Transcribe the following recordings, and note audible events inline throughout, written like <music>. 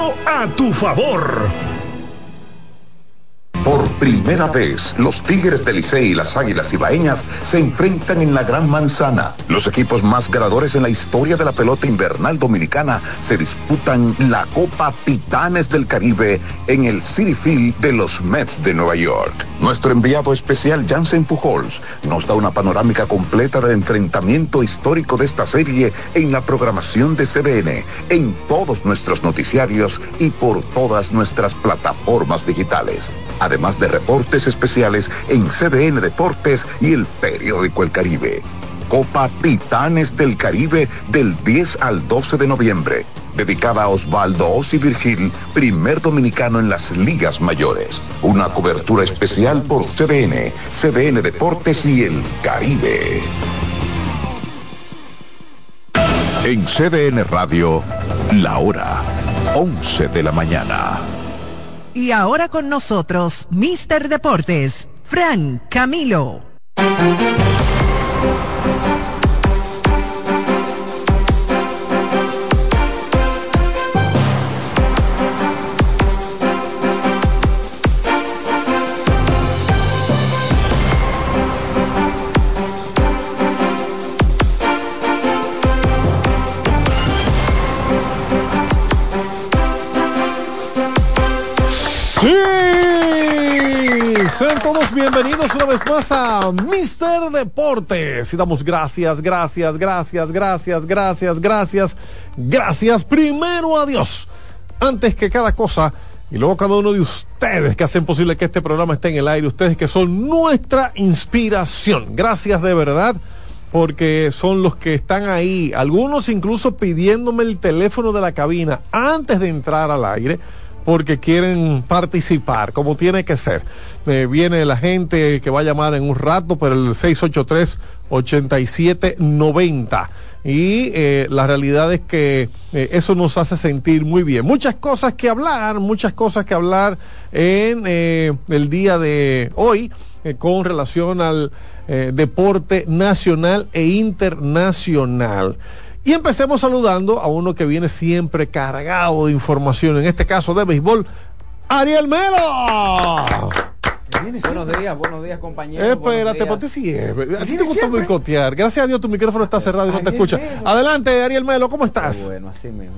a tu favor. Por primera vez, los Tigres del Licey y las Águilas Ibaeñas se enfrentan en la Gran Manzana. Los equipos más ganadores en la historia de la pelota invernal dominicana se disputan la Copa Titanes del Caribe en el City Field de los Mets de Nueva York. Nuestro enviado especial Jansen Pujols nos da una panorámica completa del enfrentamiento histórico de esta serie en la programación de CDN, en todos nuestros noticiarios y por todas nuestras plataformas digitales además de reportes especiales en CDN Deportes y el periódico El Caribe. Copa Titanes del Caribe del 10 al 12 de noviembre, dedicada a Osvaldo Osi Virgil, primer dominicano en las ligas mayores. Una cobertura especial por CDN, CDN Deportes y El Caribe. En CDN Radio, la hora 11 de la mañana. Y ahora con nosotros, Mister Deportes, Fran Camilo. Bienvenidos una vez más a Mister Deportes. Y damos gracias, gracias, gracias, gracias, gracias, gracias, gracias primero a Dios. Antes que cada cosa, y luego cada uno de ustedes que hacen posible que este programa esté en el aire, ustedes que son nuestra inspiración. Gracias de verdad porque son los que están ahí, algunos incluso pidiéndome el teléfono de la cabina antes de entrar al aire porque quieren participar, como tiene que ser. Eh, viene la gente que va a llamar en un rato por el 683-8790. Y eh, la realidad es que eh, eso nos hace sentir muy bien. Muchas cosas que hablar, muchas cosas que hablar en el día de hoy con relación al deporte nacional e internacional. Y empecemos saludando a uno que viene siempre cargado de información, en este caso de béisbol, Ariel Melo. Buenos días, buenos días compañeros. Espérate, ponte siempre. A ti te gusta boicotear. Gracias a Dios tu micrófono está cerrado y no te escucha. Adelante, Ariel Melo, ¿cómo estás? bueno, así mismo.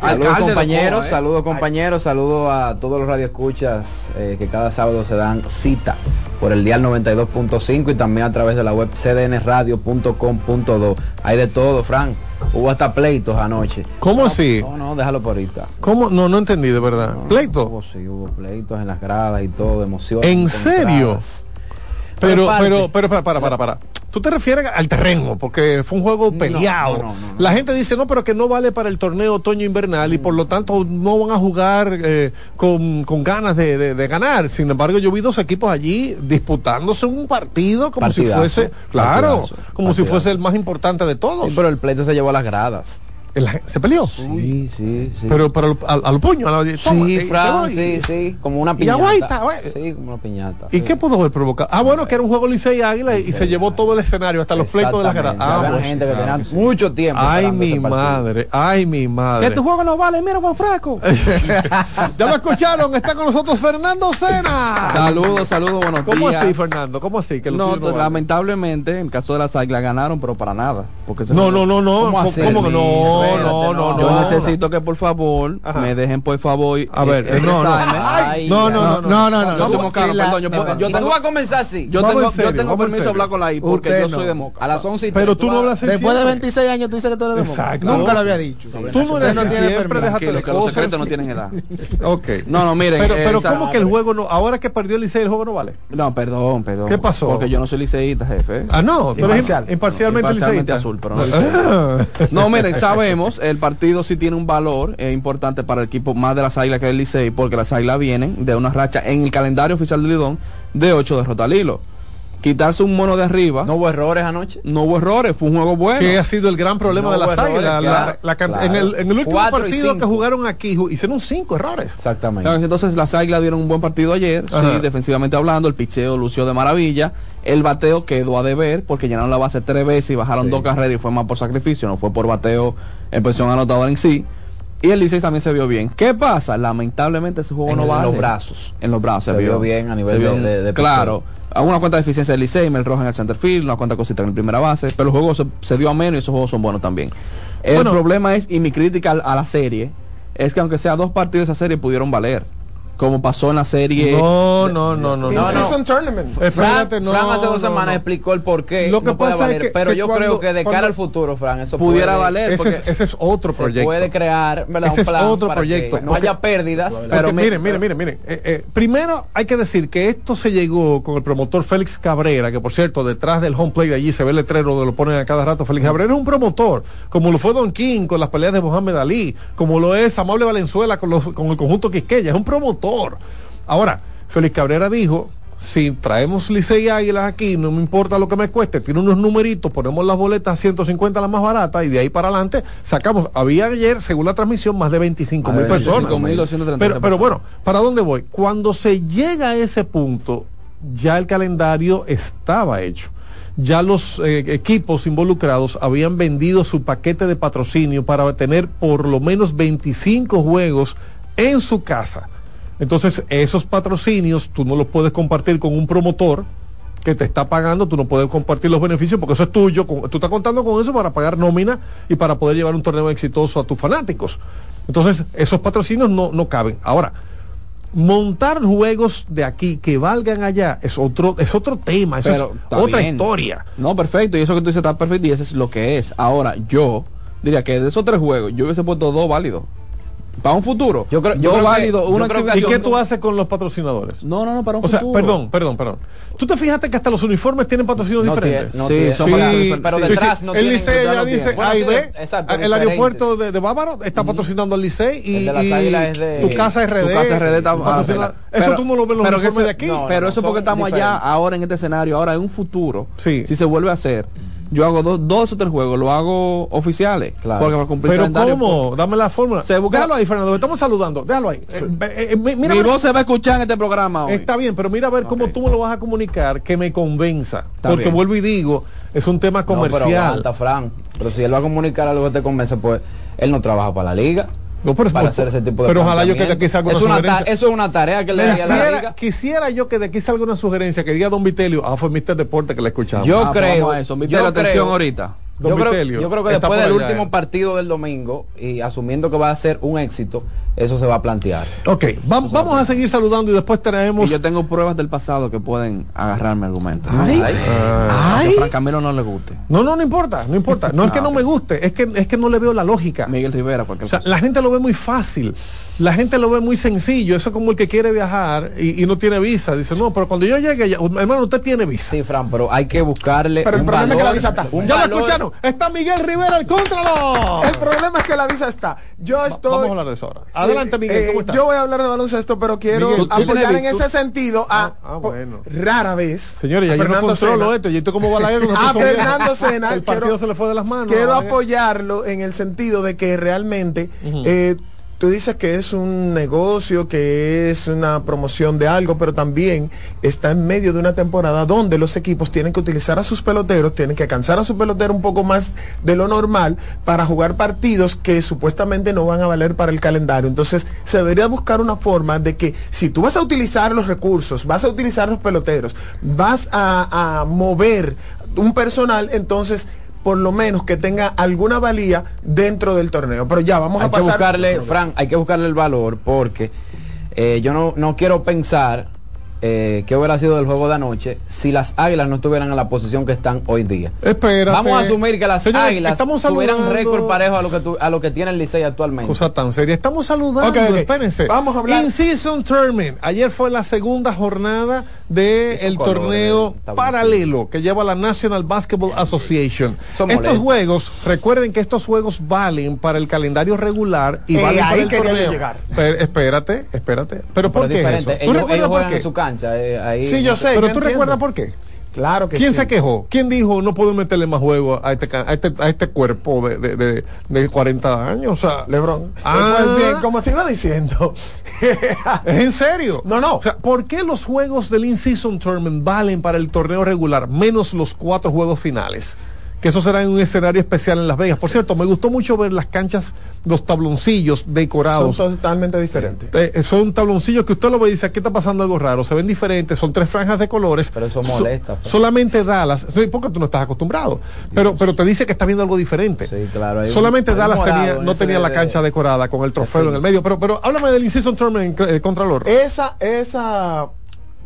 Saludos compañeros, ¿eh? saludos compañeros, saludos a todos los radioescuchas eh, que cada sábado se dan cita por el dial 92.5 y también a través de la web cdnradio.com.do. Hay de todo, Frank. Hubo hasta pleitos anoche. ¿Cómo así? No, no, déjalo por ahorita. ¿Cómo? No, no entendí de verdad. ¿Pleitos? Hubo, sí, hubo pleitos en las gradas y todo, emociones. ¿En serio? Pero, pero, pero, para, para, para, para. Tú te refieres al terreno, porque fue un juego peleado. la gente dice, no, pero que no vale para el torneo otoño-invernal y por lo tanto no van a jugar eh, con, con, ganas de, de, ganar. Sin embargo, yo vi dos equipos allí disputándose un partido como si fuese, claro, como si fuese el más importante de todos. pero el pleito se llevó a las gradas. ¿Se peleó? Sí, sí, sí. Pero, pero al, al puño, a la, Sí, Fran, sí, sí, como una piñata. Y agüita, Sí, como una piñata. ¿Y qué pudo haber provocado? Ah, bueno, que era un juego Licey Águila y se llevó todo el escenario, hasta los pleitos de las gradas. Ah, pues, gente que tenía mucho tiempo. Ay, mi madre, ay, mi madre. Que tu juego no vale, mira, Juan Franco. <laughs> ya lo escucharon, está con nosotros Fernando Sena. Saludos, saludos, buenos días. ¿Cómo así, Fernando? ¿Cómo así? Que no, lamentablemente, en caso de las Águilas ganaron, pero para nada. Porque no, no, no, no. ¿Cómo, ¿Cómo que no? No, no, no. Yo necesito que por favor me dejen por favor. A ver, eh, no, no. no, no, no, no, no, Yo soy perdón. Yo, yo tú vas a comenzar así. Yo tengo, yo tengo permiso de hablar con la I porque yo soy de Moca. A las 11 Pero tú no hablas Después de 26 años tú dices que tú eres de Moca. Exacto. Nunca lo había dicho. Tú no eres siempre déjate que los secretos no tienen edad. Ok. No, no, miren. Pero ¿cómo que el juego no ahora que perdió el Licey el juego no vale? No, perdón, perdón. ¿Qué pasó? Porque yo no soy liceísta, jefe. Ah, no, pero imparcialmente liceísta. azul, pero no No, miren, el partido sí tiene un valor es importante para el equipo más de las Águilas que el Licey, porque las Águilas vienen de una racha en el calendario oficial de Lidón de 8 derrotas al hilo. Quitarse un mono de arriba. ¿No hubo errores anoche? No hubo errores, fue un juego bueno. Que ha sido el gran problema de las Águilas. en, el, último partido que jugaron aquí hicieron cinco errores. Exactamente. Entonces las Águilas dieron un buen partido ayer, sí, defensivamente hablando, el picheo lució de maravilla. El bateo quedó a deber porque llenaron la base tres veces y bajaron dos carreras y fue más por sacrificio, no fue por bateo en posición anotadora en sí Y el Licey también se vio bien. ¿Qué pasa? Lamentablemente ese juego no va En los brazos. En los brazos. Se, vio bien a nivel de, de, Claro. Una cuenta de eficiencia del Licey, Mel Roja en el center field, una cuenta cosita en la primera base, pero el juego se, dio a menos y esos juegos son buenos también. El problema es, y mi crítica a la serie, es que aunque sea dos partidos de esa serie pudieron valer como pasó en la serie. No, no, no, no. no, season tournament. Fran, hace dos semanas explicó el por qué Lo que no puede valer, pero yo creo que de cara al futuro, Fran, eso pudiera valer. Ese, es, ese es otro proyecto. puede crear ¿verdad? ese un plan es otro proyecto. no haya pérdidas. Pero miren, miren, miren, miren. Eh, eh, primero hay que decir que esto se llegó con el promotor Félix Cabrera, que por cierto, detrás del home play de allí se ve el letrero donde lo ponen a cada rato. Félix Cabrera es un promotor, como lo fue Don King con las peleas de Mohamed Ali, como lo es Amable Valenzuela con, los, con el conjunto Quisqueya. Es un promotor. Ahora, Félix Cabrera dijo, si traemos Licey Águilas aquí, no me importa lo que me cueste, tiene unos numeritos, ponemos las boletas a 150 las más baratas y de ahí para adelante sacamos. Había ayer, según la transmisión, más de 25 mil personas. pero, pero bueno, ¿para dónde voy? Cuando se llega a ese punto, ya el calendario estaba hecho. Ya los eh, equipos involucrados habían vendido su paquete de patrocinio para tener por lo menos 25 juegos en su casa entonces, esos patrocinios tú no los puedes compartir con un promotor que te está pagando, tú no puedes compartir los beneficios porque eso es tuyo, tú estás contando con eso para pagar nómina y para poder llevar un torneo exitoso a tus fanáticos. Entonces, esos patrocinios no, no caben. Ahora, montar juegos de aquí que valgan allá es otro es otro tema, es otra historia. No, perfecto, y eso que tú dices está perfecto y eso es lo que es. Ahora, yo diría que de esos tres juegos yo hubiese puesto dos válidos para un futuro. Yo creo, yo válido, ¿Y qué tú haces con los patrocinadores? No, no, no, para un o Sea, perdón, perdón, perdón. ¿Tú te fijaste que hasta los uniformes tienen patrocinios diferentes? sí, son sí, pero detrás no El Licey ya dice, ahí ve, el aeropuerto de, de Bávaro está patrocinando al Licey y, tu casa RD. Tu casa RD está Eso tú no lo ves en los uniformes de aquí. Pero eso porque estamos allá ahora en este escenario, ahora en un futuro, si se vuelve a hacer yo hago dos, dos o tres juegos, lo hago oficiales. Claro. Porque cumplir Pero ¿cómo? Pues, Dame la fórmula. Se Déjalo ahí, Fernando, me estamos saludando. Déjalo ahí. Eh, eh, eh, Mi voz se va a escuchar en este programa hoy. Está bien, pero mira a ver cómo tú me lo vas a comunicar que me convenza. porque vuelvo y digo, es un tema comercial. pero, Fran, pero si él va a comunicar algo que te convence, pues él no trabaja para la liga. No, pero para hacer ese tipo de Pero ojalá yo que de aquí salga una, sugerencia. Eso es una tarea que le daría a la liga. Quisiera yo que de aquí salga una sugerencia que diga Don Vitelio, ah, fue Mister Deporte que le escuchamos. Yo ah, creo. Eso, yo atención ahorita. Yo creo, yo creo, que después del último partido del domingo y asumiendo que va a ser un éxito, eso se va a plantear. Ok, vamos a seguir saludando y después tenemos. Y yo tengo pruebas del pasado que pueden agarrarme argumentos. Ay, ay, ay. A Camilo no le guste. No, no, no importa, no importa. No es que no me guste, es que es que no le veo la lógica. Miguel Rivera, porque o sea, la gente lo ve muy fácil la gente lo ve muy sencillo. Eso es como el que quiere viajar y, no tiene visa. Dice, no, pero cuando yo llegue, hermano, usted tiene visa. Sí, Fran, pero hay que buscarle. Pero el problema es que la visa está. Ya lo escucharon. Está Miguel Rivera, el contralor. El problema es que la visa está. Yo estoy. Vamos a hablar de eso ahora. Adelante, Miguel. ¿cómo eh, Yo voy a hablar de baloncesto, pero quiero apoyar en ese sentido a. Ah, ah, bueno. Rara vez. Señores, ya Fernando yo no controlo esto. Y esto como va A <laughs> Fernando <laughs> Sena. El partido se le fue de las manos. Quiero apoyarlo en el sentido de que realmente. eh, tú dices que es un negocio, que es una promoción de algo, pero también está en medio de una temporada donde los equipos tienen que utilizar a sus peloteros, tienen que cansar a su pelotero un poco más de lo normal para jugar partidos que supuestamente no van a valer para el calendario. Entonces, se debería buscar una forma de que si tú vas a utilizar los recursos, vas a utilizar los peloteros, vas a, a mover un personal, entonces por lo menos que tenga alguna valía dentro del torneo. Pero ya, vamos a pasar. Que buscarle, Fran, hay que buscarle el valor porque eh, yo no, no quiero pensar eh, qué hubiera sido del juego de anoche si las águilas no estuvieran en la posición que están hoy día. Vamos a asumir que las águilas tuvieran récord parejo a lo que a lo que tiene el Licey actualmente. Cosa tan seria. Estamos saludando, espérense. Vamos a hablar. In Season Tournament. Ayer fue la segunda jornada del torneo paralelo que lleva la National Basketball Association. estos juegos, recuerden que estos juegos valen para el calendario regular y eh, valen para el torneo. Llegar. espérate, espérate. Pero, ¿por qué? Ellos, ellos juegan en su cancha eh, sí, yo sé. Pero tú recuerdas por qué. Claro que ¿Quién se quejó? ¿Quién dijo no puedo meterle más juego a este, a este, a este cuerpo de, de, de, 40 años? O sea, Lebron. Ah, pues bien, como te iba diciendo. <laughs> ¿Es en serio? No, no. O sea, ¿por qué los juegos del In-Season Tournament valen para el torneo regular menos los cuatro juegos finales? Que eso será en un escenario especial en Las Vegas. Por cierto, me gustó mucho ver las canchas, los tabloncillos decorados. Son totalmente diferentes. Eh, son tabloncillos que usted lo ve y dice, aquí está pasando algo raro. Se ven diferentes, son tres franjas de colores. Pero eso molesta. Pues. solamente Dallas, porque tú no estás acostumbrado, pero, pero te dice que está viendo algo diferente. Sí, claro. Solamente Dallas tenía, no tenía la cancha decorada con el trofeo en el medio. Pero, pero háblame del Incision Tournament eh, Contralor. Esa, esa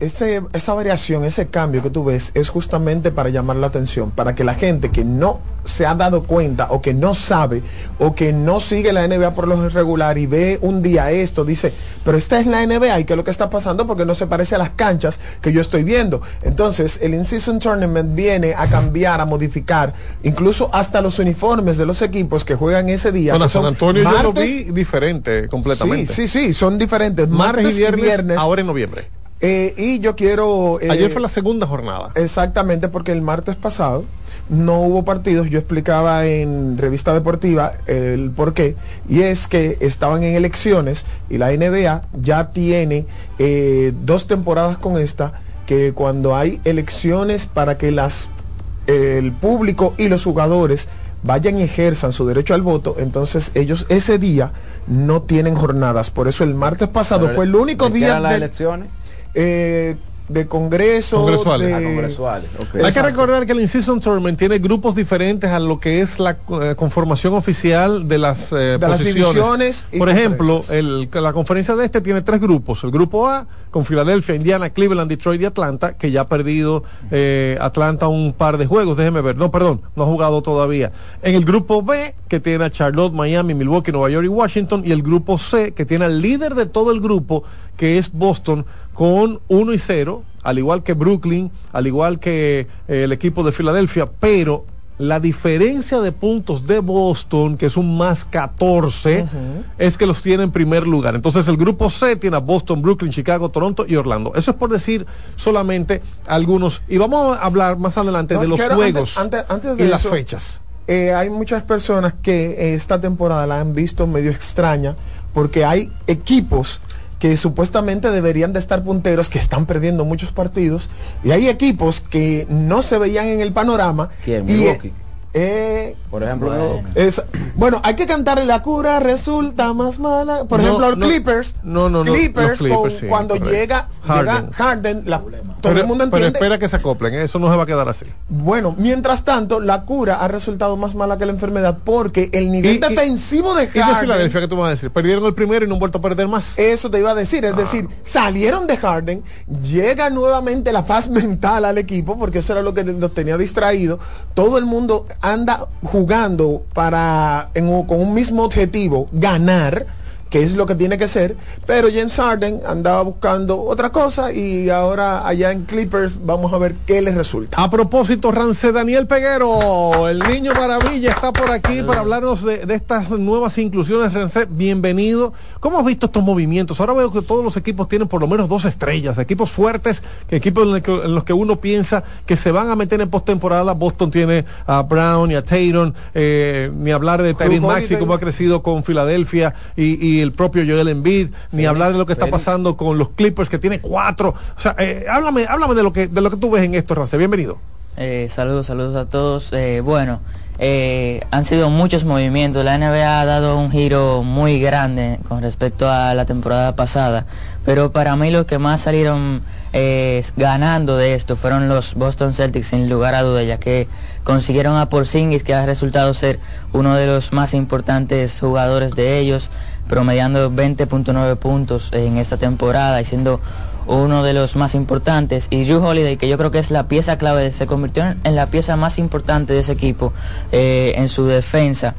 ese, esa variación, ese cambio que tú ves es justamente para llamar la atención, para que la gente que no se ha dado cuenta o que no sabe o que no sigue la NBA por lo regular y ve un día esto, dice, pero esta es la NBA y qué es lo que está pasando porque no se parece a las canchas que yo estoy viendo. Entonces, el In-Season Tournament viene a cambiar, a modificar, incluso hasta los uniformes de los equipos que juegan ese día. Bueno, San Antonio yo lo vi diferente completamente. Sí, sí, sí, son diferentes. Martes, y viernes. Ahora en noviembre. Eh, y yo quiero... Eh, Ayer fue la segunda jornada. Exactamente, porque el martes pasado no hubo partidos. Yo explicaba en Revista Deportiva el por qué. Y es que estaban en elecciones y la NBA ya tiene eh, dos temporadas con esta, que cuando hay elecciones para que las el público y los jugadores vayan y ejerzan su derecho al voto, entonces ellos ese día no tienen jornadas. Por eso el martes pasado fue el único día de las elecciones eh, de congreso. Congresuales. Ah, Hay que recordar que el In-Season Tournament tiene grupos diferentes a lo que es la eh, conformación oficial de las eh, posiciones. Por ejemplo, el, la conferencia de este tiene tres grupos. El grupo A, con Filadelfia, Indiana, Cleveland, Detroit y Atlanta, que ya ha perdido eh, Atlanta un par de juegos. Déjeme ver. No, perdón, no ha jugado todavía. En el grupo B, que tiene a Charlotte, Miami, Milwaukee, Nueva York y Washington. Y el grupo C, que tiene al líder de todo el grupo, que es Boston, con 1 y 0, al igual que Brooklyn, al igual que eh, el equipo de Filadelfia, pero la diferencia de puntos de Boston, que es un más 14, es que los tiene en primer lugar. Entonces el grupo C tiene a Boston, Brooklyn, Chicago, Toronto y Orlando. Eso es por decir solamente algunos. Y vamos a hablar más adelante de los juegos antes, de y las fechas. Eh, hay muchas personas que esta temporada la han visto medio extraña porque hay equipos que supuestamente deberían de estar punteros, que están perdiendo muchos partidos, y hay equipos que no se veían en el panorama. ¿Quién? Y, eh, por ejemplo, es, bueno, hay que cantarle la cura resulta más mala. Por ejemplo, los Clippers. No, no, no. Clippers, cuando llega Harden, todo el mundo entiende. Pero espera que se acoplen, ¿eh? eso no se va a quedar así. Bueno, mientras tanto, la cura ha resultado más mala que la enfermedad porque el nivel defensivo de Harden. ¿Y de Filadelfia que tú vas a decir? Perdieron el primero y no han vuelto a perder más. Eso te iba a decir, es ah. decir, salieron de Harden, llega nuevamente la paz <laughs> mental al equipo porque eso era lo que los tenía distraído. Todo el mundo anda jugando para con un mismo objetivo, ganar que es lo que tiene que ser, pero James Harden andaba buscando otra cosa y ahora allá en Clippers vamos a ver qué les resulta. A propósito, Rance Daniel Peguero, el niño maravilla está por aquí para hablarnos de, estas nuevas inclusiones. Rance, bienvenido. ¿Cómo has visto estos movimientos? Ahora veo que todos los equipos tienen por lo menos dos estrellas, equipos fuertes, equipos en, los que, uno piensa que se van a meter en postemporada. Boston tiene a Brown y a Tatum, eh, ni hablar de Tyrese Maxi, como ha crecido con Filadelfia y el propio Joel Embiid, ni hablar de lo que está pasando con los Clippers que tiene cuatro. O sea, eh, háblame, háblame de lo que de lo que tú ves en esto, Rance. Bienvenido. Eh, saludos, saludos a todos. Eh, bueno, han sido muchos movimientos. La NBA ha dado un giro muy grande con respecto a la temporada pasada. Pero para mí lo que más salieron ganando de esto fueron los Boston Celtics sin lugar a duda, ya que consiguieron a Porzingis que ha resultado ser uno de los más importantes jugadores de ellos promediando 20.9 puntos en esta temporada y siendo uno de los más importantes. Y Drew Holiday, que yo creo que es la pieza clave, se convirtió en la pieza más importante de ese equipo eh, en su defensa.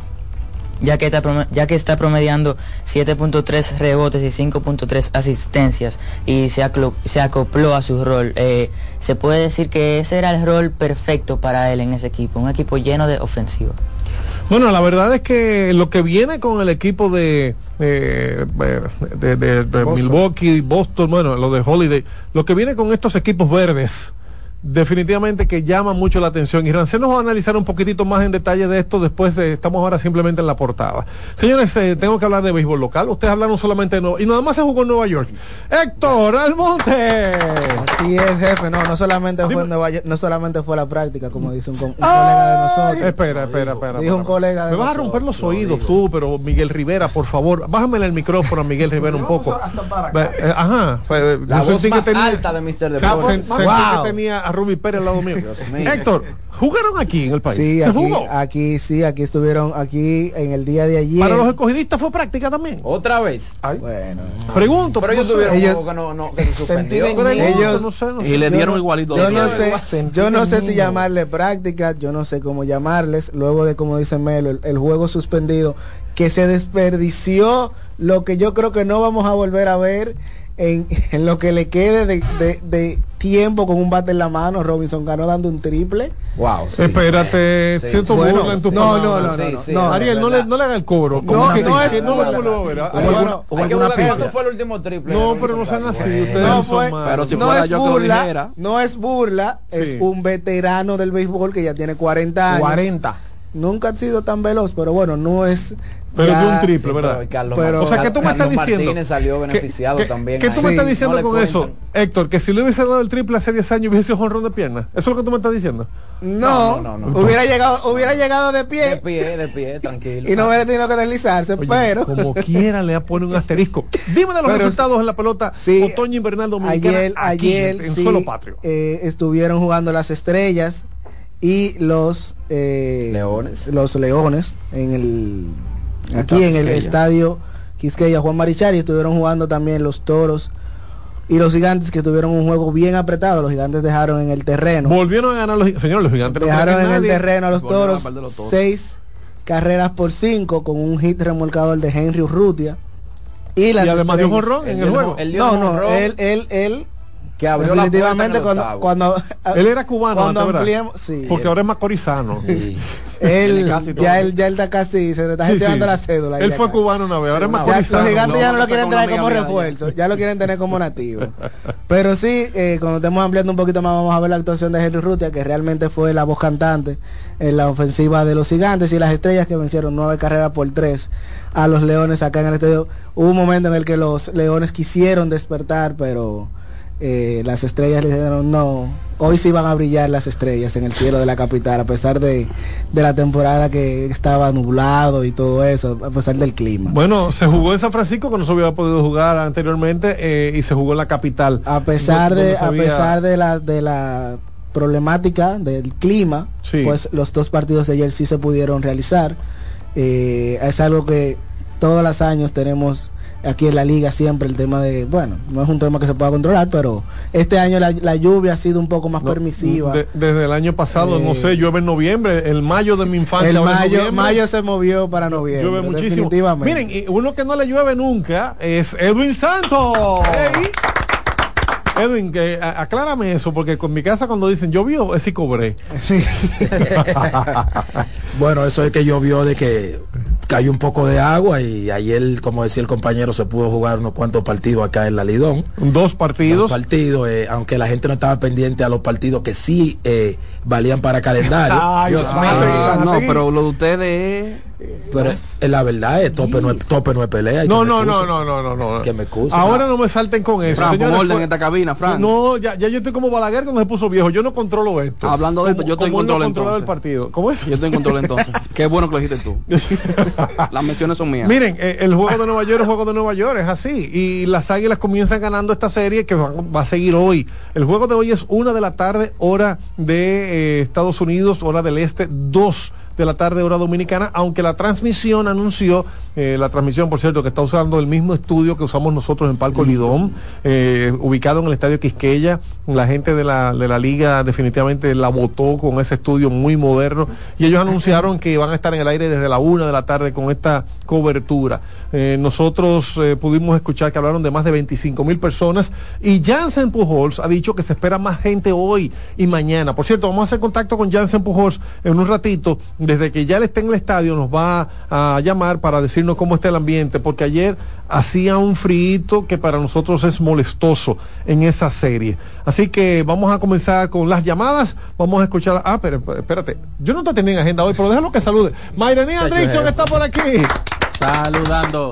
Ya que, está, ya que está promediando 7.3 rebotes y 5.3 asistencias y se, se acopló a su rol. Eh, se puede decir que ese era el rol perfecto para él en ese equipo, un equipo lleno de ofensiva. Bueno, la verdad es que lo que viene con el equipo de, de, de, Boston. Milwaukee, Boston, bueno, lo de Holiday, lo que viene con estos equipos verdes definitivamente que llama mucho la atención. Y Rancel nos va a analizar un poquitito más en detalle de esto después de, estamos ahora simplemente en la portada. Señores, eh, tengo que hablar de béisbol local. Ustedes hablaron solamente de Nueva y nada más se jugó en Nueva York. Héctor Almonte. Así es, jefe. No, no solamente fue en Nueva York, no solamente fue la práctica, como dice un, colega de nosotros. Espera, espera, espera. Dijo un colega de Me vas a romper los oídos tú, pero Miguel Rivera, por favor, bájame el micrófono a Miguel Rivera un poco. Eh, ajá. La voz más alta de Mr. Deportes. que tenía a Ruby Pérez al lado mío. Héctor, ¿jugaron aquí en el país? Sí, aquí, aquí sí, aquí estuvieron, aquí en el día de ayer. Para los escogidistas fue práctica también. Otra vez. Bueno. Pregunto. Pero ellos tuvieron un juego que no, no, que suspendió. Ellos, no sé, no sé. Y le dieron igualito. Yo no sé, yo no sé si llamarle práctica, yo no sé cómo llamarles, luego de como dice Melo, el, el juego suspendido, que se desperdició lo que yo creo que no vamos a volver a ver en, <laughs> en lo que le quede de, de, de, tiempo con un bate en la mano, Robinson ganó dando un triple. Wow. Espérate, sí. siento bueno, burla en tu no, no, no, no, no, no, Ariel, no le, no le haga el cobro. No, que, no, es no a ver. Bueno, ¿Cuándo fue el último triple? No, pero no sean así. No, fue, pero si no fuera es yo burla, que lo dijera. No es burla, sí. es un veterano del béisbol que ya tiene 40 años. 40. Nunca ha sido tan veloz, pero bueno, no es pero de un triple, ¿verdad? pero, o sea, ¿qué tú me estás diciendo? Martínez salió beneficiado ¿Qué, también. ¿Qué tú me estás diciendo no con eso, Héctor? Que si le hubiese dado el triple hace 10 años hubiese sido jonrón de pierna. ¿Eso es lo que tú me estás diciendo? No, no, no, no hubiera llegado, hubiera llegado de pie. De pie, de pie, tranquilo. Y no hubiera tenido que deslizarse, Oye, pero. Como quiera le pone un asterisco. <laughs> Dime de los pero, resultados en la pelota sí, otoño invernal dominicana. Ayer, aquí, ayer en sí, suelo patrio. Eh, estuvieron jugando las estrellas y los eh, leones. Los leones en el aquí en el estadio Quisqueya Juan Marichari estuvieron jugando también los toros y los gigantes que tuvieron un juego bien apretado, los gigantes dejaron en el terreno. Volvieron a ganar los señores, los gigantes. Dejaron en nadie. el terreno a los toros, a los toros seis carreras por cinco con un hit remolcador de Henry Urrutia. Y, las y además dio un horror en el juego. El no, no, él, él, él que abrió definitivamente cuando, cuando, él era cubano cuando antes, ampliemos, sí, porque él, ahora es macorizano sí. <laughs> él, ya él ya él está casi se le está gestionando sí, la cédula él fue cubano una vez ahora es macorizano los gigantes ya no lo quieren traer como refuerzo ya lo quieren tener como nativo. Pero sí eh, cuando estemos ampliando un poquito más vamos a ver la actuación de Henry Rutia que realmente fue la voz cantante en la ofensiva de los gigantes y las estrellas que vencieron nueve carreras por tres a los leones acá en el estadio. Hubo un momento en el que los leones quisieron despertar pero eh, las estrellas le dijeron no, hoy sí van a brillar las estrellas en el cielo de la capital, a pesar de, de, la temporada que estaba nublado y todo eso, a pesar del clima. Bueno, se jugó en San Francisco, que no se había podido jugar anteriormente, eh, y se jugó en la capital. A pesar de, a pesar de la, de la problemática del clima, sí. pues los dos partidos de ayer sí se pudieron realizar. Eh, es algo que todos los años tenemos aquí en la liga siempre el tema de, bueno, no es un tema que se pueda controlar, pero este año la, la lluvia ha sido un poco más no, permisiva. De, desde el año pasado, eh, no sé, llueve en noviembre, el mayo de mi infancia. El mayo, mayo se movió para noviembre. Llueve muchísimo. Miren, y uno que no le llueve nunca es Edwin Santos. Hey. Edwin, que, a, aclárame eso, porque con mi casa cuando dicen llovió, es si cobré. Sí. <laughs> bueno, eso es que llovió de que cayó un poco de agua y ayer, como decía el compañero, se pudo jugar unos cuantos partidos acá en la Lidón. Dos partidos. Dos partidos, eh, aunque la gente no estaba pendiente a los partidos que sí eh, valían para calendario. <laughs> Ay, Dios mío. Ah, no, pero lo de ustedes pero es la verdad es tope no es, tope no es pelea no no, no no no no no. que me excusen ahora no me salten con eso orden en esta cabina Fran no ya, ya yo estoy como Balaguer que no se puso viejo yo no controlo esto. Hablando de esto yo estoy en control entonces el partido ¿cómo es? yo estoy en control entonces. <laughs> Qué bueno que lo dijiste tú. <laughs> Las menciones son mías. Miren eh, el juego de Nueva York es el juego de Nueva York es así. Y las Águilas comienzan ganando esta serie que va, va a seguir hoy. El juego de hoy es una de la tarde hora de eh, Estados Unidos hora del este dos de la tarde hora dominicana, aunque la transmisión anunció, eh, la transmisión por cierto que está usando el mismo estudio que usamos nosotros en Palco Lidón, eh, ubicado en el Estadio Quisqueya, la gente de la, de la liga definitivamente la votó con ese estudio muy moderno y ellos anunciaron que van a estar en el aire desde la una de la tarde con esta cobertura. Eh, nosotros pudimos escuchar que hablaron de más de 25 mil personas y Jansen Pujols ha dicho que se espera más gente hoy y mañana. Por cierto, vamos a hacer contacto con Jansen Pujols en un ratito desde que ya él está en el estadio, nos va a llamar para decirnos cómo está el ambiente, porque ayer hacía un frío que para nosotros es molestoso en esa serie. Así que vamos a comenzar con las llamadas. Vamos a escuchar. Ah, pero espérate, yo no te tenía en agenda hoy, pero déjalo que salude. Mayrenía Andrickson está por aquí. Saludando.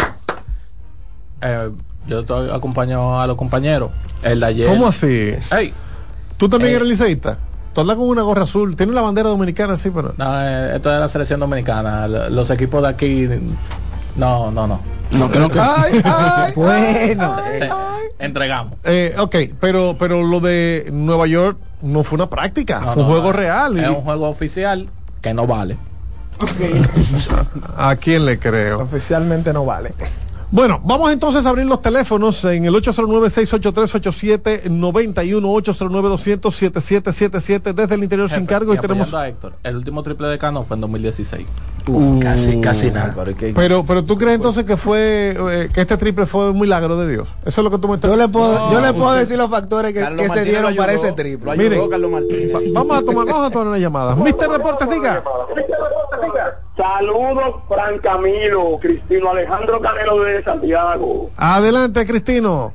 Eh, yo estoy acompañado a los compañeros. El de ayer. ¿Cómo así? ¿Tú también eres liceísta? Tú andas con una gorra azul. Tiene la bandera dominicana, sí, pero. No, eh, esto es la selección dominicana. Los equipos de aquí. No, no, no. No, que no, que... Ay, ay, <laughs> bueno. entregamos. Eh, ok, pero, pero lo de Nueva York no fue una práctica, fue un juego real. Es un juego oficial que no vale. <laughs> ¿A quién le creo? Oficialmente no vale. Bueno, vamos entonces a abrir los teléfonos en el 809-683-8791, 809-200-7777 desde el interior sin cargo y, tenemos... el último triple de Cano fue en 2016. casi, casi nada. Pero, pero tú crees entonces que fue eh, que este triple fue un milagro de Dios. Eso es lo que tú me estás... Yo le puedo, yo le puedo decir los factores que, se dieron para ese triple. Miren, vamos a tomar, vamos a tomar una llamada. Mister Deportes, diga. Saludos, Fran Camilo, Cristino Alejandro Canelo de Santiago. Adelante, Cristino.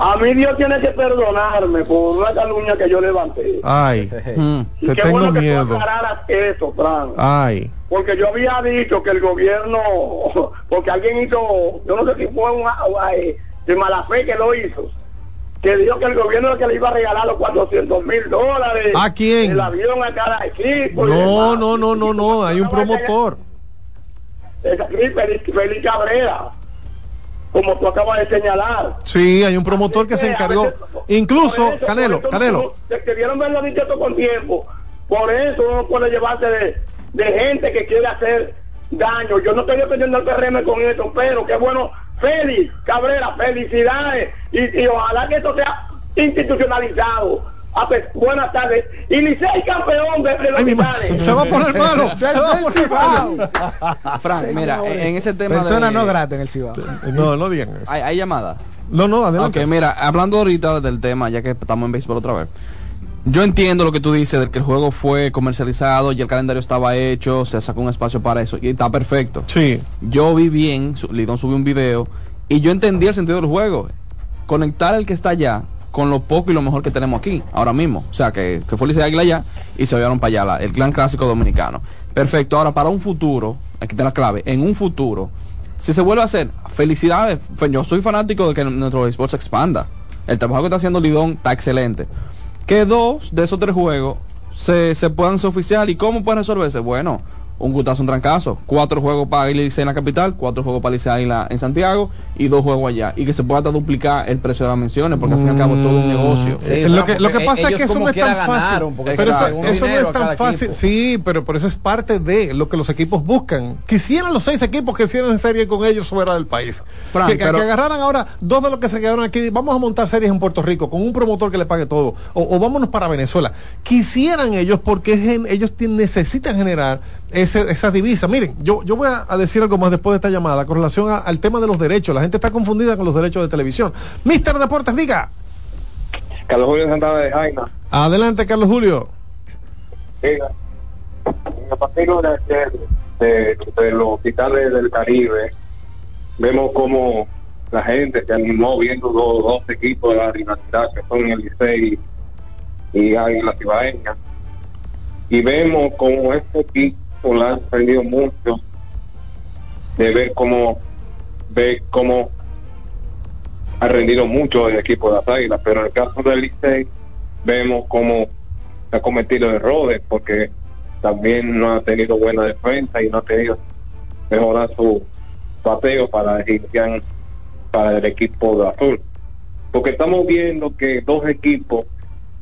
A mí Dios tiene que perdonarme por una calumnia que yo levanté. Ay, <laughs> y te qué tengo bueno miedo. que eso, Fran. Ay. Porque yo había dicho que el gobierno, <laughs> porque alguien hizo, yo no sé si fue un, eh, de mala fe que lo hizo que dijo que el gobierno que le iba a regalar los 400 mil dólares. ¿A quién? El avión a cada equipo. No, no, no, no, no, hay un promotor. Félix Cabrera, como tú acabas de señalar. Sí, hay un promotor que, se encargó. Incluso, Canelo, Canelo. Debieron verlo dicho con tiempo. Por eso uno puede llevarse de, de gente que quiere hacer daño. Yo no estoy defendiendo al PRM con esto, pero qué bueno Félix Cabrera, felicidades y, ojalá que esto sea institucionalizado. Ah, pues, buenas tardes. Y Licey campeón de, los Se va a poner malo. <laughs> se va a poner malo. <laughs> Frank, mira, en ese tema Persona no grata en el Cibao. No, no digan ¿Hay, hay llamada? No, no, adelante. Ok, mira, hablando ahorita del tema, ya que estamos en béisbol otra vez. Yo entiendo lo que tú dices de que el juego fue comercializado y el calendario estaba hecho, se sacó un espacio para eso y está perfecto. Sí. Yo vi bien, Lidón subió un video y yo entendí el sentido del juego. Conectar el que está allá con lo poco y lo mejor que tenemos aquí, ahora mismo. O sea, que, que fue Licey Águila allá y se vieron para allá, el clan clásico dominicano. Perfecto. Ahora, para un futuro, aquí está la clave, en un futuro, si se vuelve a hacer, felicidades. Yo soy fanático de que nuestro esports se expanda. El trabajo que está haciendo Lidón está excelente que dos de esos tres juegos se, se puedan oficial. ¿Y cómo pueden resolverse? Bueno, un gutazo, un trancazo. Cuatro juegos para Licey en la capital, cuatro juegos para Licey en, Santiago y dos juegos allá. Y que se pueda duplicar el precio de las menciones, porque al fin y al cabo todo un negocio. lo, que, lo que pasa es que eso no es tan fácil. Pero eso, no es tan fácil. Sí, pero por eso es parte de lo que los equipos buscan. Quisieran los seis equipos que hicieran serie con ellos fuera del país. que, que, agarraran ahora dos de los que se quedaron aquí. Vamos a montar series en Puerto Rico con un promotor que le pague todo. O, vámonos para Venezuela. Quisieran ellos porque ellos necesitan generar ese, esa divisa. Miren, yo, yo voy a, decir algo más después de esta llamada con relación al tema de los derechos. La gente está confundida con los derechos de televisión. Mister Deportes, diga. Carlos Julio Santana de Jaina. Adelante, Carlos Julio. Diga. Partido de de, de, los hospitales del Caribe, vemos como la gente se animó viendo los dos equipos de la universidad que son el Licey y Águila Cibaeña. Y vemos como este equipo la han aprendido mucho de ver cómo ve cómo ha rendido mucho el equipo de las águilas, pero en el caso del Licey vemos cómo ha cometido errores porque también no ha tenido buena defensa y no ha tenido mejorar su bateo para para el equipo de azul. Porque estamos viendo que dos equipos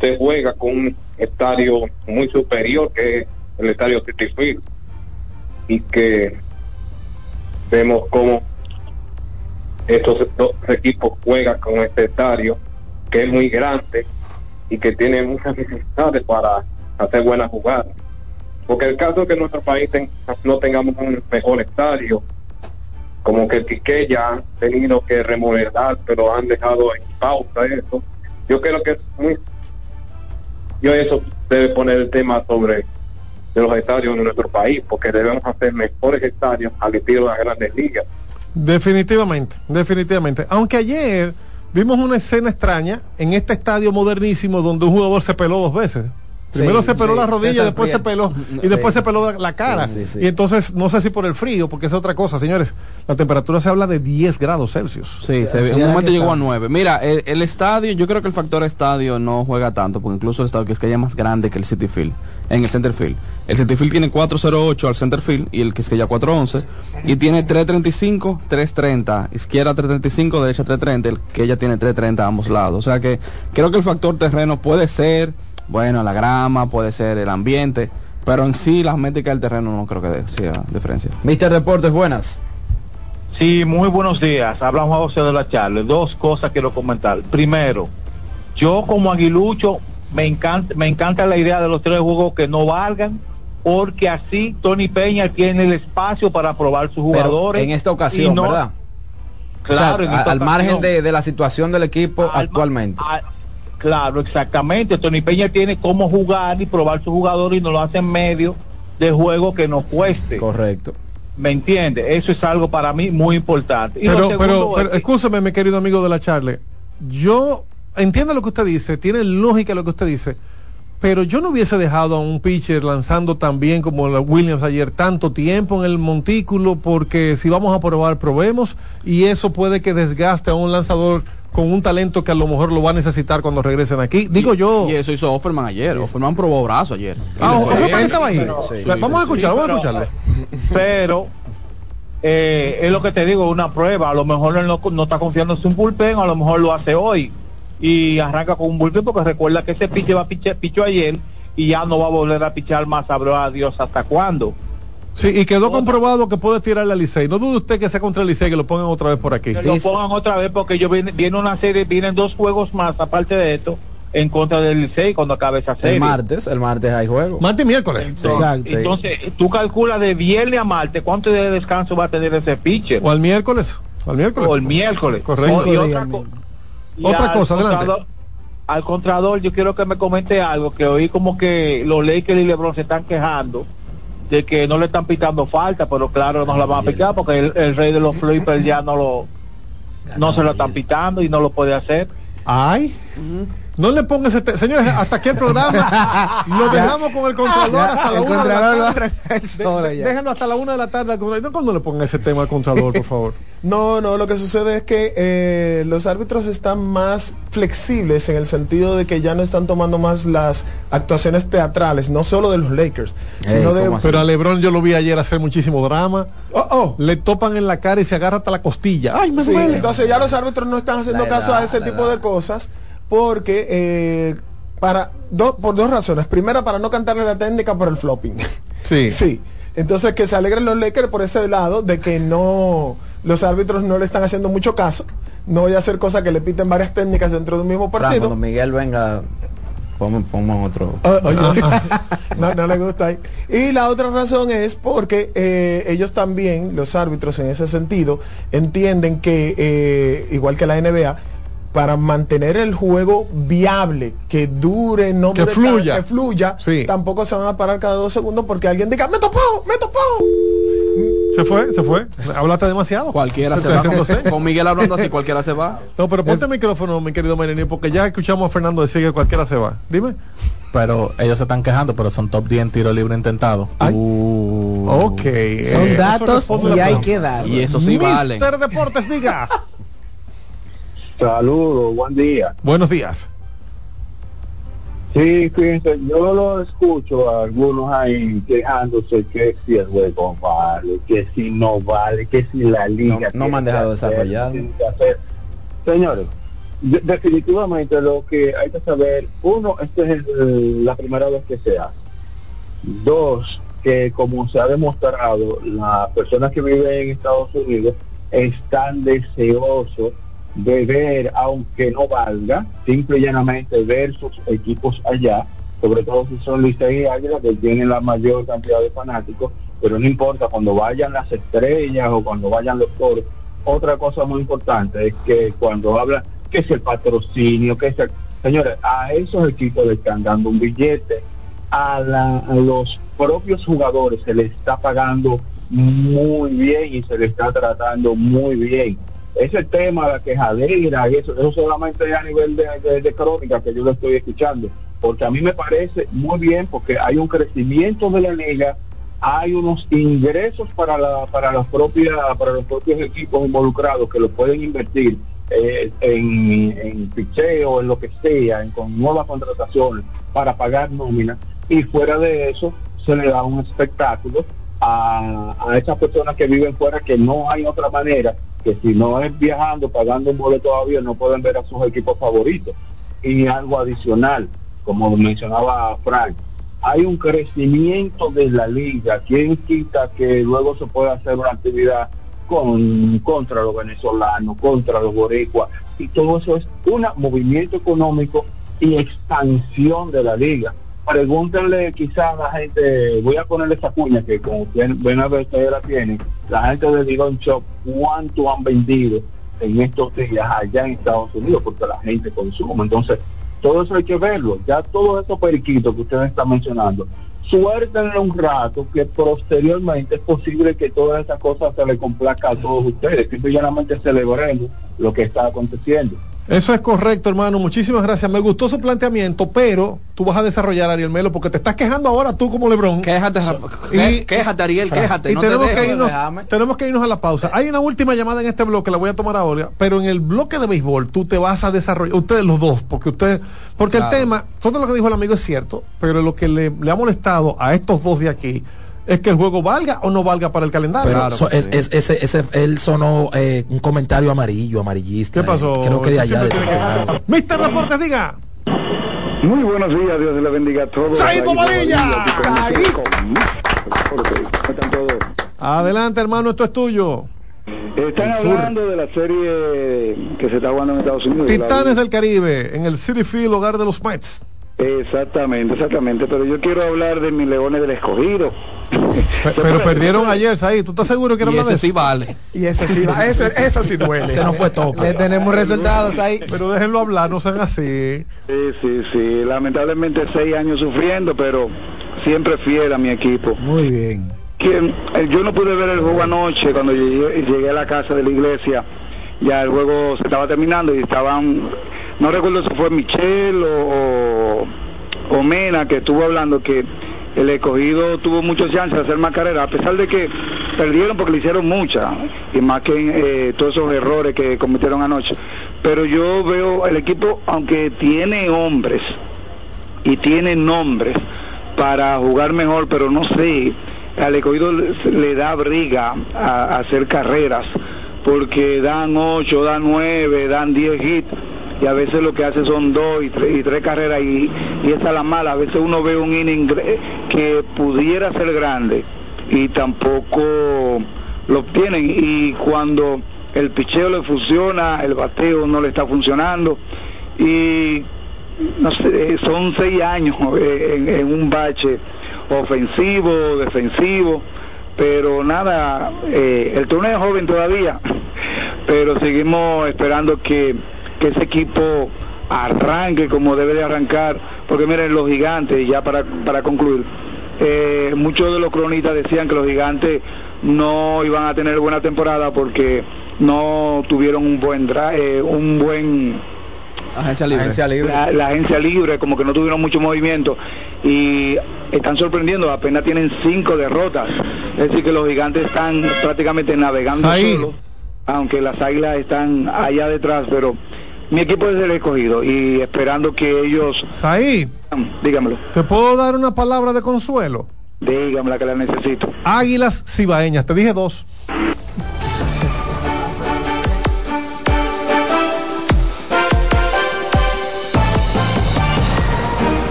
se juega con un estadio muy superior que el estadio City Field y que vemos cómo estos dos equipos juegan con este estadio que es muy grande y que tiene muchas necesidades para hacer buenas jugadas. Porque el caso que nuestro país no tengamos un mejor estadio, como que el Quique ya han tenido que remodelar, pero han dejado en pausa eso. Yo creo que. Yo eso debe poner el tema sobre de los estadios en nuestro país, porque debemos hacer mejores estadios al estilo de las grandes ligas. Definitivamente, definitivamente. Aunque ayer vimos una escena extraña en este estadio modernísimo donde un jugador se peló dos veces. Primero se peló la rodilla, después se peló y después se peló la cara. y entonces no sé si por el frío, porque es otra cosa, señores. La temperatura se habla de 10 grados Celsius. Sí, en un momento llegó a 9. Mira, el, estadio, yo creo que el factor estadio no juega tanto, porque incluso el estadio que es que haya más grande que el City Field, en el Center Field. El City Field tiene 408 al Center Field y el que es que ya 411 y tiene 335, 330, izquierda 335, derecha 330, el que ella tiene 330 a ambos lados. O sea que creo que el factor terreno puede ser bueno, la grama, puede ser el ambiente, pero en sí las métricas del terreno no creo que sea diferencia. Mister Deportes, buenas. Sí, muy buenos días. Habla Juan José de la Charle. Dos cosas quiero comentar. Primero, yo como aguilucho me encanta, me encanta la idea de los tres juegos que no valgan, porque así Tony Peña tiene el espacio para probar sus jugadores. en esta ocasión, ¿verdad? Claro, al margen de, la situación del equipo actualmente. Claro, exactamente. Tony Peña tiene cómo jugar y probar su jugador y no lo hace en medio de juego que nos cueste. Correcto. ¿Me entiende? Eso es algo para mí muy importante. pero, pero, escúcheme, mi querido amigo de la Charle. Yo entiendo lo que usted dice, tiene lógica lo que usted dice, pero yo no hubiese dejado a un pitcher lanzando tan bien como Williams ayer tanto tiempo en el montículo, porque si vamos a probar, probemos, y eso puede que desgaste a un lanzador con un talento que a lo mejor lo va a necesitar cuando regresen aquí. Digo yo. Y eso hizo Offerman ayer. Offerman probó brazo ayer. Ah, Offerman estaba ahí. Vamos a escucharlo, vamos a escucharlo. Pero eh, es lo que te digo, una prueba. A lo mejor él no, está confiando en su bullpen, a lo mejor lo hace hoy y arranca con un bullpen porque recuerda que ese pitch va a pichó ayer y ya no va a volver a pichar más, sabrá a Dios hasta cuándo. Sí, y quedó comprobado que puede tirar la Licey. No dude usted que sea contra el Licey, que lo pongan otra vez por aquí. Que lo pongan otra vez porque yo viene, viene una serie, vienen dos juegos más, aparte de esto, en contra del Licey cuando acabe esa serie. El martes, el martes hay juego. Martes y miércoles. Entonces, entonces tú calculas de viernes a martes cuánto de descanso va a tener ese pitcher. O al miércoles. O al miércoles. O el miércoles. Correcto. y otra, otra cosa, adelante. Al contrador, yo quiero que me comente algo, que oí como que los Lakers y LeBron se están quejando de que no le están pitando falta, pero claro, no la van a picar porque el, rey de los flippers ya no lo no se lo están pitando y no lo puede hacer. Ay. No le pongas este, señores, hasta aquí el programa. lo <laughs> dejamos con el contralor hasta la una de la tarde. Déjenlo hasta la una de la tarde. No cuando le ponga ese tema al contralor, por favor. <laughs> No, no, lo que sucede es que eh, los árbitros están más flexibles en el sentido de que ya no están tomando más las actuaciones teatrales, no solo de los Lakers, sino de... Pero a Lebron yo lo vi ayer hacer muchísimo drama. Oh, oh. Le topan en la cara y se agarra hasta la costilla. Ay, me duele. Entonces ya los árbitros no están haciendo caso a ese tipo de cosas porque eh, para por dos razones. Primera, para no cantarle la técnica por el flopping. Sí. <laughs> sí. Entonces, que se alegren los Lakers por ese lado de que no los árbitros no le están haciendo mucho caso. No voy a hacer cosas que le piten varias técnicas dentro de un mismo partido. cuando Miguel venga, pongan otro. Ah, <laughs> no, no, le gusta ahí. Y la otra razón es porque eh, ellos también, los árbitros en ese sentido, entienden que, eh, igual que la NBA, para mantener el juego viable, que dure, no que fluya, que fluya tampoco se van a parar cada dos segundos porque alguien diga, me topó, me topó. Se fue, se fue. Hablaste demasiado. Cualquiera se, va. Con, Miguel hablando así, cualquiera se va. No, pero ponte el micrófono, mi querido Merini, porque ya escuchamos a Fernando decir que cualquiera se va. Dime. Pero ellos se están quejando, pero son top 10 tiro libre intentado. Uh, ok. Son eh, datos y hay que dar. Y eso sí vale. Deportes, diga. <laughs> Saludos, buen día. Buenos días. Sí, fíjense, yo lo escucho a algunos ahí quejándose que si el juego vale, que si no vale, que si la liga... No, me han dejado desarrollar. Señores, definitivamente lo que hay que saber, uno, esta es la primera vez que se hace. Dos, que como se ha demostrado, las personas que viven en Estados Unidos están deseosos de ver, aunque no valga, simple y llanamente ver sus equipos allá, sobre todo si son Licey y Águila, que tienen la mayor cantidad de fanáticos, pero no importa, cuando vayan las estrellas o cuando vayan los toros, otra cosa muy importante es que cuando hablan, que es el patrocinio, que es el... Señores, a esos equipos le están dando un billete a, los propios jugadores se les está pagando muy bien y se les está tratando muy bien. Ese tema, la quejadera, y eso, eso solamente a nivel de, de, crónica que yo lo estoy escuchando, porque a mí me parece muy bien porque hay un crecimiento de la liga, hay unos ingresos para la para las propias para los propios equipos involucrados que lo pueden invertir eh, en, en picheo, en lo que sea, en, con nuevas contrataciones para pagar nómina. Y fuera de eso se le da un espectáculo a, a esas personas que viven fuera que no hay otra manera que si no es viajando, pagando un boleto todavía no pueden ver a sus equipos favoritos. Y algo adicional, como mencionaba Frank, hay un crecimiento de la liga. ¿Quién quita que luego se pueda hacer una actividad con, contra los venezolanos, contra los boricuas, y todo eso es un movimiento económico y expansión de la liga. Pregúntenle quizás a la gente, voy a ponerle esa cuña que como buena vez ustedes la tienen, la gente de Digon Shop, cuánto han vendido en estos días allá en Estados Unidos, porque la gente consume. Entonces, todo eso hay que verlo. Ya todos esos periquitos que ustedes están mencionando, suéltenle un rato que posteriormente es posible que todas esas cosas se le complazca a todos ustedes, que llanamente celebremos lo que está aconteciendo. Eso es correcto, hermano. Muchísimas gracias. Me gustó su planteamiento, pero tú vas a desarrollar, Ariel Melo, porque te estás quejando ahora tú como Lebrón. Quéjate, y, quéjate Ariel, quéjate. Y tenemos, que irnos, tenemos que irnos a la pausa. Hay una última llamada en este bloque, la voy a tomar ahora, pero en el bloque de béisbol tú te vas a desarrollar, ustedes los dos, porque ustedes, porque el tema, todo lo que dijo el amigo es cierto, pero lo que le, le ha molestado a estos dos de aquí es que el juego valga o no valga para el calendario. Pero es, es, ese, ese, él sonó eh, un comentario amarillo, amarillista. ¿Qué pasó? Eh, creo que de allá. De Mister Deportes, diga. Muy buenos días, Dios le bendiga a todos. Adelante, hermano, esto es tuyo. Están hablando de la serie que se está jugando en Estados Unidos. Titanes del Caribe, en el City Field, hogar de los Mets. Exactamente, exactamente. Pero yo quiero hablar de mis leones del escogido. Pero, perdieron ayer, ahí. ¿Tú estás seguro que no y ese sí vale. Y ese sí vale. eso sí duele. Ese no fue todo. Le tenemos resultados ahí. Pero déjenlo hablar, no sean así. Sí, sí, sí. Lamentablemente seis años sufriendo, pero siempre fiel a mi equipo. Muy bien. Que, eh, yo no pude ver el juego anoche cuando llegué, llegué a la casa de la iglesia. Ya el juego se estaba terminando y estaban no recuerdo si fue Michelle o, o, Mena que estuvo hablando que el escogido tuvo muchas chances de hacer más carreras, a pesar de que perdieron porque le hicieron muchas, y más que eh, todos esos errores que cometieron anoche. Pero yo veo el equipo, aunque tiene hombres y tiene nombres para jugar mejor, pero no sé, al escogido le, da briga a, hacer carreras, porque dan 8, dan 9, dan 10 hits y a veces lo que hace son dos y tres, y tres carreras y, y esa es la mala. A veces uno ve un inning que pudiera ser grande y tampoco lo obtienen y cuando el picheo le funciona, el bateo no le está funcionando y no sé, son seis años en, un bache ofensivo, defensivo, pero nada, eh, el torneo es joven todavía, <laughs> pero seguimos esperando que que ese equipo arranque como debe de arrancar, porque miren, los gigantes, ya para, para concluir, eh, muchos de los cronistas decían que los gigantes no iban a tener buena temporada porque no tuvieron un buen eh, un buen agencia libre, La, agencia libre como que no tuvieron mucho movimiento. Y están sorprendiendo apenas tienen cinco derrotas. Es decir que los gigantes están prácticamente navegando solos aunque las águilas están allá detrás pero mi equipo es el escogido y esperando que ellos... Saí. Dígamelo. ¿Te puedo dar una palabra de consuelo? Dígamela que la necesito. Águilas cibaeñas, te dije dos.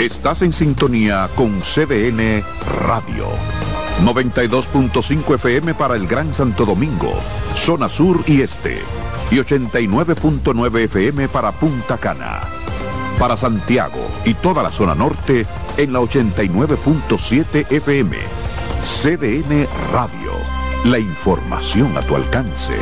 Estás en sintonía con CDN Radio. 92.5 FM para el Gran Santo Domingo, zona sur y este, y 89.9 FM para Punta Cana. Para Santiago y toda la zona norte en la 89.7 FM. CDN Radio. La información a tu alcance.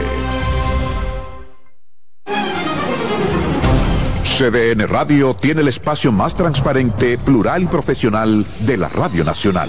CDN Radio tiene el espacio más transparente, plural y profesional de la Radio Nacional.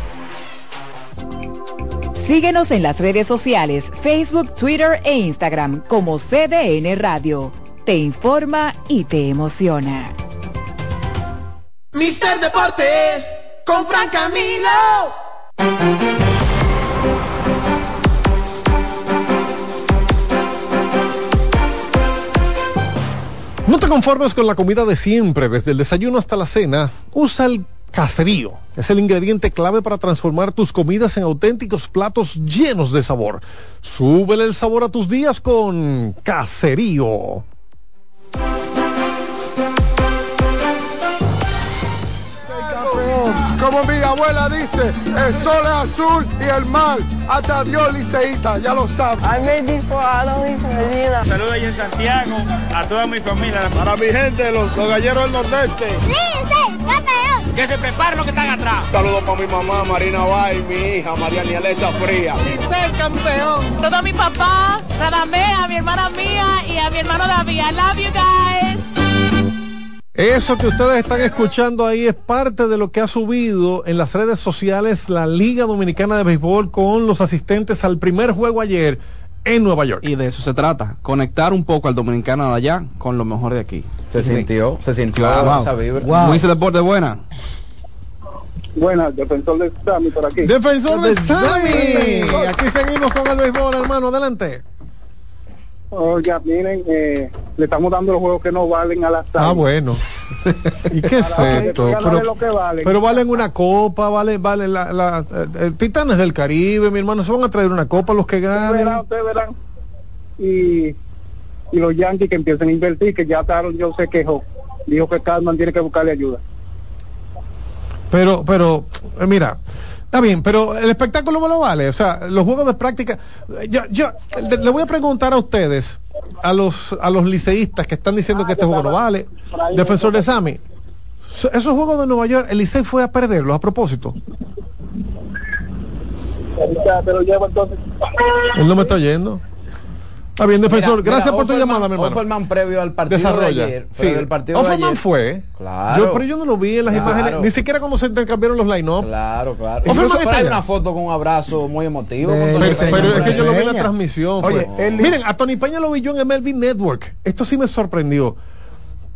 Síguenos en las redes sociales, Facebook, Twitter e Instagram como CDN Radio. Te informa y te emociona. Mister Deportes con Fran Camilo. No te conformes con la comida de siempre, desde el desayuno hasta la cena. Usa el Caserío es el ingrediente clave para transformar tus comidas en auténticos platos llenos de sabor. Súbele el sabor a tus días con Caserío. Como mi abuela dice, el sol es azul y el mar. Hasta Dios liceíta, ya lo sabes. Saludos ahí en Santiago, a toda mi familia. Para mi gente, los, los galleros del nordeste. campeón! Que se preparen los que están atrás. Saludos para mi mamá, Marina Bay, mi hija, María Nielesa Fría. ¡Lice, campeón! Todo a mi papá, Radamea, a mi hermana mía y a mi hermano David. I love you guys. Eso que ustedes están escuchando ahí es parte de lo que ha subido en las redes sociales la Liga Dominicana de Béisbol con los asistentes al primer juego ayer en Nueva York. Y de eso se trata, conectar un poco al dominicano de allá con lo mejor de aquí. Se sintió, se sintió wow. esa vibra. Wow. Deporte buena. Buena, defensor de Sami por aquí. Defensor de Sami. Aquí seguimos con el béisbol, hermano, adelante. Oiga, miren, eh, le estamos dando los juegos que no valen a la Ah, bueno. <laughs> ¿Y qué es esto? Pero, valen. pero, valen. una copa, vale, vale la, la eh, Titanes del Caribe, mi hermano, se van a traer una copa los que ganen. Ustedes verán, ustedes verán. Y, y los Yankees que empiecen a invertir, que ya Taron yo se quejó. Dijo que Carmen tiene que buscarle ayuda. Pero, pero, eh, mira, Está bien, pero el espectáculo me lo vale. O sea, los juegos de práctica. Yo, yo le voy a preguntar a ustedes, a los, a los liceístas que están diciendo que este juego no vale, defensor de Sami. Esos juegos de Nueva York, el Licey fue a perderlos a propósito. Él no me está oyendo. Está bien, defensor. Gracias por tu llamada, mi hermano. Offerman previo al partido de ayer. Sí, el partido Offerman fue. Claro. Yo, pero yo no lo vi en las imágenes, ni siquiera cuando se intercambiaron los line-up. Claro, claro. Incluso hay una foto con un abrazo muy emotivo. pero, es que yo lo vi en la transmisión. Oye, Miren, a Tony Peña lo vi yo en MLB Network. Esto sí me sorprendió.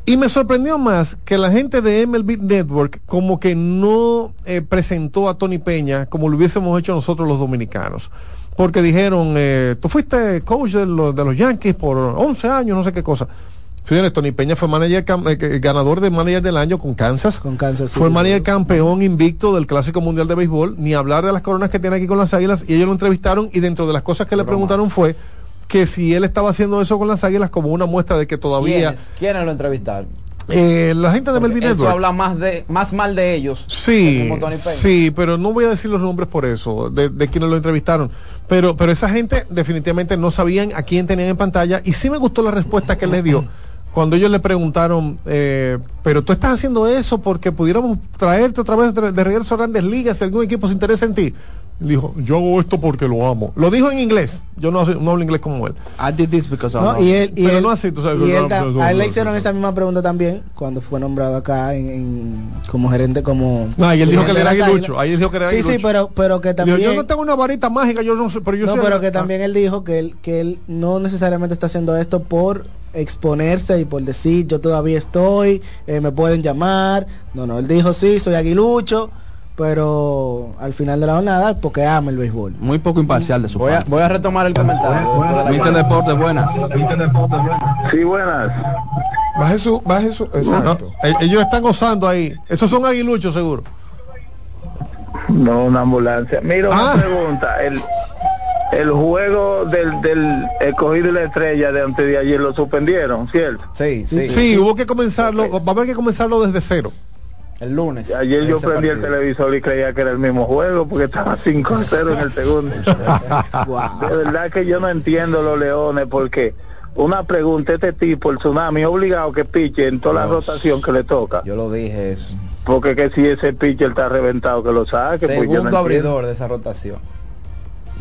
Y me sorprendió más que la gente de MLB Network como que no eh, presentó a Tony Peña como lo hubiésemos hecho nosotros los dominicanos porque dijeron, eh, tú fuiste coach de los, de los Yankees por 11 años, no sé qué cosa. Señores, Tony Peña fue manager, eh, ganador de manager del año con Kansas. Con Kansas. Fue manager campeón invicto del Clásico Mundial de Béisbol, ni hablar de las coronas que tiene aquí con las Águilas. Y ellos lo entrevistaron y dentro de las cosas que le preguntaron fue que si él estaba haciendo eso con las Águilas como una muestra de que todavía... ¿Quiénes, ¿Quiénes lo entrevistaron? Eh, la gente de Melvin Eso habla más de más mal de ellos. Sí, sí, pero no voy a decir los nombres por eso, de, de, quienes lo entrevistaron. Pero, pero esa gente definitivamente no sabían a quién tenían en pantalla y sí me gustó la respuesta que él le dio cuando ellos le preguntaron, eh, pero tú estás haciendo eso porque pudiéramos traerte otra vez de, regreso a grandes ligas si algún equipo se interesa en ti. Dijo, yo hago esto porque lo amo. Lo dijo en inglés. Yo no, no hablo inglés como él. I did this because no, y él, y él, no así, tú sabes. Y él, a él le hicieron esa misma pregunta también cuando fue nombrado acá en, como gerente, como... No, y él dijo que le era aguilucho. Ahí dijo que era Sí, sí, pero, pero que también... yo no tengo una varita mágica, yo no sé, pero yo No, pero que también él dijo que él, que él no necesariamente está haciendo esto por exponerse y por decir yo todavía estoy, eh, me pueden llamar. No, no, él dijo sí, soy aguilucho, pero al final de la jornada porque ama el béisbol. Muy poco imparcial de su voy parte. A, voy a retomar el comentario. Mister Deportes, buenas. Sí, buenas. Baje su, baje su, exacto. E-, ellos están gozando ahí. Esos son aguiluchos seguro. No, una ambulancia. Mira una ah. pregunta. El, el juego del, del escogido y la estrella de antes de ayer lo suspendieron, ¿cierto? Sí, sí. Sí, hubo que comenzarlo, va a haber que comenzarlo desde cero. El lunes. ayer yo prendí el televisor y creía que era el mismo juego porque estaba <laughs> 5 a 0 en el segundo. <laughs> De verdad que yo no entiendo los leones porque una pregunta, este tipo, el tsunami, obligado que piche en toda la rotación que le toca. Yo lo dije eso. Porque que si ese pitcher está reventado que lo saque. Segundo pues yo no abridor de esa rotación.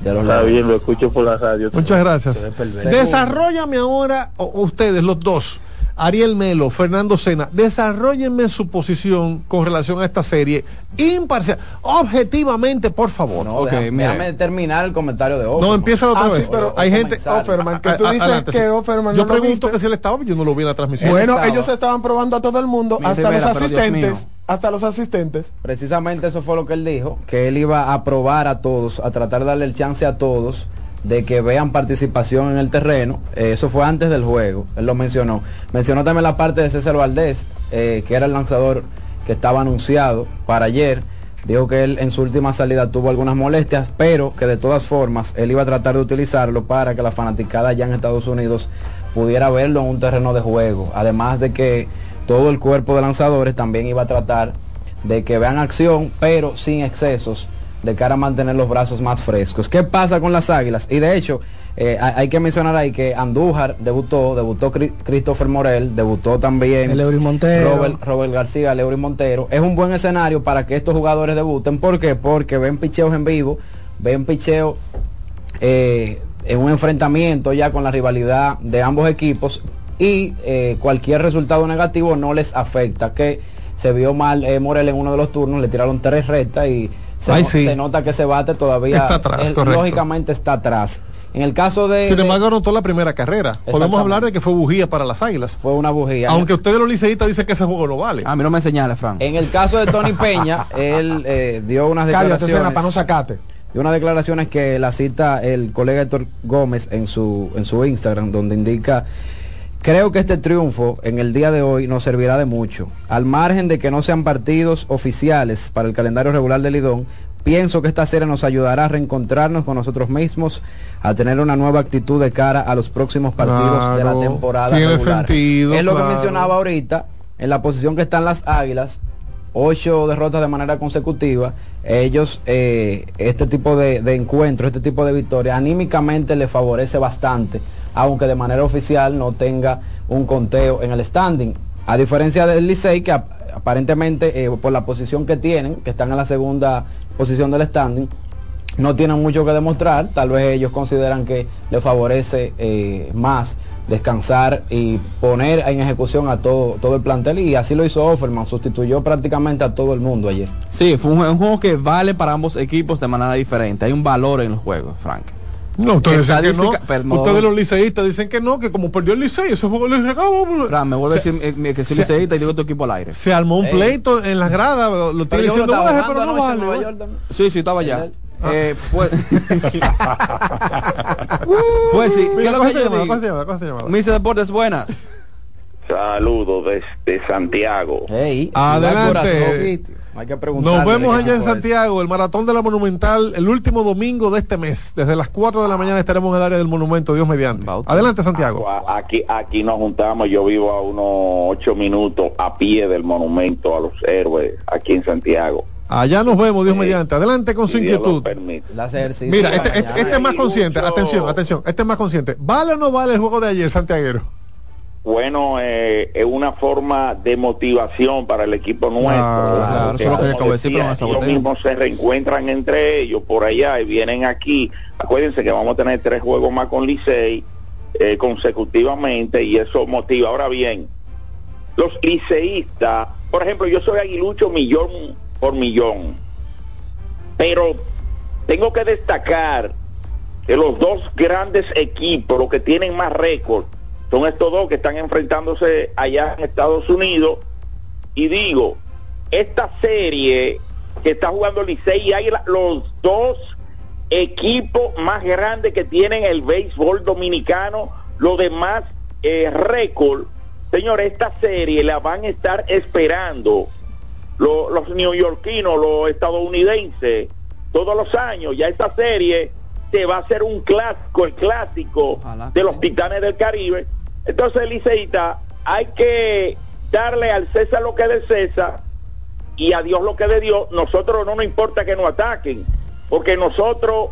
Está bien, lo escucho por la radio. Muchas gracias. Desarrollame ahora, ustedes, los dos, Ariel Melo, Fernando Sena, desarrollenme su posición con relación a esta serie imparcial, objetivamente, por favor. No, déjame, terminar el comentario de Offerman. No, empieza otra ah, vez. pero hay gente, Offerman, que tú dices que Offerman Yo pregunto que si él estaba, yo no lo vi en la transmisión. Bueno, ellos estaban probando a todo el mundo, hasta los asistentes hasta los asistentes. Precisamente eso fue lo que él dijo, que él iba a probar a todos, a tratar de darle el chance a todos de que vean participación en el terreno. Eh, eso fue antes del juego, él lo mencionó. Mencionó también la parte de César Valdés, eh, que era el lanzador que estaba anunciado para ayer. Dijo que él en su última salida tuvo algunas molestias, pero que de todas formas él iba a tratar de utilizarlo para que la fanaticada allá en Estados Unidos pudiera verlo en un terreno de juego. Además de que todo el cuerpo de lanzadores también iba a tratar de que vean acción, pero sin excesos de cara a mantener los brazos más frescos. ¿Qué pasa con las águilas? Y de hecho, eh, hay que mencionar ahí que Andújar debutó, debutó Christopher Morel, debutó también Montero. Robert, García, Leury Montero. Es un buen escenario para que estos jugadores debuten. ¿Por qué? Porque ven picheos en vivo, ven picheo eh, en un enfrentamiento ya con la rivalidad de ambos equipos y eh, cualquier resultado negativo no les afecta. Que se vio mal Morel en uno de los turnos, le tiraron tres rectas y se, nota que ese bate todavía lógicamente está atrás. En el caso de. Sin embargo, anotó la primera carrera. Podemos hablar de que fue bujía para las águilas. Fue una bujía. Aunque ustedes los liceístas dicen que ese juego no vale. A mí no me señales, Frank. En el caso de Tony Peña, <laughs> él eh, dio unas declaraciones. para no sacate. Dio unas declaraciones que la cita el colega Héctor Gómez en su, en su Instagram, donde indica Creo que este triunfo en el día de hoy nos servirá de mucho. Al margen de que no sean partidos oficiales para el calendario regular del Lidón, pienso que esta serie nos ayudará a reencontrarnos con nosotros mismos, a tener una nueva actitud de cara a los próximos partidos de la temporada tiene Sentido, es lo que mencionaba ahorita, en la posición que están las Águilas, ocho derrotas de manera consecutiva, ellos, eh, este tipo de, de encuentros, este tipo de victoria, anímicamente les favorece bastante aunque de manera oficial no tenga un conteo en el standing. A diferencia del Licey, que aparentemente eh, por la posición que tienen, que están en la segunda posición del standing, no tienen mucho que demostrar, tal vez ellos consideran que les favorece eh, más descansar y poner en ejecución a todo, todo el plantel y así lo hizo Offerman, sustituyó prácticamente a todo el mundo ayer. Sí, fue un, juego que vale para ambos equipos de manera diferente, hay un valor en los juegos, Frank. No, ustedes dicen que no. Ustedes los liceístas dicen que no, que como perdió el liceo, ese juego regalo. Fran, me vuelve a decir eh, que soy liceísta y digo tu equipo al aire. Se armó un pleito en las gradas, lo estoy diciendo, baje, pero no vale. Sí, sí, estaba allá. Ah. Eh, pues, <laughs> pues sí, ¿qué es lo que se llama? ¿Cómo se llama? ¿Cómo se llama? Mis Deportes, buenas. Saludos desde Santiago. Hey, Adelante. Hay que Nos vemos allá en Santiago, el maratón de la Monumental, el último domingo de este mes. Desde las 4 de la mañana estaremos en el área del monumento, Dios mediante. Adelante, Santiago. Aquí, aquí nos juntamos, yo vivo a unos 8 minutos a pie del monumento a los héroes, aquí en Santiago. Allá nos vemos, Dios mediante. Adelante con su inquietud. Mira, este, este, este, es más consciente. Atención, atención. Este es más consciente. ¿Vale o no vale el juego de ayer, Santiago? Bueno, eh, es una forma de motivación para el equipo nuestro. claro, eso es lo que decir, ellos mismos se reencuentran entre ellos por allá y vienen aquí. Acuérdense que vamos a tener tres juegos más con Licey eh, consecutivamente y eso motiva. Ahora bien, los liceístas, por ejemplo, yo soy aguilucho millón por millón, pero tengo que destacar que los dos grandes equipos, los que tienen más récord, son estos dos que están enfrentándose allá en Estados Unidos. Y digo, esta serie que está jugando Licey y hay los dos equipos más grandes que tienen el béisbol dominicano, los demás eh, récord. Señores, esta serie la van a estar esperando los, los neoyorquinos, los estadounidenses, todos los años. Ya esta serie se va a ser un clásico, el clásico de los Titanes del Caribe. Entonces, Liceita, hay que darle al César lo que es de César y a Dios lo que es de Dios. Nosotros no nos importa que nos ataquen, porque nosotros,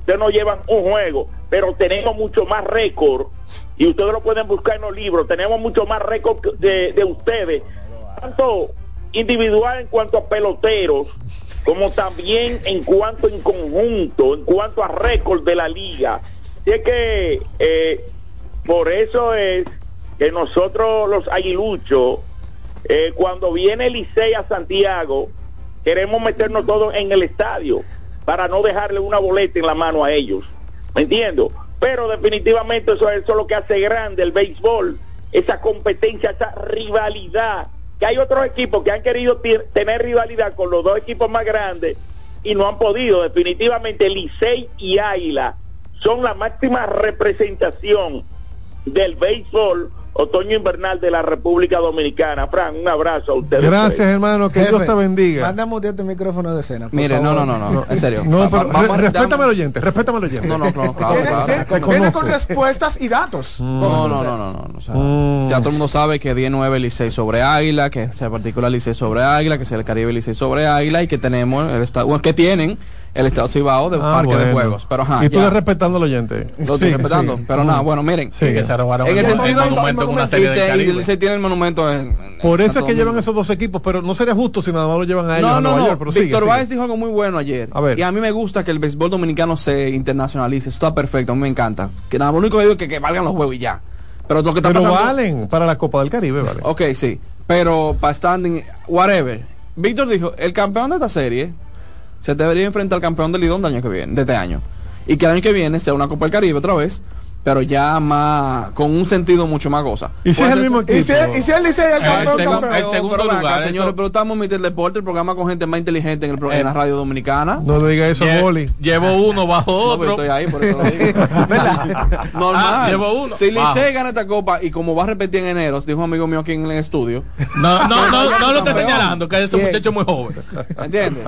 ustedes nos llevan un juego, pero tenemos mucho más récord, y ustedes lo pueden buscar en los libros, tenemos mucho más récord de, de ustedes, tanto individual en cuanto a peloteros, como también en cuanto en conjunto, en cuanto a récord de la liga. Así que eh, por eso es que nosotros los aguiluchos, eh, cuando viene Licey a Santiago, queremos meternos todos en el estadio para no dejarle una boleta en la mano a ellos. ¿Me entiendo? Pero definitivamente eso, eso es lo que hace grande el béisbol, esa competencia, esa rivalidad hay otros equipos que han querido tener rivalidad con los dos equipos más grandes y no han podido. Definitivamente Licey y Águila son la máxima representación del béisbol otoño invernal de la República Dominicana. Fran, un abrazo a ustedes. Gracias, hermano, que Dios te bendiga. Mándame un micrófono de escena. Mire, no, no, no, no, en serio. No, respétame al oyente, respétame al oyente. No, no, no, claro. Viene con respuestas y datos. No, no, no, no, no. Ya todo el mundo sabe que 19 Licey sobre Águila, que se particular Licey sobre Águila, que sea el Caribe Licey sobre Águila y que tenemos el estado, bueno, que tienen el Estado Cibao de ah, parque de juegos. Pero, ajá, y tú le respetando al oyente. Lo estoy respetando. Pero nada, bueno, miren. Que se robaron en el, sentido, monumento una serie de se tiene el monumento Por eso es que llevan esos dos equipos, pero no sería justo si nada más lo llevan a ellos. No, no, no. Víctor Báez dijo algo muy bueno ayer. Y a mí me gusta que el béisbol dominicano se internacionalice. Eso está perfecto, a mí me encanta. Que nada, lo único que digo es que, valgan los juegos y ya. Pero lo que está pero valen para la Copa del Caribe, vale. Ok, sí. Pero para standing, whatever. Víctor dijo, el campeón de esta serie se debería enfrentar al campeón del Lidón del año que viene, de este año. Y que el año que viene sea una Copa del Caribe otra vez pero ya más con un sentido mucho más goza. ¿Y si es el mismo equipo? ¿Y si, y si él dice el, campeón, el, segundo, el segundo pero lugar, acá, señores, pero estamos en el deporte, el programa con gente más inteligente en, el, en la radio dominicana. No le diga eso, Boli. Llevo uno bajo otro. No, estoy ahí, por eso lo digo. <laughs> ¿Verdad? Normal. Ah, llevo uno. Si Licey gana esta copa y como va a repetir en enero, dijo un amigo mío aquí en el estudio. No, no, no, no lo <laughs> estoy señalando, que es un muchacho muy joven. ¿Entiendes?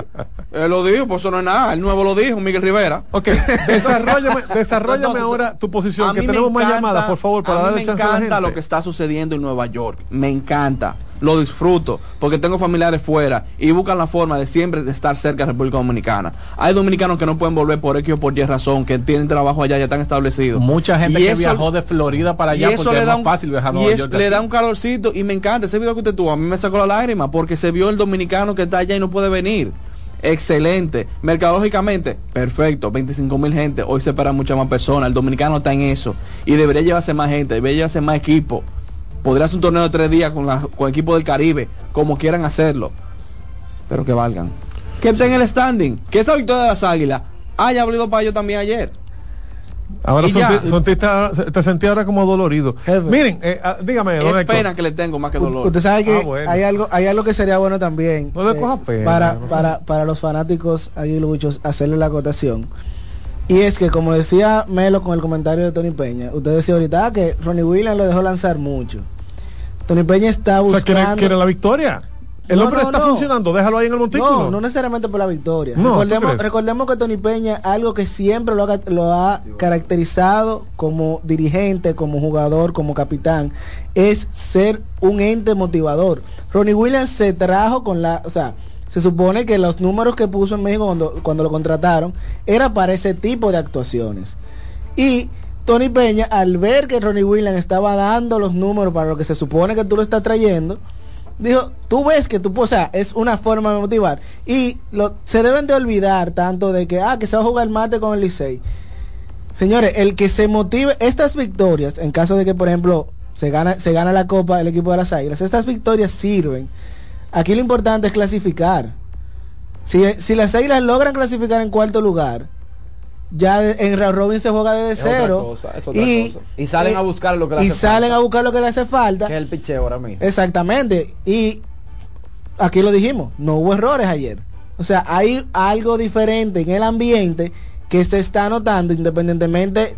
Él lo dijo, pues eso no es nada. El nuevo lo dijo, Miguel Rivera. Ok, <laughs> desarrollame, desarrollame ahora tu posición, que tenemos más por favor, para a mí me encanta lo que está sucediendo en Nueva York. Me encanta. Lo disfruto porque tengo familiares fuera y buscan la forma de siempre de estar cerca de la República Dominicana. Hay dominicanos que no pueden volver por X o por Y razón, que tienen trabajo allá, ya están establecidos. Mucha gente que viajó de Florida para allá porque es más fácil viajar a Nueva York. le da un calorcito y me encanta ese video que usted tuvo. A mí me sacó la lágrima porque se vio el dominicano que está allá y no puede venir excelente. Mercadológicamente, perfecto. 25 mil gente. Hoy se para muchas más personas. El dominicano está en eso. Y debería llevarse más gente, debería llevarse más equipo. Podría ser un torneo de tres días con, con equipo del Caribe, como quieran hacerlo. Pero que valgan. Que estén en el standing. Que esa victoria de las águilas haya habido para ellos también ayer. Ahora son, te sentí ahora como dolorido. Miren, eh, ah, dígame. Es que le tengo más que dolor. Usted sabe que ah, hay algo hay algo que sería bueno también. No le coja pena. Para, para, para los fanáticos aguiluchos hacerle la acotación. Y es que, como decía Melo con el comentario de Tony Peña, usted decía ahorita que Ronnie Williams lo dejó lanzar mucho. Tony Peña está buscando. O sea, ¿quiere la victoria? El hombre está funcionando, déjalo ahí en el montículo. No, no necesariamente por la victoria. recordemos, recordemos, que Tony Peña, algo que siempre lo ha, lo ha caracterizado como dirigente, como jugador, como capitán, es ser un ente motivador. Ronnie Williams se trajo con la, o sea, se supone que los números que puso en México cuando, cuando lo contrataron era para ese tipo de actuaciones. Y Tony Peña, al ver que Ronnie Williams estaba dando los números para lo que se supone que tú lo estás trayendo, dijo, tú ves que tú, o sea, es una forma de motivar. Y lo, se deben de olvidar tanto de que, ah, que se va a jugar mate con el Licey. Señores, el que se motive estas victorias, en caso de que, por ejemplo, se gana, se gana la copa el equipo de las Águilas, estas victorias sirven. Aquí lo importante es clasificar. Si, si las Águilas logran clasificar en cuarto lugar, ya en Real Robin se juega desde cero y, y, salen a buscar lo que le y salen a buscar lo que le hace falta. Que es el picheo ahora mismo. Exactamente. Y aquí lo dijimos no hubo errores ayer. O sea hay algo diferente en el ambiente que se está notando independientemente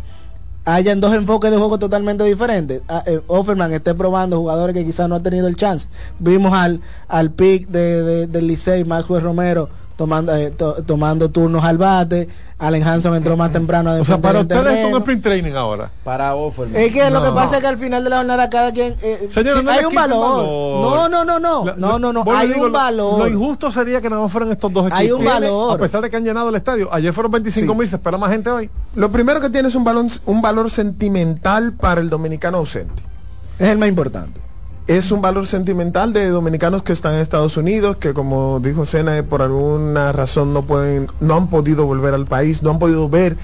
hayan dos enfoques de juego totalmente diferentes. Ah, eh, Offerman esté probando jugadores que quizás no han tenido el chance. Vimos al, al pick de, de, del Licey, Maxwell Romero, tomando, eh, tomando turnos al bate. Allen Hanson entró más temprano. <laughs> o sea, para ustedes esto es un sprint training ahora. Para Offerman. Es que lo que pasa es que al final de la jornada cada quien... Eh, hay un valor. No, no, no, no. no, no, no. Hay un valor. Lo, injusto sería que no fueran estos dos equipos. Hay un valor. A pesar de que han llenado el estadio. Ayer fueron 25 mil, se espera más gente hoy. Lo primero que tiene es un valor, un valor sentimental para el dominicano ausente. Es el más importante es un valor sentimental de dominicanos que están en Estados Unidos, que como dijo Sena, por alguna razón no pueden, no han podido volver al país, no han podido ver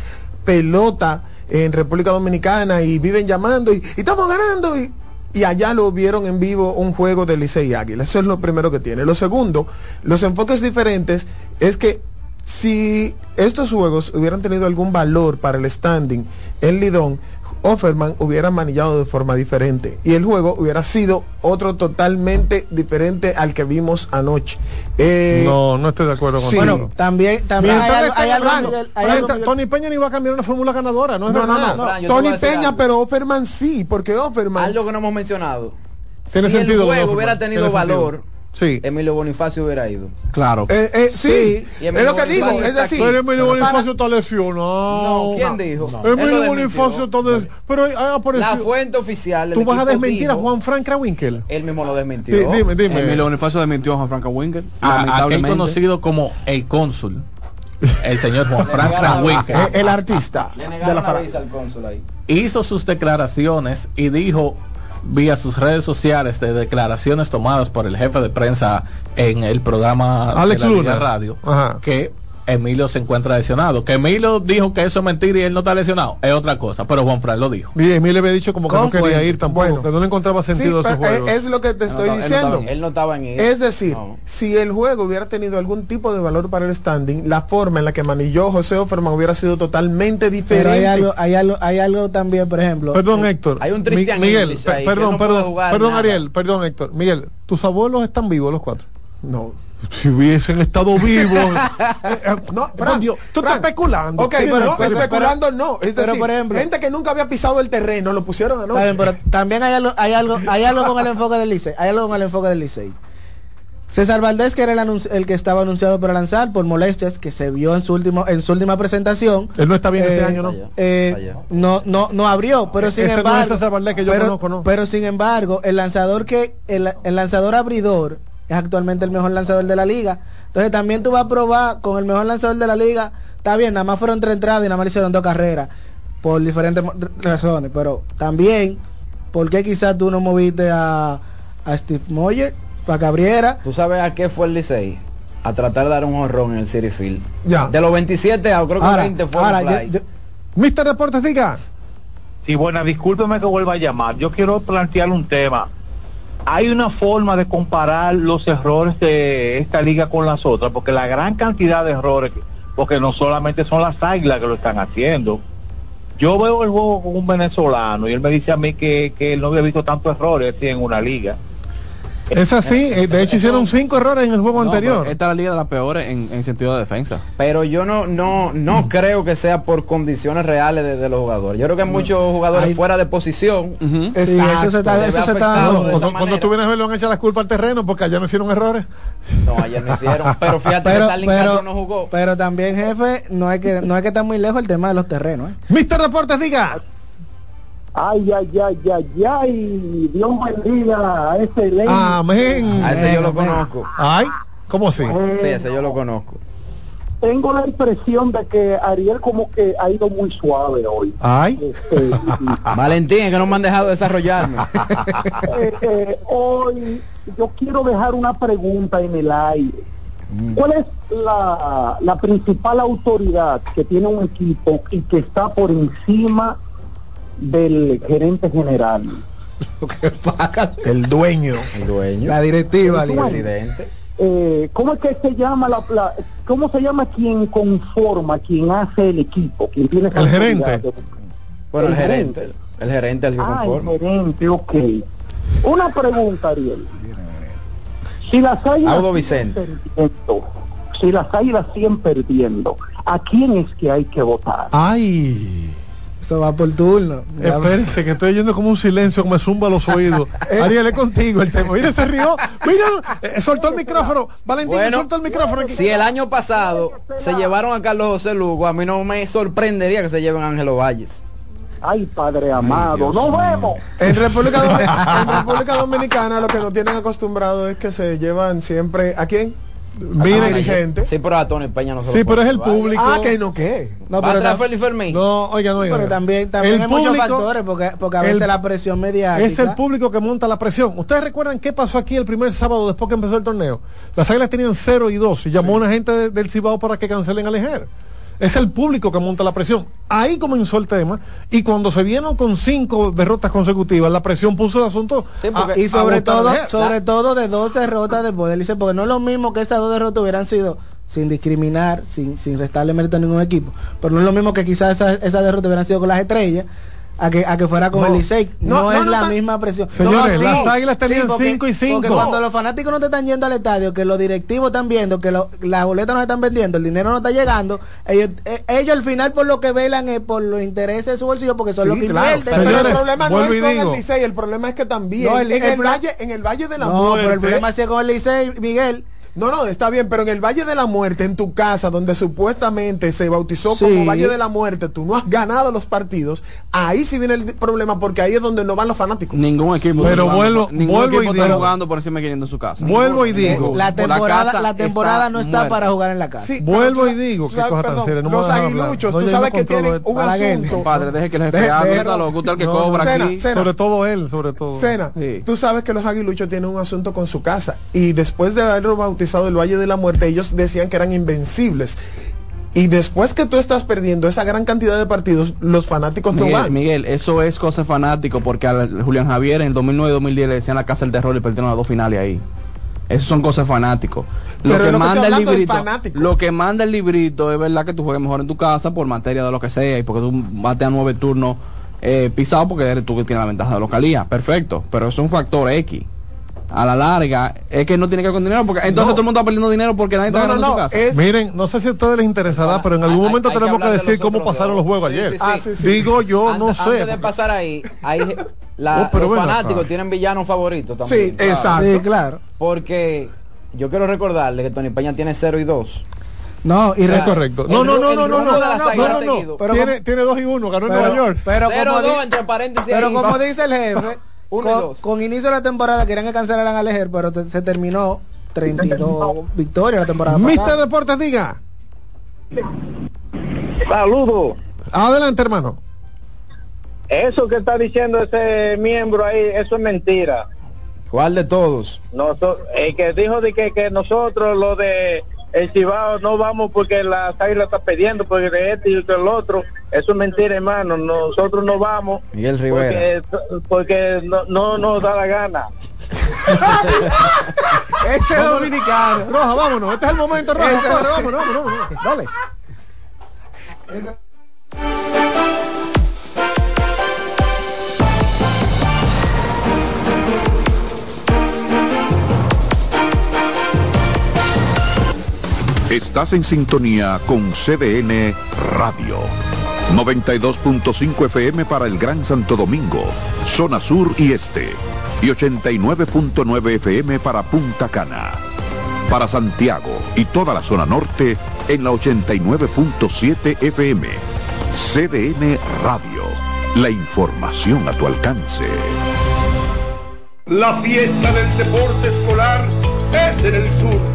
pelota en República Dominicana y viven llamando y, estamos ganando y, y, allá lo vieron en vivo un juego de Licey Águila. Eso es lo primero que tiene. Lo segundo, los enfoques diferentes es que si estos juegos hubieran tenido algún valor para el standing en Lidón, Offerman hubiera manillado de forma diferente y el juego hubiera sido otro totalmente diferente al que vimos anoche. Eh, no, no estoy de acuerdo con sí. Bueno, también, también hay, algo, Tony Peña no iba a cambiar una fórmula ganadora, ¿no es no, No, no, Tony Peña, pero Offerman sí, porque Offerman... Algo que no hemos mencionado. Tiene si sentido. El juego hubiera tenido valor sí. Emilio Bonifacio hubiera ido. Claro. Eh, eh, sí, es lo que digo, es decir. Pero Emilio Bonifacio está lesionado. No, ¿quién dijo? Emilio Bonifacio está Pero ah, La fuente oficial. Tú vas a desmentir a Juan Frank Winkel. Él mismo lo desmintió. dime, dime. Emilio Bonifacio desmintió a Juan Frank Winkel. Aquel conocido como el cónsul. El señor Juan <laughs> Frank Winkel. El artista. de la al cónsul ahí. Hizo sus declaraciones y dijo vía sus redes sociales de declaraciones tomadas por el jefe de prensa en el programa Alex de la Radio que Emilio se encuentra lesionado. Que Emilio dijo que eso es mentira y él no está lesionado, es otra cosa, pero Juan Fran lo dijo. Y Emilio había dicho como que no quería ir tampoco, que no le encontraba sentido a su juego. Es lo que te estoy diciendo. Él no, estaba en Es decir, si el juego hubiera tenido algún tipo de valor para el standing, la forma en la que manilló José Offerman hubiera sido totalmente diferente. Pero hay algo, hay algo, hay algo también, por ejemplo. Perdón, Héctor. Hay un Miguel, perdón, perdón, perdón, Ariel, perdón, Héctor. Miguel, ¿tus abuelos están vivos los cuatro? No si hubiesen estado vivos. <laughs> Eh, eh, no, tú estás especulando. Ok, pero, especulando no. Es decir, por ejemplo, gente que nunca había pisado el terreno, lo pusieron anoche. pero también hay algo, hay algo, hay algo con el <laughs> enfoque del Licey. Hay algo con el enfoque del Licey. César Valdés, que era el, el, que estaba anunciado para lanzar por molestias, que se vio en su último, en su última presentación. Él no está bien este eh, año, ¿no? no, no, no abrió, pero sin embargo. que yo pero, conozco, ¿no? pero sin embargo, el lanzador que, el, el lanzador abridor es actualmente el mejor lanzador de la liga. Entonces también tú vas a probar con el mejor lanzador de la liga. Está bien, nada más fueron tres entradas y nada más hicieron dos carreras. Por diferentes razones. Pero también, ¿por qué quizás tú no moviste a, a Steve Moyer para que abriera? ¿Tú sabes a qué fue el Licey? A tratar de dar un horrón en el City Field. Ya. De los 27 a creo que ahora, 20 fue ahora, yo, Mister Deportes, diga. Sí, bueno, discúlpeme que vuelva a llamar. Yo quiero plantearle un tema hay una forma de comparar los errores de esta liga con las otras, porque la gran cantidad de errores, porque no solamente son las águilas que lo están haciendo. Yo veo el juego con un venezolano y él me dice a mí que, que él no había visto tantos errores en una liga. Es así, eh, de hecho hicieron cinco errores en el juego anterior. Esta es la liga de las peores en, sentido de defensa. Pero yo no no no creo que sea por condiciones reales de, los jugadores. Yo creo que hay muchos jugadores fuera de posición. eso se está, eso se está dando. Cuando, cuando, tú vienes a verlo, han hecho las culpas al terreno porque allá no hicieron errores. No, allá no hicieron. Pero fíjate pero, que pero, no jugó. Pero también, jefe, no hay que no hay que estar muy lejos el tema de los terrenos. ¿eh? Mister Deportes, diga. Ay, ay, ay, ay, ay. Dios bendiga a ese ley. Amén. A ese yo lo conozco. Ay, ¿cómo así? Sí, ese yo lo conozco. tengo la impresión de que Ariel como que ha ido muy suave hoy. Ay. Este, <laughs> Valentín, que no me han dejado desarrollarme. <laughs> Eh, eh, hoy yo quiero dejar una pregunta en el aire. Mm. ¿Cuál es la, la principal autoridad que tiene un equipo y que está por encima del gerente general? <laughs> el dueño. El dueño. La directiva, el presidente. Eh, ¿Cómo es que se llama la, cómo se llama quien conforma, quien hace el equipo, quien tiene el gerente? Bueno, el, gerente. El gerente el que ah, conforma. El gerente, ok. Una pregunta, Ariel. Si las águilas perdiendo, si las águilas siguen perdiendo, ¿a quién es que hay que votar? Ay. Eso va por turno. Espérense, que estoy oyendo como un silencio que me zumba los oídos. <laughs> Ariel, es contigo el tema. Mira, se rió. Mira, eh, soltó el micrófono. Valentín, soltó el micrófono. Si el año pasado se llevaron a Carlos José Lugo, a mí no me sorprendería que se lleven a Ángelo Valles. Ay, Padre amado, nos vemos. En República, <laughs> en República Dominicana lo que nos tienen acostumbrado es que se llevan siempre... ¿A quién? Mira, dirigente. Sí, pero a Tony Peña no se Sí, pero es el público. Ah, que no, ¿qué? No, pero está Félix Fermín. No, oiga, no, oiga. Pero también, también hay muchos factores, porque, porque a veces la presión mediática. Es el público que monta la presión. ¿Ustedes recuerdan qué pasó aquí el primer sábado después que empezó el torneo? Las águilas tenían 0 y 2 y llamó a una gente del Cibao para que cancelen a Lejer. Es el público que monta la presión. Ahí comenzó el tema y cuando se vieron con cinco derrotas consecutivas, la presión puso el asunto. y sobre todo, sobre todo de dos derrotas de poder, dice, porque no es lo mismo que esas dos derrotas hubieran sido sin discriminar, sin, sin restarle mérito a ningún equipo, pero no es lo mismo que quizás esas esa derrotas hubieran sido con las estrellas a que, a que fuera con el Licey. No, es la misma presión. Señores, las águilas tenían 5 y 5. Porque cuando los fanáticos no te están yendo al estadio, que los directivos están viendo, que las boletas no están vendiendo, el dinero no está llegando, ellos, eh, ellos al final por lo que velan es por los intereses de su bolsillo, porque son los que claro. Pero el problema no es con el Licey, el problema es que también en, el, valle, en el Valle de la No, pero el problema es que con el Licey, Miguel no, no, está bien, pero en el Valle de la Muerte, en tu casa, donde supuestamente se bautizó como Valle de la Muerte, tú no has ganado los partidos, ahí sí viene el problema, porque ahí es donde no van los fanáticos. Ningún equipo. Pero vuelvo, ningún vuelvo equipo y está jugando por encima queriendo su casa. Vuelvo y digo. La temporada, la temporada no está para jugar en la casa. Sí, vuelvo y digo. ¿qué cosa tan seria? No los aguiluchos, tú sabes que tienen un asunto. Padre, deje que les lo gusta el que cobra aquí. Sobre todo él, sobre todo. Cena, tú sabes que los aguiluchos tienen un asunto con su casa. Y después de haberlo bautizado el Valle de la Muerte, ellos decían que eran invencibles. Y después que tú estás perdiendo esa gran cantidad de partidos, los fanáticos Miguel, no van. Miguel, eso es cosa fanático, porque a Julián Javier en el 2009-2010 le decían la casa del terror y perdieron las dos finales ahí. Eso son cosas fanáticos. Lo que, manda el librito, lo que manda el librito es verdad que tú juegues mejor en tu casa por materia de lo que sea y porque tú bateas nueve turnos eh, pisado porque eres tú que tienes la ventaja de localía. Perfecto, pero es un factor X a la larga es que no tiene que ver con dinero porque entonces todo el mundo está perdiendo dinero porque nadie está ganando su casa. Miren, no sé si a ustedes les interesará, pero en algún momento tenemos que, decir cómo pasaron los juegos ayer. Ah, Digo yo, no sé. Antes de pasar ahí, hay la, oh, los fanáticos tienen villanos favoritos también. Sí, exacto. Sí, claro. Porque yo quiero recordarle que Tony Peña tiene 0 y 2. No, y es correcto. No, no, no, no, no, no, no, tiene, tiene dos y uno, ganó en Nueva York. Pero como, entre paréntesis pero como dice el jefe, con, inicio de la temporada querían que cancelaran a Lejer, pero se terminó 32 victorias la temporada Mister Deportes, diga. Saludos. Adelante, hermano. Eso que está diciendo ese miembro ahí, eso es mentira. ¿Cuál de todos? No, el que dijo de que, que nosotros, lo de el Cibao no vamos porque la águilas está pidiendo, porque de este y del otro. Eso es mentira, hermano. Nosotros no vamos. Miguel Rivera. Porque, no, no nos da la gana. <laughs> Ese dominicano. Roja, vámonos. Este es el momento, Roja. Este vámonos, vámonos, vámonos. Dale. <laughs> Estás en sintonía con CDN Radio. 92.5 FM para el Gran Santo Domingo, zona sur y este. Y 89.9 FM para Punta Cana. Para Santiago y toda la zona norte en la 89.7 FM. CDN Radio. La información a tu alcance. La fiesta del deporte escolar es en el sur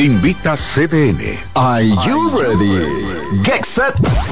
Invita CDN. Are you ready? Get set.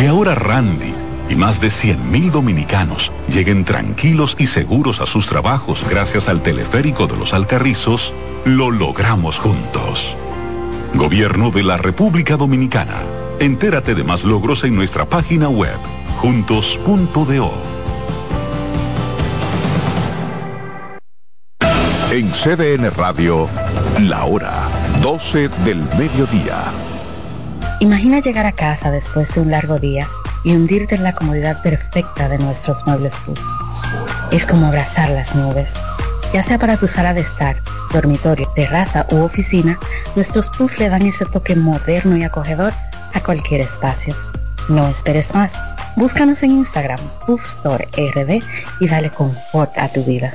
Que ahora Randy y más de 100.000 dominicanos lleguen tranquilos y seguros a sus trabajos gracias al teleférico de los Alcarrizos, lo logramos juntos. Gobierno de la República Dominicana. Entérate de más logros en nuestra página web, juntos.do. En CDN Radio, la hora 12 del mediodía. Imagina llegar a casa después de un largo día y hundirte en la comodidad perfecta de nuestros muebles Puff. Es como abrazar las nubes. Ya sea para tu sala de estar, dormitorio, terraza u oficina, nuestros Puff le dan ese toque moderno y acogedor a cualquier espacio. No esperes más. Búscanos en Instagram, Puff Store RD y dale confort a tu vida.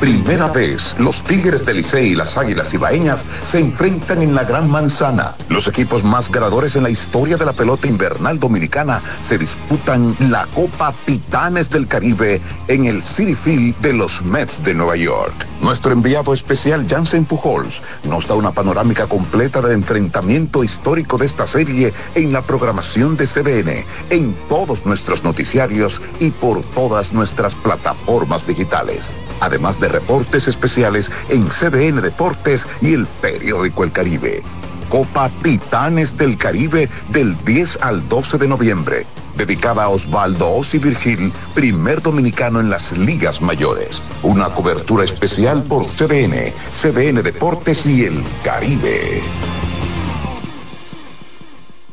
Primera vez, los Tigres del Licey y las Águilas Ibaeñas se enfrentan en la Gran Manzana. Los equipos más ganadores en la historia de la pelota invernal dominicana se disputan la Copa Titanes del Caribe en el City Field de los Mets de Nueva York. Nuestro enviado especial Jansen Pujols nos da una panorámica completa del enfrentamiento histórico de esta serie en la programación de CDN, en todos nuestros noticiarios y por todas nuestras plataformas digitales. Además de reportes especiales en CDN Deportes y el periódico El Caribe. Copa Titanes del Caribe del 10 al 12 de noviembre, dedicada a Osvaldo Osi Virgil, primer dominicano en las ligas mayores. Una cobertura especial por CDN, CDN Deportes y el Caribe.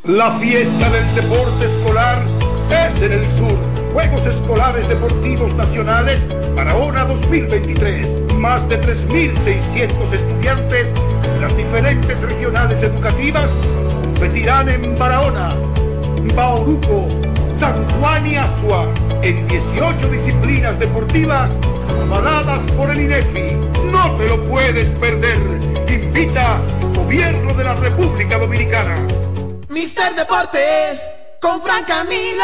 La fiesta del deporte escolar es en el sur. Juegos Escolares Deportivos Nacionales para 2023. Más de 3.600 estudiantes las diferentes regionales educativas competirán en Barahona, Bauruco, San Juan y Asua en 18 disciplinas deportivas avaladas por el INEFI. No te lo puedes perder. Invita Gobierno de la República Dominicana. Mister Deportes con Fran Camilo.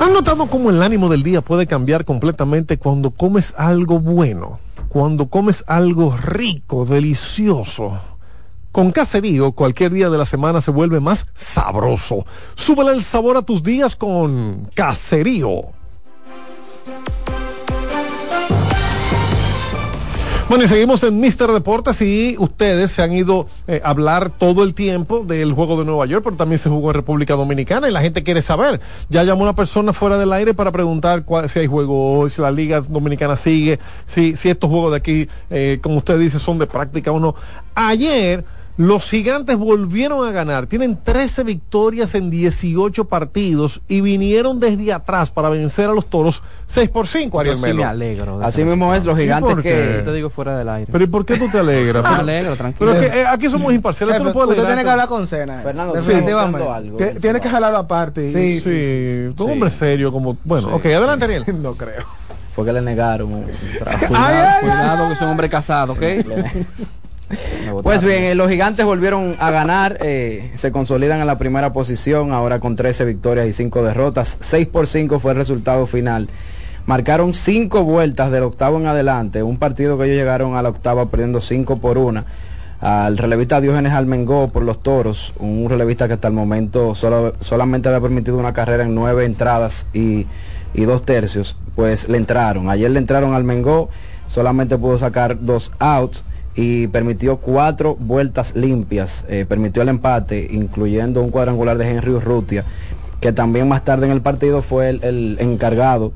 ¿Han notado cómo el ánimo del día puede cambiar completamente cuando comes algo bueno? Cuando comes algo rico, delicioso. Con Caserío, cualquier día de la semana se vuelve más sabroso. Súbele el sabor a tus días con Caserío. Bueno, y seguimos en Mister Deportes y ustedes se han ido eh, a hablar todo el tiempo del juego de Nueva York, pero también se jugó en República Dominicana y la gente quiere saber. Ya llamó una persona fuera del aire para preguntar cuál, si hay juego hoy, si la Liga Dominicana sigue, si, si estos juegos de aquí, eh, como usted dice, son de práctica o no. Ayer los gigantes volvieron a ganar, tienen 13 victorias en 18 partidos y vinieron desde atrás para vencer a los toros 6 por 5, Ariel Melo. me alegro. Así mismo es, los gigantes que... Te digo fuera del aire. Pero ¿y por qué tú te alegras? <laughs> me alegro, tranquilo. Pero que, eh, aquí somos imparciales, tú no puedes Usted tiene que hablar con Cena. Fernando, definitivamente. Tiene que jalarlo aparte. Sí, sí. sí, Tú hombre serio, como... Bueno, ok, adelante, Ariel. <laughs> no creo. Fue que le negaron. <laughs> Cuidado, cuidado que es un hombre casado, ¿ok? Pues bien, eh, los gigantes volvieron a ganar, eh, se consolidan en la primera posición, ahora con 13 victorias y 5 derrotas. 6 por 5 fue el resultado final. Marcaron 5 vueltas del octavo en adelante, un partido que ellos llegaron a la octava perdiendo 5 por 1 al relevista Diógenes Almengó por los toros, un relevista que hasta el momento solo, solamente había permitido una carrera en nueve entradas y, y dos tercios, pues le entraron. Ayer le entraron al Almengó, solamente pudo sacar dos outs y permitió cuatro vueltas limpias, eh, permitió el empate, incluyendo un cuadrangular de Henry Urrutia, que también más tarde en el partido fue el encargado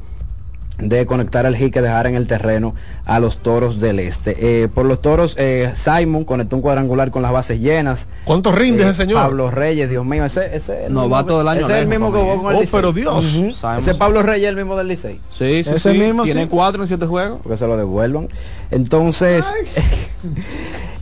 de conectar el hit que dejar en el terreno a los toros del este. Eh, por los toros, eh, Simon conectó un cuadrangular con las bases llenas. ¿Cuánto rinde eh, ese señor? Pablo Reyes, Dios mío, ese, ese novato del año. Ese es el mismo que jugó con el Oh, pero Dios. Ese Pablo Reyes el mismo del Licey. Sí, sí, ese Mismo, Tiene cuatro en siete juegos. Porque se lo devuelvan. Entonces,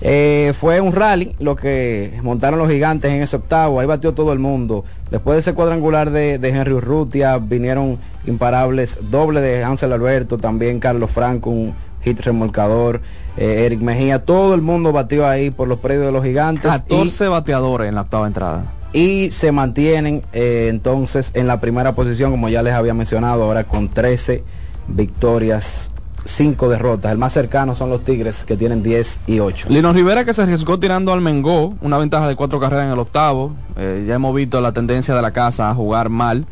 <laughs> fue un rally lo que montaron los gigantes en ese octavo. Ahí batió todo el mundo. Después de ese cuadrangular de, de Henry Urrutia, vinieron imparables, doble de Hansel Alberto, también Carlos Franco, un hit remolcador, eh, Eric Mejía, todo el mundo batió ahí por los predios de los gigantes. 14 bateadores en la octava entrada. Y se mantienen eh, entonces en la primera posición, como ya les había mencionado, ahora con 13 victorias cinco derrotas. El más cercano son los Tigres, que tienen 10 y 8. Lino Rivera, que se arriesgó tirando al Mengó, una ventaja de cuatro carreras en el octavo. Eh, ya hemos visto la tendencia de la casa a jugar mal.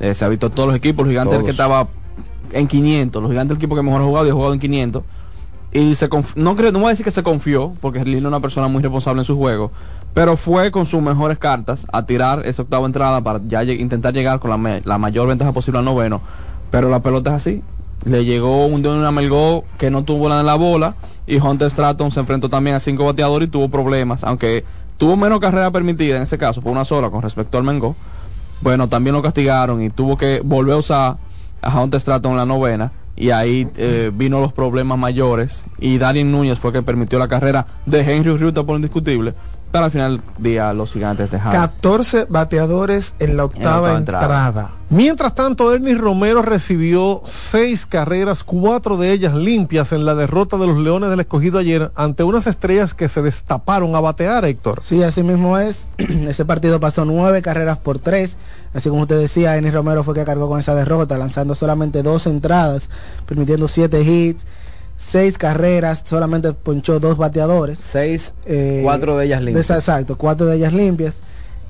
Eh, se ha visto todos los equipos, los gigantes que estaba en 500, los gigantes el equipo que mejor ha jugado y ha jugado en 500. Y se no, creo, no voy a decir que se confió, porque Lino es una persona muy responsable en su juego, pero fue con sus mejores cartas a tirar esa octava entrada para ya intentar llegar con la, la mayor ventaja posible al noveno. Pero la pelota es así, le llegó un una Melgó que no tuvo la bola y Hunter Stratton se enfrentó también a cinco bateadores y tuvo problemas, aunque tuvo menos carrera permitida en ese caso, fue una sola con respecto al Mengo. Bueno, también lo castigaron y tuvo que volver a usar a Hunter Stratton en la novena y ahí eh, vino los problemas mayores y Darien Núñez fue que permitió la carrera de Henry Ruta por indiscutible Pero al final día los gigantes dejaron. 14 bateadores en la octava, entrada. Mientras tanto, Ernie Romero recibió seis carreras, cuatro de ellas limpias en la derrota de los Leones del Escogido ayer ante unas estrellas que se destaparon a batear, Héctor. Sí, así mismo es. <clears throat> Ese partido pasó nueve carreras por tres. Así como usted decía, Ernie Romero fue que cargó con esa derrota, lanzando solamente dos entradas, permitiendo siete hits seis carreras, solamente ponchó dos bateadores. Seis, eh, cuatro de ellas limpias. exacto, cuatro de ellas limpias.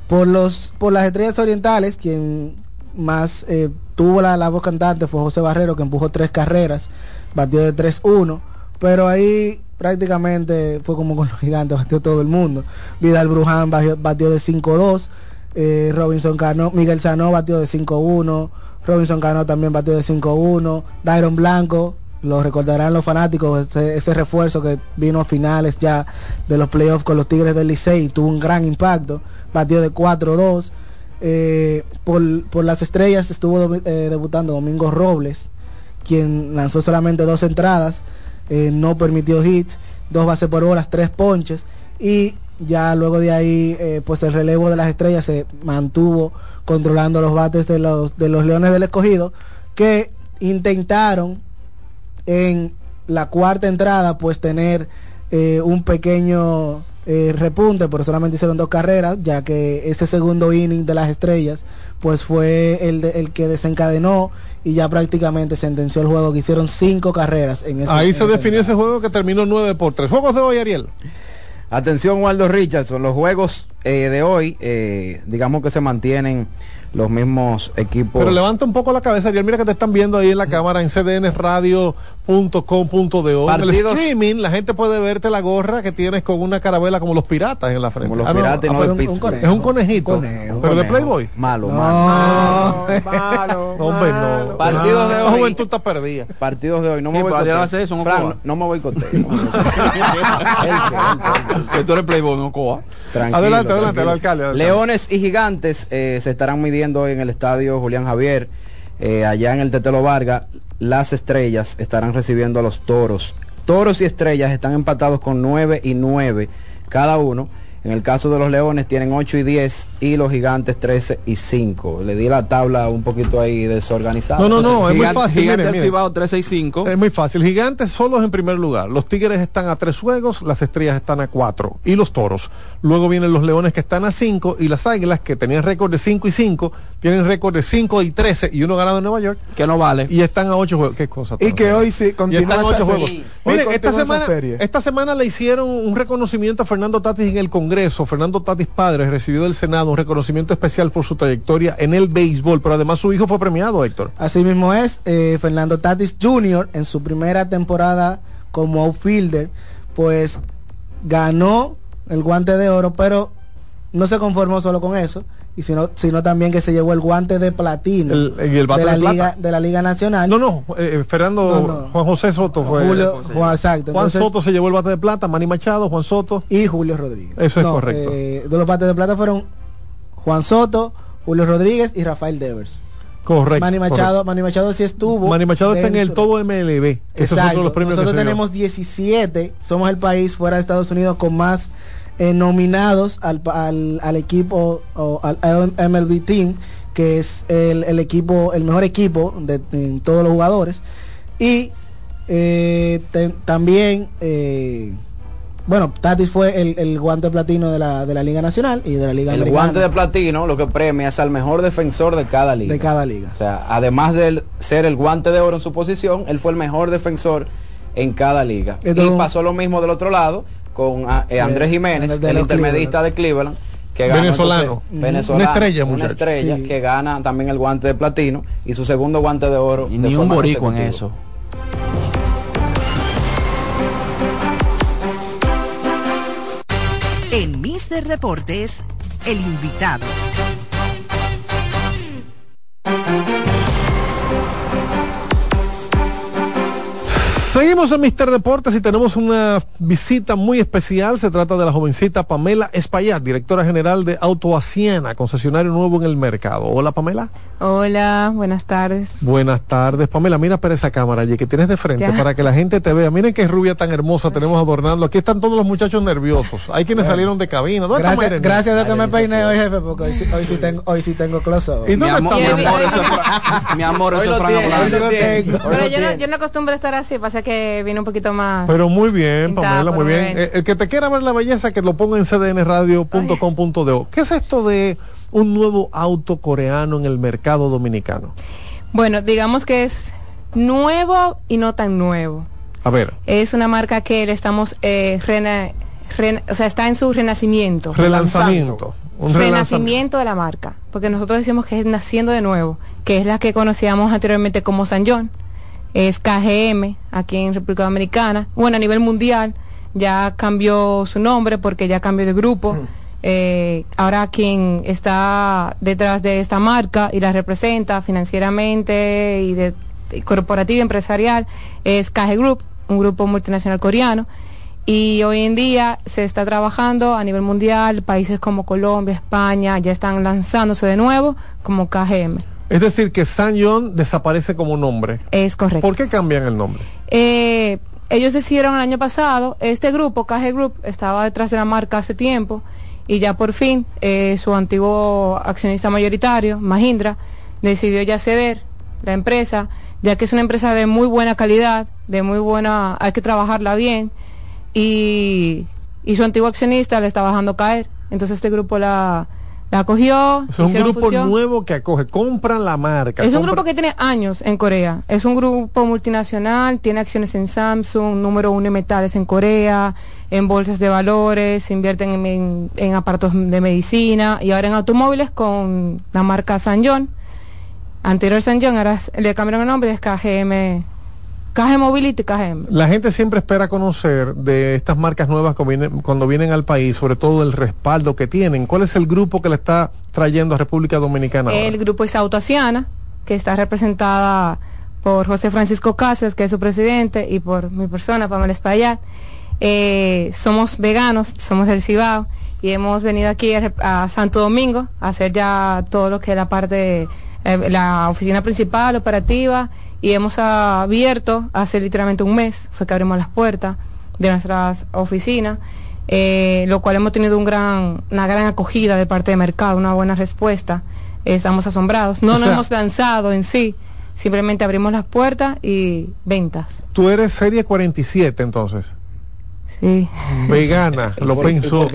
Por los, por las estrellas orientales, quien más eh, tuvo la, la, voz cantante fue José Barrero, que empujó tres carreras, batió de 3-1, pero ahí prácticamente fue como con los gigantes, batió todo el mundo. Vidal Bruján batió, de 5-2, eh, Robinson Cano, Miguel Sano batió de 5-1, Robinson Cano también batió de 5-1, Dairon Blanco lo recordarán los fanáticos, ese, refuerzo que vino a finales ya de los playoffs con los Tigres del Licey, tuvo un gran impacto, batió de 4-2. Eh, por, las estrellas estuvo eh, debutando Domingo Robles, quien lanzó solamente dos entradas, eh, no permitió hits, dos bases por bolas, tres ponches y ya luego de ahí pues el relevo de las estrellas se mantuvo controlando los bates de los, de los Leones del Escogido que intentaron en la cuarta entrada pues tener eh, un pequeño eh, repunte, pero solamente hicieron dos carreras, ya que ese segundo inning de las estrellas pues fue el, el que desencadenó y ya prácticamente sentenció el juego, que hicieron cinco carreras en ese Ahí se definió ese juego que terminó nueve por tres. Juegos de hoy, Ariel. Atención, Waldo Richardson, los juegos eh, de hoy, digamos que se mantienen los mismos equipos. Pero levanta un poco la cabeza, Ariel. Mira que te están viendo ahí en la cámara en cdnradio.com.de. En el streaming la gente puede verte la gorra que tienes con una carabela como los piratas en la frente. Como los ah, piratas no, no, un, es un conejito. pero de Playboy. Malo, malo. malo. <laughs> Hombre, no. Partidos de hoy. La juventud está perdida. Partidos de hoy. No me voy a hacer eso, no me voy con Que <laughs> tú eres Playboy, no coa. Adelante, adelante, el alcalde. Leones y gigantes eh, se estarán midiendo en el estadio Julián Javier, eh, allá en el Tetelo Vargas, las estrellas estarán recibiendo a los toros. Toros y estrellas están empatados con 9 y 9 cada uno. En el caso de los Leones tienen 8 y 10 y los Gigantes 13 y 5. Le di la tabla un poquito ahí desorganizada. No, no, no, es muy fácil. Gigantes mire, 13 y 5. Es muy fácil. Gigantes solos en primer lugar. Los Tigres están a 3 juegos, las Estrellas están a 4 y los Toros. Luego vienen los Leones que están a 5 y las Águilas que tenían récord de 5 y 5 tienen récord de 5 y 13 y uno ganado en Nueva York. Que no vale. Y están a 8 juegos. Qué cosa. Y que hoy sí continúan 8 juegos. Mire, esta semana, esta semana le hicieron un reconocimiento a Fernando Tatis en el Congreso. Fernando Tatis Padre recibió del Senado un reconocimiento especial por su trayectoria en el béisbol, pero además su hijo fue premiado, Héctor. Así mismo es, eh, Fernando Tatis Jr. en su primera temporada como outfielder, pues ganó el guante de oro, pero no se conformó solo con eso y sino, sino también que se llevó el guante de platino de, la Liga, de la Liga Nacional. No, no, eh, Fernando, Juan José Soto fue. Julio, Juan, exacto. Juan Soto se llevó el bate de plata, Manny Machado, Juan Soto. Y Julio Rodríguez. Eso es correcto. Eh, de los bates de plata fueron Juan Soto, Julio Rodríguez y Rafael Devers. Correcto. Manny Machado, Manny Machado sí estuvo. Manny Machado está en el todo MLB. Exacto. Los premios Nosotros tenemos 17, somos el país fuera de Estados Unidos con más eh, nominados al, al, al, equipo o al MLB Team, que es el, el equipo, el mejor equipo de, todos los jugadores. Y eh, también, eh, bueno, Tatis fue el, el, guante platino de la, de la Liga Nacional y de la Liga El guante de platino lo que premia es al mejor defensor de cada liga. De cada liga. O sea, además de ser el guante de oro en su posición, él fue el mejor defensor en cada liga. y pasó lo mismo del otro lado con ah, eh, Andrés Jiménez, el intermedista de Cleveland, que gana venezolano. venezolano, una estrella, una estrella que gana también el guante de platino y su segundo guante de oro. Y ni un borico en eso. En Mister Deportes, el invitado. Seguimos en Mister Deportes y tenemos una visita muy especial. Se trata de la jovencita Pamela Espaillat, directora general de Autoaciena, concesionario nuevo en el mercado. Hola, Pamela. Hola, buenas tardes. Buenas tardes, Pamela. Mira para esa cámara allí que tienes de frente para que la gente te vea. Miren qué rubia tan hermosa tenemos adornando. Aquí están todos los muchachos nerviosos. Hay quienes salieron de cabina. Gracias, gracias de que me peiné hoy, jefe, porque hoy, hoy, sí tengo, hoy sí tengo close ¿Y mi, amor, <laughs> mi amor, eso es mi amor, eso es Pero yo no, yo no acostumbro a estar así, que viene un poquito más. Pero muy bien, Pamela, muy bien. El, el, que te quiera ver la belleza, que lo ponga en cdnradio.com.do. ¿Qué es esto de un nuevo auto coreano en el mercado dominicano? Bueno, digamos que es nuevo y no tan nuevo. A ver. Es una marca que le estamos, eh, rena, rena, o sea, está en su renacimiento. Relanzamiento. Un renacimiento de la marca, porque nosotros decimos que es naciendo de nuevo, que es la que conocíamos anteriormente como San John, es KGM aquí en República Dominicana, bueno, a nivel mundial ya cambió su nombre porque ya cambió de grupo. Mm. Eh, ahora quien está detrás de esta marca y la representa financieramente y de, corporativa empresarial es KG Group, un grupo multinacional coreano. Y hoy en día se está trabajando a nivel mundial, países como Colombia, España, ya están lanzándose de nuevo como KGM. Es decir, que San John desaparece como nombre. Es correcto. ¿Por qué cambian el nombre? Eh, ellos decidieron el año pasado, este grupo, KG Group, estaba detrás de la marca hace tiempo y ya por fin eh, su antiguo accionista mayoritario, Mahindra, decidió ya ceder la empresa, ya que es una empresa de muy buena calidad, de muy buena, hay que trabajarla bien y, y su antiguo accionista le está bajando caer. Entonces este grupo la, la acogió. Es un grupo nuevo que acoge, compran la marca. Es un grupo que tiene años en Corea. Es un grupo multinacional, tiene acciones en Samsung, número uno en metales en Corea, en bolsas de valores, invierten en, en, aparatos de medicina y ahora en automóviles con la marca San John. Anterior San John, ahora le cambiaron el nombre, es KGM KG Mobility. La gente siempre espera conocer de estas marcas nuevas cuando vienen, cuando vienen al país, sobre todo el respaldo que tienen. ¿Cuál es el grupo que le está trayendo a República Dominicana? El grupo es Autoasiana, que está representada por José Francisco Cáceres, que es su presidente, y por mi persona, Pamela Espaillat. Eh, somos veganos, somos del Cibao, y hemos venido aquí a, Santo Domingo a hacer ya todo lo que es la parte, eh, la oficina principal, operativa, y hemos abierto hace literalmente un mes, fue que abrimos las puertas de nuestras oficinas, eh, lo cual hemos tenido un gran, una gran acogida de parte del mercado, una buena respuesta. estamos asombrados. No nos hemos lanzado en sí, simplemente abrimos las puertas y ventas. Tú eres serie 47 entonces. Vegana, <laughs> lo pensó.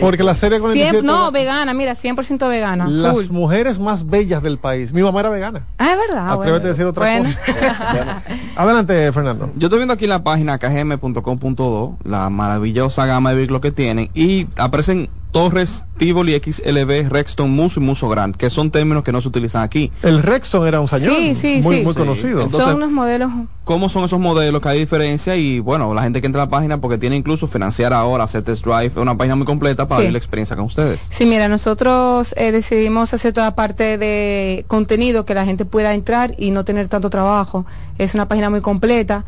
Porque la serie 47 No, vegana, mira, 100% vegana. Las mujeres más bellas del país. Mi mamá era vegana. Ah, es verdad. Atrévete a decir otra cosa. <laughs> <laughs> Adelante, Fernando. Yo estoy viendo aquí la página kgm.com.do, la maravillosa gama de vehículos que tienen y aparecen Torres, Tivoli, XLB, Rexton, Muso y Muso Grand, que son términos que no se utilizan aquí. El Rexton era un señor sí, sí, muy, sí. muy conocido. son unos modelos. ¿Cómo son esos modelos? Que hay diferencia y bueno, la gente que entra a la página porque tiene incluso financiar ahora, hacer test drive, es una página muy completa para ver la experiencia con ustedes. Sí, mira, nosotros eh, decidimos hacer toda parte de contenido que la gente pueda entrar y no tener tanto trabajo. Es una página muy completa.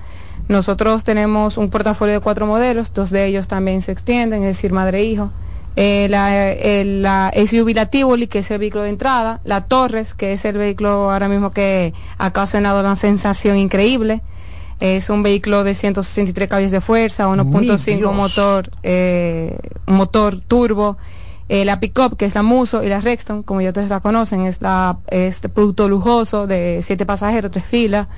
Nosotros tenemos un portafolio de cuatro modelos, dos de ellos también se extienden, es decir, madre e hijo eh, la, el, la SUV la Tivoli, que es el vehículo de entrada, la Torres, que es el vehículo ahora mismo que ha causado una sensación increíble. Es un vehículo de 163 caballos de fuerza, 1.5 motor, eh, motor turbo. Eh, la Pickup, que es la Muso, y la Rexton, como ya ustedes la conocen, es la este producto lujoso de siete pasajeros, tres filas.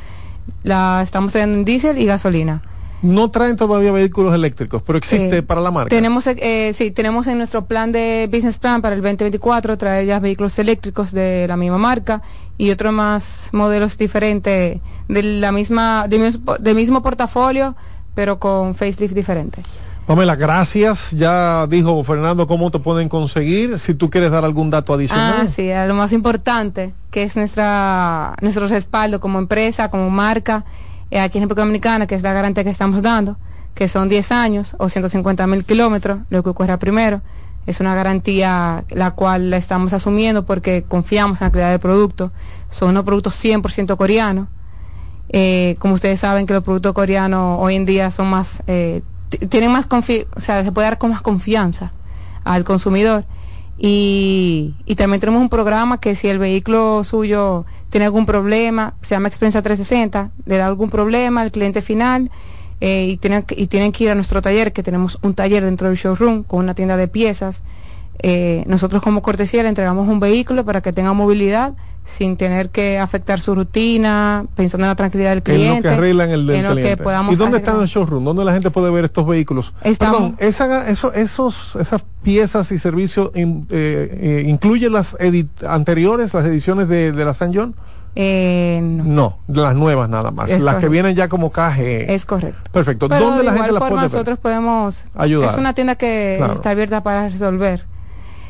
La estamos teniendo en diésel y gasolina. No traen todavía vehículos eléctricos, pero existe para la marca. Tenemos, eh, sí, tenemos en nuestro plan de business plan para el 2024 traer ya vehículos eléctricos de la misma marca y otros más modelos diferentes de la misma, del mismo, mismo portafolio, pero con facelift diferente. Pamela, gracias. Ya dijo Fernando cómo te pueden conseguir. Si tú quieres dar algún dato adicional. Ah, sí, lo más importante, que es nuestra, nuestro respaldo como empresa, como marca eh, aquí en República Dominicana, que es la garantía que estamos dando, que son 10 años o 150 mil kilómetros, lo que ocurra primero. Es una garantía la cual la estamos asumiendo porque confiamos en la calidad del producto. Son unos productos 100% coreanos Eh, como ustedes saben que los productos coreanos hoy en día son más, eh, tienen más confianza, o sea, se puede dar con más confianza al consumidor. Y, y, también tenemos un programa que si el vehículo suyo tiene algún problema, se llama Experiencia 360, le da algún problema al cliente final eh, y, tienen, y tienen que ir a nuestro taller, que tenemos un taller dentro del showroom con una tienda de piezas. Eh, nosotros como cortesía le entregamos un vehículo para que tenga movilidad sin tener que afectar su rutina, pensando en la tranquilidad del cliente. En lo que arreglan el del cliente. ¿Y dónde está el showroom? ¿Dónde la gente puede ver estos vehículos? Perdón, esa, eso, esos, esas piezas y servicios eh, eh, incluyen las anteriores, las ediciones de, de la San John. Eh, no. las nuevas nada más. las que vienen ya como caje. Es correcto. Perfecto. ¿Dónde la gente las puede nosotros podemos ayudar. Es una tienda que está abierta para resolver.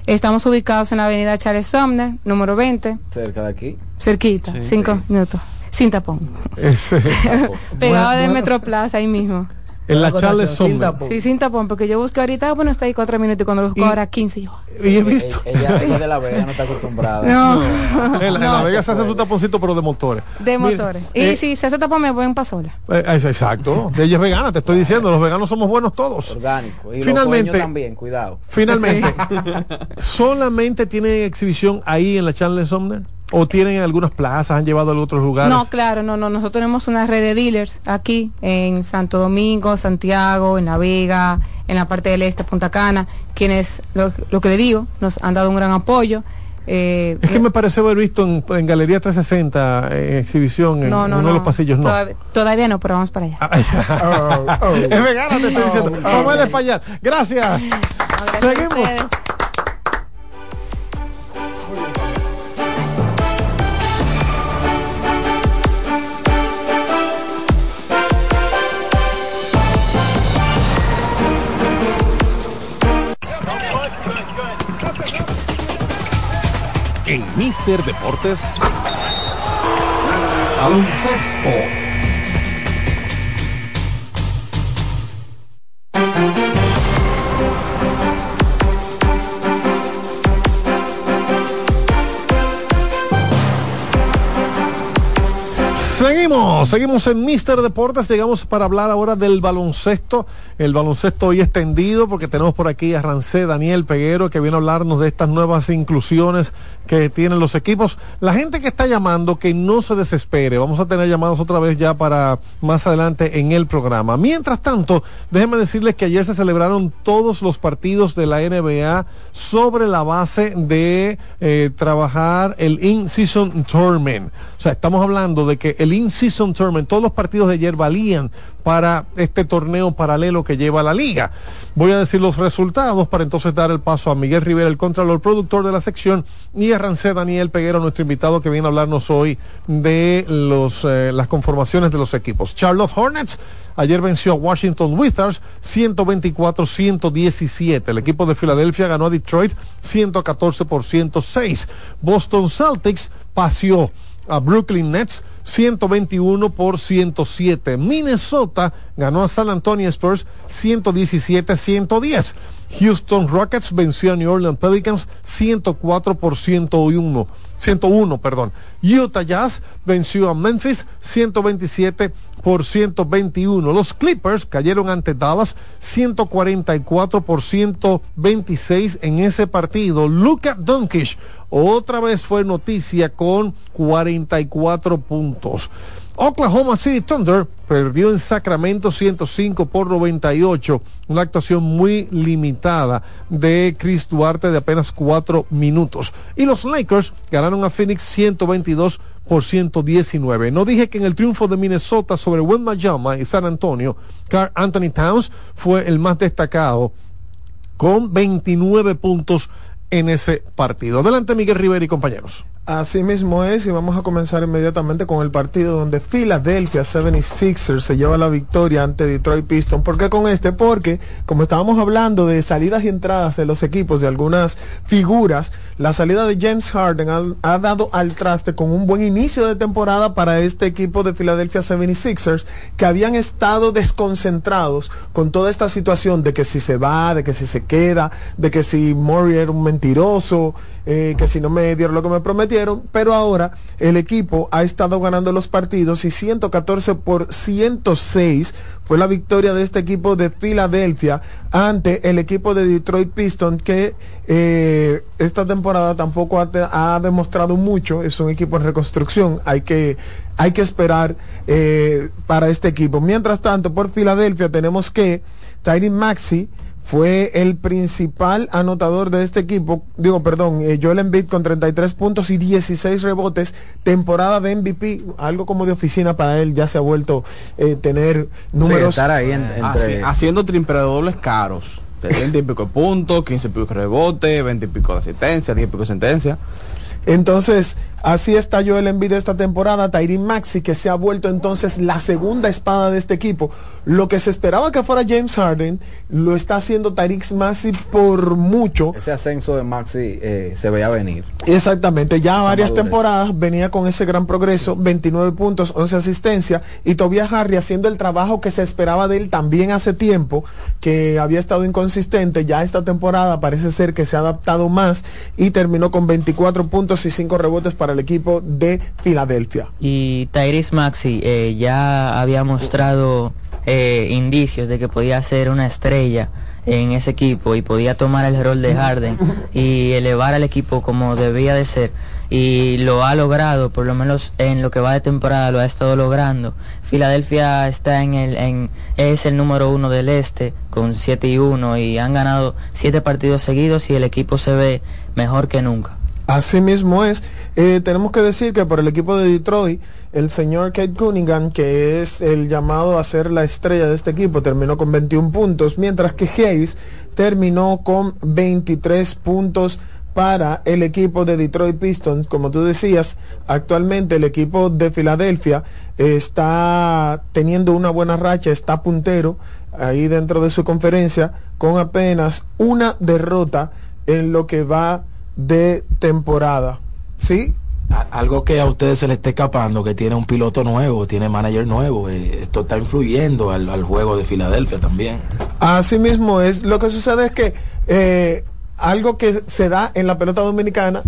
Estamos ubicados en la avenida Charles Sumner, número 20. Cerca de aquí. Cerquita, cinco minutos. Sin tapón. <laughs> <laughs> Pegado de Metro Plaza, ahí mismo. En la Charles Sumner. Sí, sin tapón, porque yo busco ahorita, bueno, está ahí cuatro minutos y cuando lo busco ahora 15 yo. Y he visto. Ella, ella, de la Vega no está acostumbrada. No. <laughs> en, la, Vega se hace su taponcito, pero de motores. De motores. Y eh, si se hace tapón, me voy en pasola. Eh, exacto. De ella es vegana, te estoy diciendo. Los veganos somos buenos todos. Orgánico. Y finalmente, los también, cuidado. Finalmente, <laughs> solamente tiene exhibición ahí en la Charles Sumner. ¿O tienen algunas plazas, han llevado a otros lugares? No, claro, no, no. Nosotros tenemos una red de dealers aquí en Santo Domingo, Santiago, en La Vega, en la parte del este, Punta Cana, quienes, lo, que le digo, nos han dado un gran apoyo. Eh, es que me parece haber visto en, Galería 360 en exhibición en uno de los pasillos. No. Todavía, no, pero vamos para allá. Ah, <laughs> oh, oh. Es vegana, te estoy diciendo. Vamos a español. Gracias. Seguimos. En Mister Deportes. Baloncesto. Seguimos, seguimos en Mister Deportes, llegamos para hablar ahora del baloncesto, el baloncesto hoy extendido, porque tenemos por aquí a Rancé Daniel Peguero, que viene a hablarnos de estas nuevas inclusiones que tienen los equipos. La gente que está llamando, que no se desespere, vamos a tener llamados otra vez ya para más adelante en el programa. Mientras tanto, déjenme decirles que ayer se celebraron todos los partidos de la NBA sobre la base de eh, trabajar el In-Season Tournament. O sea, estamos hablando de que el In-Season Tournament, todos los partidos de ayer valían para este torneo paralelo que lleva la liga. Voy a decir los resultados para entonces dar el paso a Miguel Rivera, el contralor productor de la sección, y a Rancé Daniel Peguero, nuestro invitado que viene a hablarnos hoy de los, eh, las conformaciones de los equipos. Charlotte Hornets ayer venció a Washington Wizards 124-117. El equipo de Filadelfia ganó a Detroit 114 por 106. Boston Celtics paseó a Brooklyn Nets 121 por 107. Minnesota ganó a San Antonio Spurs 117-110. Houston Rockets venció a New Orleans Pelicans 104 por 101. 101, perdón. Utah Jazz venció a Memphis 127 por 121. Los Clippers cayeron ante Dallas 144 por 126 en ese partido. Luka Doncic otra vez fue noticia con 44 puntos. Oklahoma City Thunder perdió en Sacramento 105 por 98, una actuación muy limitada de Chris Duarte de apenas 4 minutos. Y los Lakers ganaron a Phoenix 122 por 119. No dije que en el triunfo de Minnesota sobre Mayama y San Antonio, Carl Anthony Towns fue el más destacado con 29 puntos en ese partido. Adelante Miguel Rivera y compañeros. Así mismo es, y vamos a comenzar inmediatamente con el partido donde Philadelphia 76ers se lleva la victoria ante Detroit Pistons. ¿Por qué con este? Porque, como estábamos hablando de salidas y entradas de los equipos, de algunas figuras, la salida de James Harden ha, dado al traste con un buen inicio de temporada para este equipo de Philadelphia 76ers, que habían estado desconcentrados con toda esta situación de que si se va, de que si se queda, de que si Murray era un mentiroso, eh, que si no me dieron lo que me prometieron, pero ahora el equipo ha estado ganando los partidos y 114 por 106 fue la victoria de este equipo de Filadelfia ante el equipo de Detroit Pistons que eh, esta temporada tampoco ha, demostrado mucho, es un equipo en reconstrucción, hay que, hay que esperar eh, para este equipo. Mientras tanto, por Filadelfia tenemos que Tyree Maxi fue el principal anotador de este equipo, digo, perdón, eh, Joel Embiid con 33 puntos y 16 rebotes, temporada de MVP, algo como de oficina para él, ya se ha vuelto eh, tener números. ahí haciendo triple dobles caros. 20 <laughs> y pico puntos, 15 y pico rebotes, 20 y pico de asistencia, 10 y pico de sentencia. Entonces, Así estalló el envío de esta temporada, Tyrin Maxi, que se ha vuelto entonces la segunda espada de este equipo. Lo que se esperaba que fuera James Harden, lo está haciendo Tyrin Maxi por mucho. Ese ascenso de Maxi eh, se veía venir. Exactamente, ya varias temporadas venía con ese gran progreso, 29 puntos, 11 asistencias, y Tobias Harry haciendo el trabajo que se esperaba de él también hace tiempo, que había estado inconsistente, ya esta temporada parece ser que se ha adaptado más y terminó con 24 puntos y 5 rebotes para el equipo de Filadelfia. Y Tyrese Maxi eh, ya había mostrado eh, indicios de que podía ser una estrella en ese equipo y podía tomar el rol de Harden y elevar al equipo como debía de ser y lo ha logrado, por lo menos en lo que va de temporada lo ha estado logrando. Filadelfia está en el en, es el número uno del este con 7 y 1 y han ganado 7 partidos seguidos y el equipo se ve mejor que nunca. Así mismo es. Eh, tenemos que decir que por el equipo de Detroit, el señor Kate Cunningham, que es el llamado a ser la estrella de este equipo, terminó con 21 puntos, mientras que Hayes terminó con 23 puntos para el equipo de Detroit Pistons. Como tú decías, actualmente el equipo de Filadelfia está teniendo una buena racha, está puntero ahí dentro de su conferencia con apenas una derrota en lo que va de temporada. ¿Sí? algo que a ustedes se les esté escapando, que tiene un piloto nuevo, tiene manager nuevo, eh, esto está influyendo al, juego de Filadelfia también. Así mismo es, lo que sucede es que eh, algo que se da en la pelota dominicana,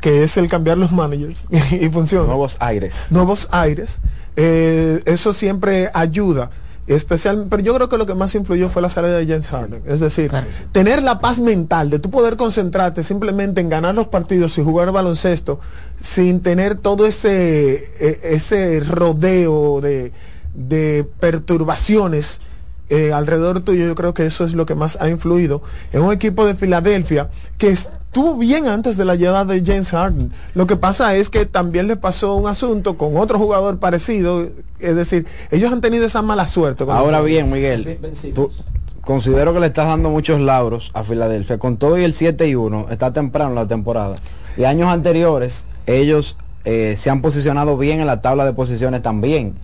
que es el cambiar los managers, <laughs> y funciona. Nuevos aires. Nuevos aires, eh, eso siempre ayuda especial, pero yo creo que lo que más influyó fue la salida de James Harden. Es decir, tener la paz mental de tú poder concentrarte simplemente en ganar los partidos y jugar baloncesto sin tener todo ese, e, ese rodeo de, de perturbaciones eh, alrededor tuyo, yo creo que eso es lo que más ha influido en un equipo de Filadelfia que estuvo bien antes de la llegada de James Harden. Lo que pasa es que también le pasó un asunto con otro jugador parecido, es decir, ellos han tenido esa mala suerte. Ahora bien, Miguel, considero que le estás dando muchos lauros a Filadelfia. Con todo y el 7 y 1, está temprano la temporada. Y años anteriores, ellos eh, se han posicionado bien en la tabla de posiciones también.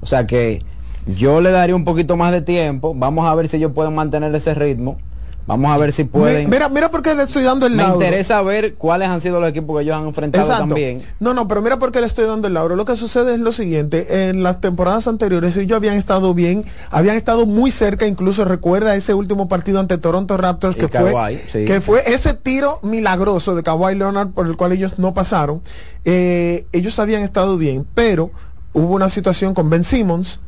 O sea que yo le daría un poquito más de tiempo. Vamos a ver si ellos pueden mantener ese ritmo. Vamos a ver si pueden. Mira, mira por qué le estoy dando el Me interesa ver cuáles han sido los equipos que ellos han enfrentado también. No, no, pero mira por qué le estoy dando el lauro. Lo que sucede es lo siguiente. En las temporadas anteriores ellos habían estado bien, habían estado muy cerca. Incluso recuerda ese último partido ante Toronto Raptors que fue, que fue ese tiro milagroso de Kawhi Leonard por el cual ellos no pasaron. Eh, ellos habían estado bien, pero hubo una situación con Ben Simmons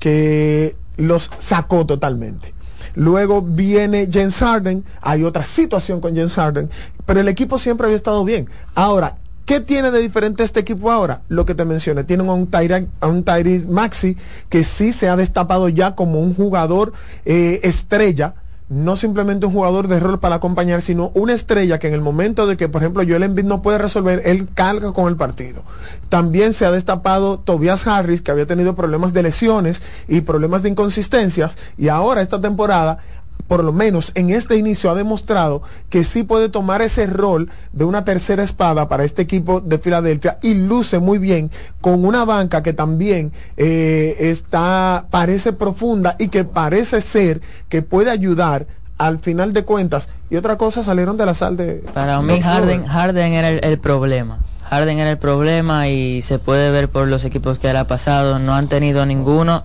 que los sacó totalmente. Luego viene James Harden, hay otra situación con James Harden, pero el equipo siempre había estado bien. Ahora, ¿qué tiene de diferente este equipo ahora? Lo que te mencioné, tienen a un Tyrese Maxi que sí se ha destapado ya como un jugador eh, estrella no simplemente un jugador de rol para acompañar, sino una estrella que en el momento de que, por ejemplo, Joel Embiid no puede resolver, él carga con el partido. También se ha destapado Tobias Harris, que había tenido problemas de lesiones y problemas de inconsistencias, y ahora esta temporada por lo menos en este inicio ha demostrado que sí puede tomar ese rol de una tercera espada para este equipo de Filadelfia y luce muy bien con una banca que también eh, está parece profunda y que parece ser que puede ayudar al final de cuentas. Y otra cosa salieron de la sal de para mí Harden Harden era el problema Harden era el problema y se puede ver por los equipos que ha pasado, no han tenido ninguno,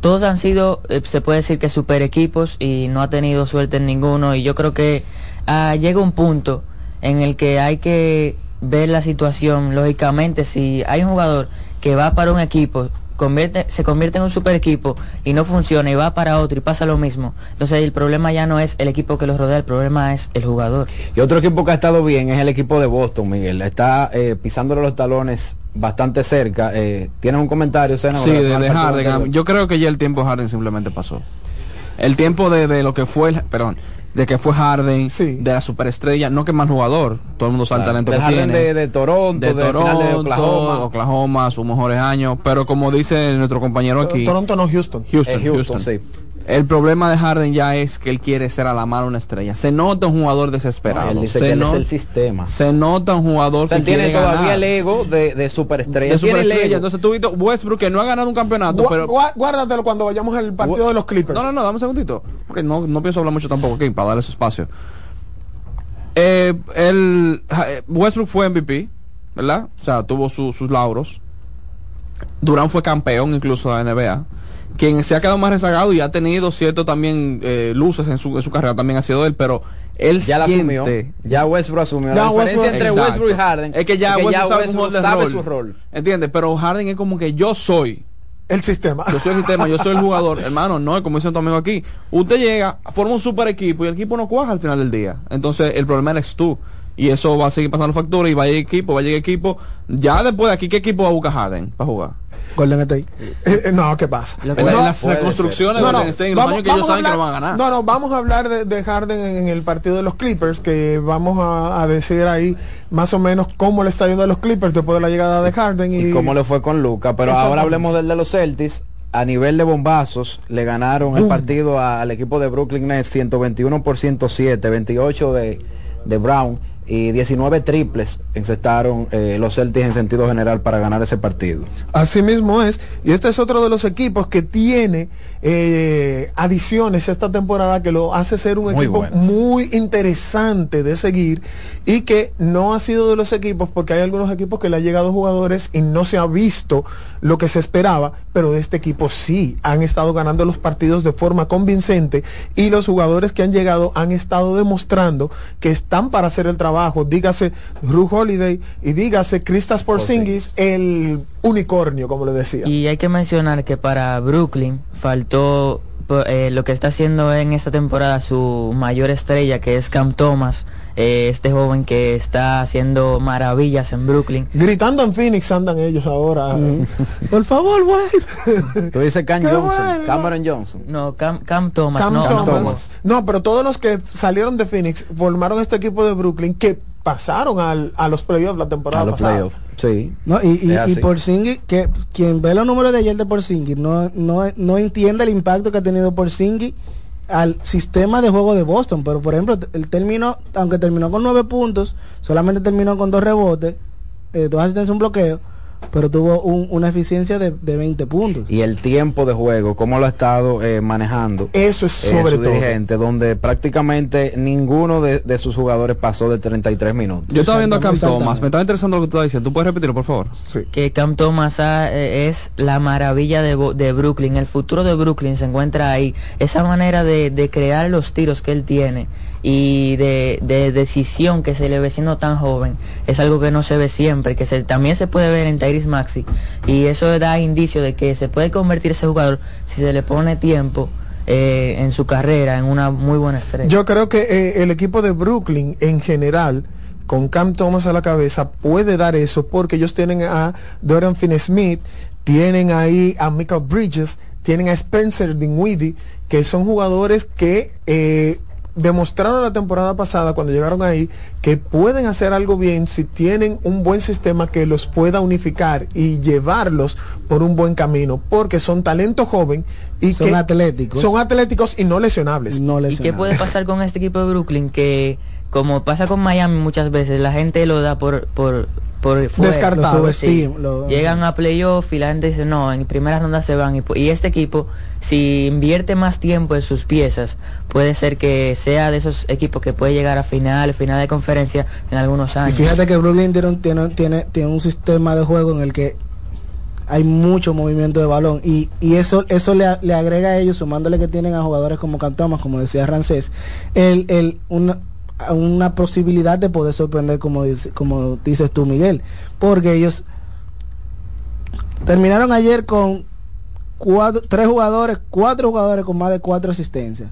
todos han sido, eh, se puede decir que super equipos y no ha tenido suerte en ninguno. Y yo creo que ah, llega un punto en el que hay que ver la situación, lógicamente, si hay un jugador que va para un equipo, convierte, se convierte en un super equipo y no funciona y va para otro y pasa lo mismo. Entonces el problema ya no es el equipo que los rodea, el problema es el jugador. Y otro equipo que ha estado bien es el equipo de Boston, Miguel. Está eh, pisándole los talones bastante cerca. Eh, ¿Tienes un comentario, Sí, de, Harden. Yo creo que ya el tiempo Harden simplemente pasó. El tiempo de, de lo que fue, el, perdón, de que fue Harden, de la superestrella, no que más jugador, todo el mundo sabe el talento que Harden tiene. De, de, Toronto, de, Toronto, de Oklahoma. Oklahoma, sus mejores años, pero como dice nuestro compañero aquí. Toronto no, Houston. Houston, Houston, sí. El problema de Harden ya es que él quiere ser a la mala una estrella. Se nota un jugador desesperado. él dice se que él es el sistema. Se nota un jugador que tiene todavía el ego de, de superestrella. De superestrella. Entonces tú viste Westbrook que no ha ganado un campeonato. pero... Guárdatelo cuando vayamos al partido de los Clippers. No, no, no, dame un segundito. Porque no, no pienso hablar mucho tampoco aquí para darle su espacio. Eh, el, eh, Westbrook fue MVP, ¿verdad? O sea, tuvo sus lauros. Durán fue campeón incluso de la NBA quien se ha quedado más rezagado y ha tenido cierto también eh, luces en su, en su carrera también ha sido él, pero él ya siente, la asumió. Ya Westbrook asumió. la diferencia entre Westbrook y Harden es que ya, Westbrook, sabe, su rol. ¿Entiendes? Pero Harden es como que yo soy el sistema. Yo soy el sistema, yo soy el jugador. Hermano, no, como dice tu amigo aquí. Usted llega, forma un super equipo y el equipo no cuaja al final del día. Entonces, el problema eres tú. Y eso va a seguir pasando factura y va a llegar equipo, va a llegar equipo. Ya después de aquí, ¿qué equipo va a buscar Harden para jugar? Golden State. Eh, eh, no, ¿qué pasa? no, las reconstrucciones no, no, los años que ellos saben que no van a ganar. No, no, vamos a hablar de, Harden en, el partido de los Clippers, que vamos a, decir ahí más o menos cómo le está yendo a los Clippers después de la llegada de Harden. Y, cómo le fue con Luca. Pero ahora hablemos del de los Celtics. A nivel de bombazos, le ganaron el partido al equipo de Brooklyn Nets 121 por 107, 28 de, de Brown y 19 triples encestaron eh, los Celtics en sentido general para ganar ese partido. Así mismo es, y este es otro de los equipos que tiene eh, adiciones esta temporada que lo hace ser un equipo muy interesante de seguir y que no ha sido de los equipos porque hay algunos equipos que le han llegado jugadores y no se ha visto lo que se esperaba, pero de este equipo sí han estado ganando los partidos de forma convincente y los jugadores que han llegado han estado demostrando que están para hacer el trabajo dígase Ru Holiday y dígase Kristaps Porzingis, el unicornio, como le decía. Y hay que mencionar que para Brooklyn faltó eh, lo que está haciendo en esta temporada su mayor estrella, que es Cam Thomas. Eh, este joven que está haciendo maravillas en Brooklyn. Gritando en Phoenix andan ellos ahora. Mm. <laughs> Por favor, vuelve. Tú dices Cam Johnson, Cameron Johnson. No, Cam, Thomas. no, pero todos los que salieron de Phoenix formaron este equipo de Brooklyn que pasaron al, a los playoffs la temporada a los pasada. Sí. No, y, y, y Porzingis, que quien ve los números de ayer de Porzingis no, no, no entiende el impacto que ha tenido Porzingis al sistema de juego de Boston. Pero por ejemplo, el término, aunque terminó con nueve puntos, solamente terminó con dos rebotes, eh, dos asistencias, un bloqueo pero tuvo una eficiencia de, de, 20 puntos. Y el tiempo de juego, cómo lo ha estado eh, manejando. Eso es sobre todo. Dirigente, donde prácticamente ninguno de, sus jugadores pasó de 33 minutos. Yo estaba viendo a Cam Thomas, me estaba interesando lo que tú estás diciendo. ¿Tú puedes repetirlo, por favor? Sí. Que Cam Thomas ah, eh, es la maravilla de, de, Brooklyn. El futuro de Brooklyn se encuentra ahí. Esa manera de, de crear los tiros que él tiene y de, decisión que se le ve siendo tan joven es algo que no se ve siempre, que se, también se puede ver en Tyrese Maxi y eso da indicio de que se puede convertir ese jugador si se le pone tiempo eh, en su carrera en una muy buena estrella. Yo creo que eh, el equipo de Brooklyn en general con Cam Thomas a la cabeza puede dar eso porque ellos tienen a Dorian Finney-Smith, tienen ahí a Michael Bridges, tienen a Spencer Dinwiddie, que son jugadores que eh, demostraron la temporada pasada cuando llegaron ahí que pueden hacer algo bien si tienen un buen sistema que los pueda unificar y llevarlos por un buen camino, porque son talento joven y son atléticos. Son atléticos y no lesionables. no lesionables. ¿Y qué puede pasar con este equipo de Brooklyn que como pasa con Miami muchas veces, la gente lo da por, por, por descartado. Llegan a playoff y la gente dice, no, en primera ronda se van. Y, este equipo, si invierte más tiempo en sus piezas, puede ser que sea de esos equipos que puede llegar a final, final de conferencia en algunos años. Y fíjate que Brooklyn tiene, tiene, tiene, un sistema de juego en el que hay mucho movimiento de balón y, y eso eso le, le, agrega a ellos sumándole que tienen a jugadores como Cantomas como decía Rancés el, el una, una posibilidad de poder sorprender como, como dices tú Miguel, porque ellos terminaron ayer con cuatro, tres jugadores, cuatro jugadores con más de cuatro asistencias.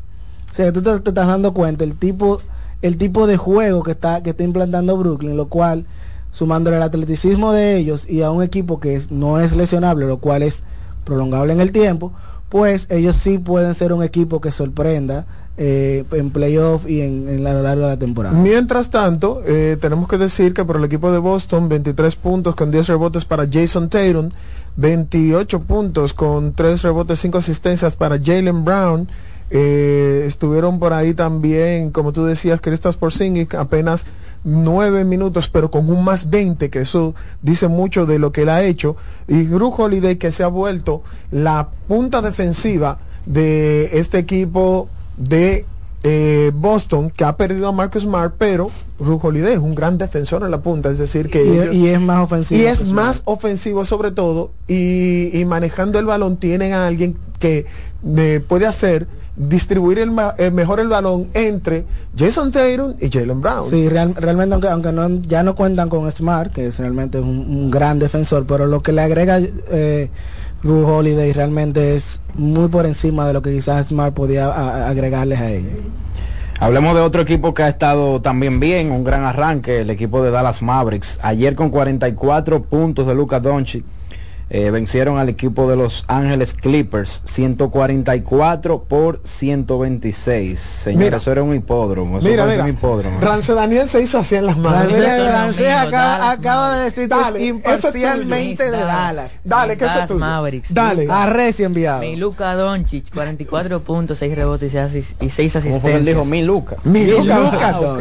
O sea, tú te, estás dando cuenta el tipo, el tipo de juego que está, que está implantando Brooklyn, lo cual, sumándole el atleticismo de ellos y a un equipo que no es lesionable, lo cual es prolongable en el tiempo, pues ellos sí pueden ser un equipo que sorprenda eh, en playoff y en, en, lo largo de la temporada. Mientras tanto, eh, tenemos que decir que por el equipo de Boston, 23 puntos con 10 rebotes para Jason Tatum, 28 puntos con 3 rebotes, 5 asistencias para Jalen Brown. Eh, estuvieron por ahí también, como tú decías, Kristaps Porzingis, apenas 9 minutos, pero con un más 20, que eso dice mucho de lo que él ha hecho. Y Drew Holiday, que se ha vuelto la punta defensiva de este equipo de eh, Boston, que ha perdido a Marcus Smart, pero Ru Holiday es un gran defensor en la punta, es decir, que y, es más ofensivo. Y es más ofensivo sobre todo, y, manejando el balón tienen a alguien que eh, puede hacer distribuir el, mejor el balón entre Jason Tatum y Jalen Brown. Sí, realmente aunque, aunque no, ya no cuentan con Smart, que es realmente un, gran defensor, pero lo que le agrega eh, Ru Holiday realmente es muy por encima de lo que quizás Smart podía agregarles a ella. Hablemos de otro equipo que ha estado también bien, un gran arranque, el equipo de Dallas Mavericks. Ayer con 44 puntos de Luca Doncic eh, vencieron al equipo de Los Ángeles Clippers 144 por 126. Señores, eso era un hipódromo. Eso mira, mira. Un hipódromo. Rance Daniel se hizo así en las manos. Rance, acaba, de decir Dale, imparcialmente de Dallas. Dale, que eso es tuyo. Mavericks. Dale. Arrecio enviado. Mi Luca Doncic, 44 puntos, 6 rebotes y 6 asistencias. ¿Cómo él dijo? Mi Luca. Mi Luca. Ah,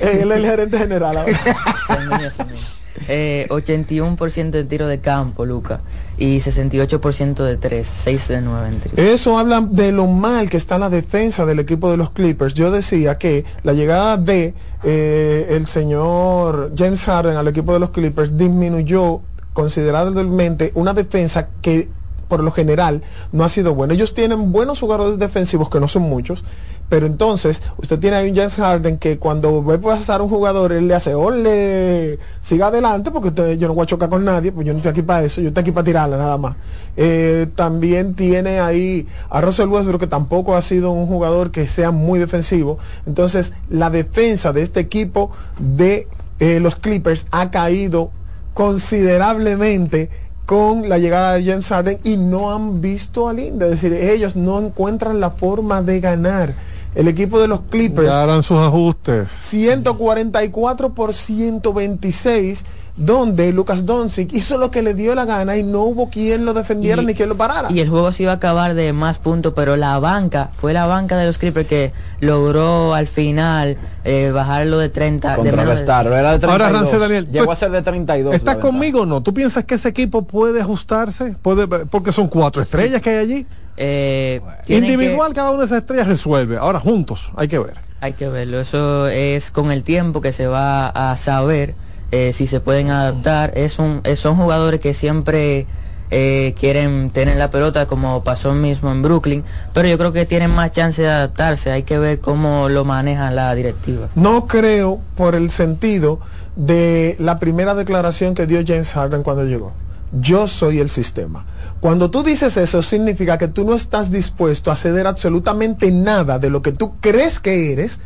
Él es el gerente general ahora. <laughs> Eh, 81% de tiro de campo, Luca, y 68% de 3, 6 de 9 en 3. Eso habla de lo mal que está la defensa del equipo de los Clippers. Yo decía que la llegada de eh, el señor James Harden al equipo de los Clippers disminuyó considerablemente una defensa que por lo general no ha sido buena. Ellos tienen buenos jugadores defensivos, que no son muchos, pero entonces, usted tiene ahí un James Harden que cuando ve pasar un jugador, él le hace, ole, siga adelante, porque yo no voy a chocar con nadie, pues yo no estoy aquí para eso, yo estoy aquí para tirarla nada más. Eh, también tiene ahí a Russell Westbrook, que tampoco ha sido un jugador que sea muy defensivo. Entonces, la defensa de este equipo de eh, los Clippers ha caído considerablemente con la llegada de James Harden y no han visto a Linda. Es decir, ellos no encuentran la forma de ganar el equipo de los Clippers. Ya harán sus ajustes. 144 por 126 donde Lucas Doncic hizo lo que le dio la gana y no hubo quien lo defendiera ni quien lo parara. Y el juego se iba a acabar de más puntos, pero la banca, fue la banca de los Clippers que logró al final eh, bajarlo de 30. Contrarrestarlo, de era de 32. Ahora, Daniel, llegó a ser de 32. ¿Estás conmigo o no? ¿Tú piensas que ese equipo puede ajustarse? ¿Puede, porque son cuatro estrellas que hay allí. Eh, Individual cada una de esas estrellas resuelve. Ahora juntos, hay que ver. Hay que verlo. Eso es con el tiempo que se va a saber eh, si se pueden adaptar. Es un, son jugadores que siempre eh, quieren tener la pelota como pasó mismo en Brooklyn, pero yo creo que tienen más chance de adaptarse. Hay que ver cómo lo maneja la directiva. No creo por el sentido de la primera declaración que dio James Harden cuando llegó. Yo soy el sistema. Cuando tú dices eso, significa que tú no estás dispuesto a ceder absolutamente nada de lo que tú crees que eres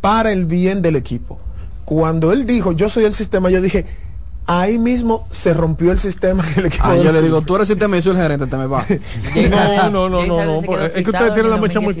para el bien del equipo cuando él dijo, yo soy el sistema, yo dije, ahí mismo se rompió el sistema el equipo ah, yo le digo tú eres el sistema y yo soy el gerente te me va <laughs> no no no no, no, es que ustedes tienen la mecha muy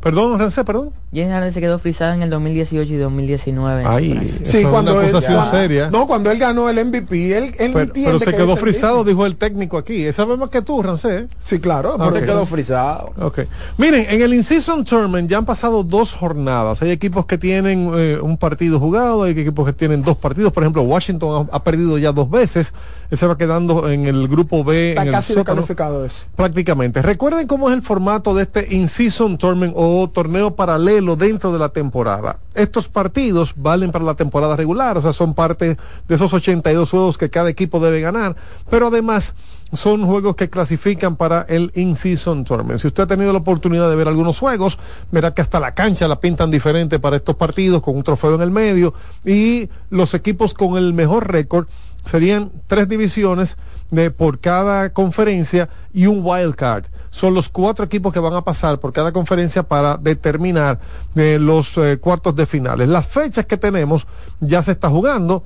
perdón Rancé, perdón. James Harden se quedó frisado en el 2018 y 2019 ahí. sí cuando él seria. no cuando él ganó el MVP él, él pero, pero se quedó frisado dijo el técnico aquí. Esa vez más que tú Rancé sí claro no se quedó frisado. Okay. miren en el in-season tournament ya han pasado dos jornadas. Hay equipos que tienen eh, un partido jugado hay equipos que tienen dos partidos. Por ejemplo Washington ha perdido perdido ya dos veces. Se va quedando en el grupo B. Está en casi descalificado ese. Prácticamente. Recuerden cómo es el formato de este in-season tournament o torneo paralelo dentro de la temporada. Estos partidos valen para la temporada regular, o sea, son parte de esos 82 juegos que cada equipo debe ganar, pero además son juegos que clasifican para el in-season tournament. Si usted ha tenido la oportunidad de ver algunos juegos, verá que hasta la cancha la pintan diferente para estos partidos, con un trofeo en el medio, y los equipos con el mejor récord serían tres divisiones de, por cada conferencia y un wild card. Son los cuatro equipos que van a pasar por cada conferencia para determinar eh, los eh, cuartos de finales. Las fechas que tenemos ya se está jugando.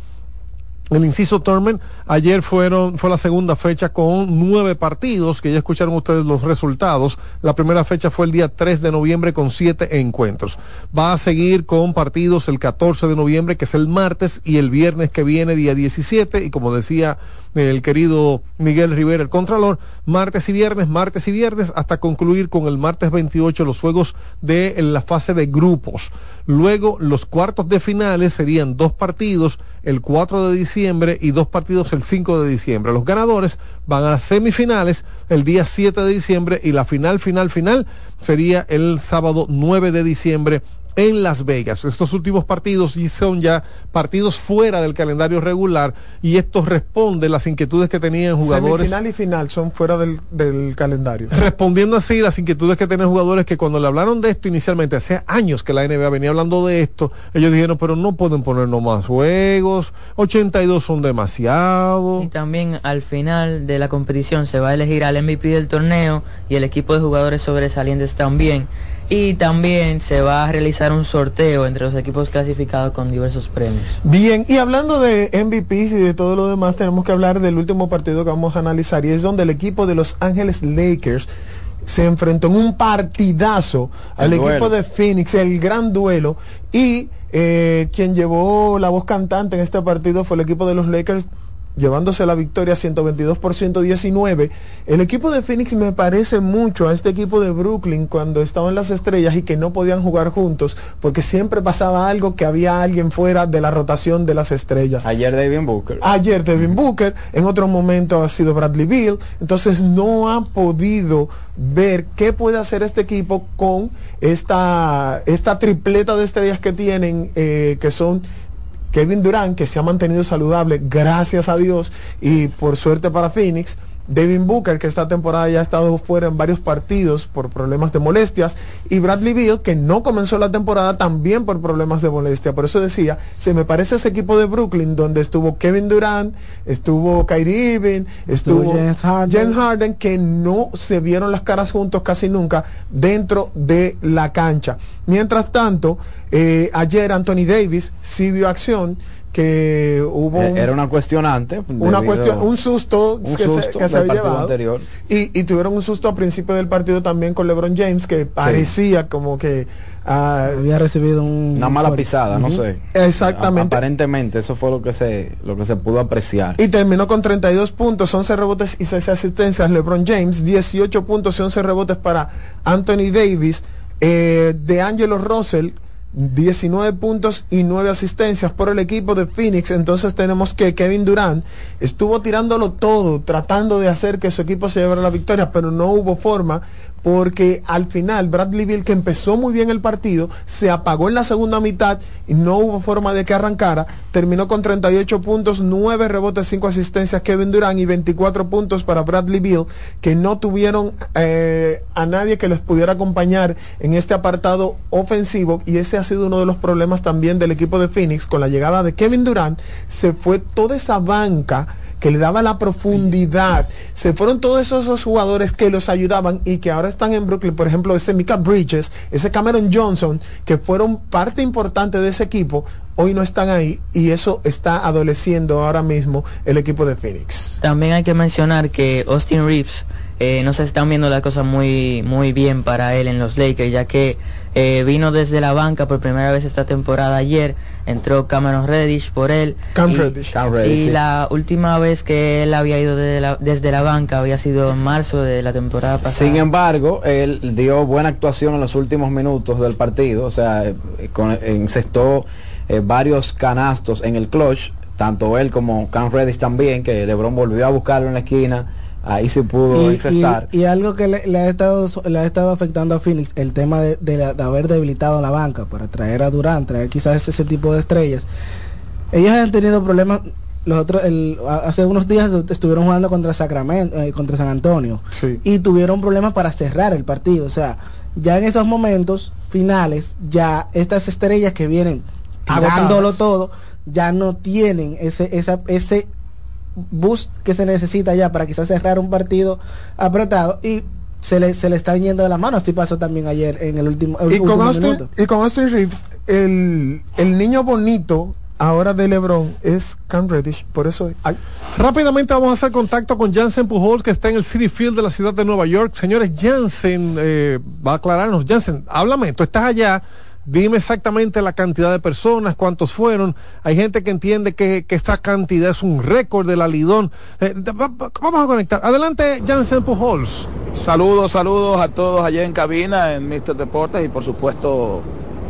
El inciso Tournament ayer fueron, fue la segunda fecha con nueve partidos, que ya escucharon ustedes los resultados. La primera fecha fue el día 3 de noviembre con siete encuentros. Va a seguir con partidos el 14 de noviembre, que es el martes, y el viernes que viene, día 17, y como decía el querido Miguel Rivera, el Contralor, martes y viernes, martes y viernes, hasta concluir con el martes 28 los juegos de la fase de grupos. Luego, los cuartos de finales serían dos partidos el 4 de diciembre y dos partidos el 5 de diciembre. Los ganadores van a semifinales el día 7 de diciembre y la final, final, final sería el sábado 9 de diciembre en Las Vegas. Estos últimos partidos son ya partidos fuera del calendario regular y esto responde las inquietudes que tenían jugadores. Final y final son fuera del, del, calendario. Respondiendo así las inquietudes que tenían jugadores que cuando le hablaron de esto inicialmente, hace años que la NBA venía hablando de esto, ellos dijeron, pero no pueden ponernos más juegos, 82 son demasiado. Y también al final de la competición se va a elegir al MVP del torneo y el equipo de jugadores sobresalientes también y también se va a realizar un sorteo entre los equipos clasificados con diversos premios. Bien, y hablando de MVPs y de todo lo demás, tenemos que hablar del último partido que vamos a analizar y es donde el equipo de Los Ángeles Lakers se enfrentó en un partidazo al equipo de Phoenix, el gran duelo, y eh, quien llevó la voz cantante en este partido fue el equipo de los Lakers llevándose la victoria 122 por 119. El equipo de Phoenix me parece mucho a este equipo de Brooklyn cuando estaban las estrellas y que no podían jugar juntos porque siempre pasaba algo que había alguien fuera de la rotación de las estrellas. Ayer Devin Booker. Ayer Devin Booker, en otro momento ha sido Bradley Bill, entonces no ha podido ver qué puede hacer este equipo con esta, esta tripleta de estrellas que tienen, eh, que son Kevin Durant, que se ha mantenido saludable, gracias a Dios, y por suerte para Phoenix, Devin Booker, que esta temporada ya ha estado fuera en varios partidos por problemas de molestias, y Bradley Beal, que no comenzó la temporada también por problemas de molestia. Por eso decía, se me parece ese equipo de Brooklyn donde estuvo Kevin Durant, estuvo Kyrie Irving, estuvo, James Harden. que no se vieron las caras juntos casi nunca dentro de la cancha. Mientras tanto, eh, ayer Anthony Davis sí vio acción que hubo eh, era una cuestionante una cuestión un susto que, se, había llevado. anterior. Y, tuvieron un susto a principio del partido también con LeBron James que parecía como que ah, había recibido una mala pisada no sé. Exactamente. Aparentemente eso fue lo que se lo que se pudo apreciar. Y terminó con 32 puntos 11 rebotes y 6 asistencias LeBron James 18 puntos y 11 rebotes para Anthony Davis. Eh, de Angelo Russell 19 puntos y 9 asistencias por el equipo de Phoenix. Entonces tenemos que Kevin Durant estuvo tirándolo todo, tratando de hacer que su equipo se llevara la victoria, pero no hubo forma porque al final Bradley Bill, que empezó muy bien el partido, se apagó en la segunda mitad y no hubo forma de que arrancara. Terminó con 38 puntos, 9 rebotes, 5 asistencias Kevin Durant y 24 puntos para Bradley Bill, que no tuvieron eh, a nadie que les pudiera acompañar en este apartado ofensivo y ese ha sido uno de los problemas también del equipo de Phoenix. Con la llegada de Kevin Durant se fue toda esa banca que le daba la profundidad. Se fueron todos esos, jugadores que los ayudaban y que ahora están en Brooklyn. Por ejemplo, ese Mika Bridges, ese Cameron Johnson, que fueron parte importante de ese equipo, hoy no están ahí y eso está adoleciendo ahora mismo el equipo de Phoenix. También hay que mencionar que Austin Reeves eh, no se están viendo las cosas muy, muy bien para él en los Lakers, ya que eh, vino desde la banca por primera vez esta temporada ayer, entró Cameron Reddish por él. y, la última vez que él había ido desde la, banca había sido en marzo de la temporada pasada. Sin embargo, él dio buena actuación en los últimos minutos del partido, o sea, eh, con, encestó varios canastos en el clutch tanto él como Cam Reddish también, que LeBron volvió a buscarlo en la esquina ahí se pudo y, Y, algo que le, ha estado le ha estado afectando a Phoenix, el tema de, haber debilitado la banca para traer a Durant, traer quizás ese tipo de estrellas. Ellos han tenido problemas. Los otros, hace unos días estuvieron jugando contra Sacramento, eh, contra San Antonio, y tuvieron problemas para cerrar el partido. O sea, ya en esos momentos finales, ya estas estrellas que vienen tirándolo todo, ya no tienen ese, esa, ese boost que se necesita ya para quizás cerrar un partido apretado y se le, se le está yendo de la mano. Así pasó también ayer en el último, y, con Austin, y con Austin Reeves, el, el niño bonito ahora de LeBron es Cam Reddish, por eso rápidamente vamos a hacer contacto con Jansen Pujols que está en el City Field de la ciudad de Nueva York. Señores, Jansen eh, va a aclararnos. Jansen, háblame, tú estás allá Dime exactamente la cantidad de personas, cuántos fueron. Hay gente que entiende que, esta cantidad es un récord del alidón. Eh, vamos a conectar. Adelante, Jansen Pujols. Saludos, saludos a todos allá en cabina, en Mister Deportes y por supuesto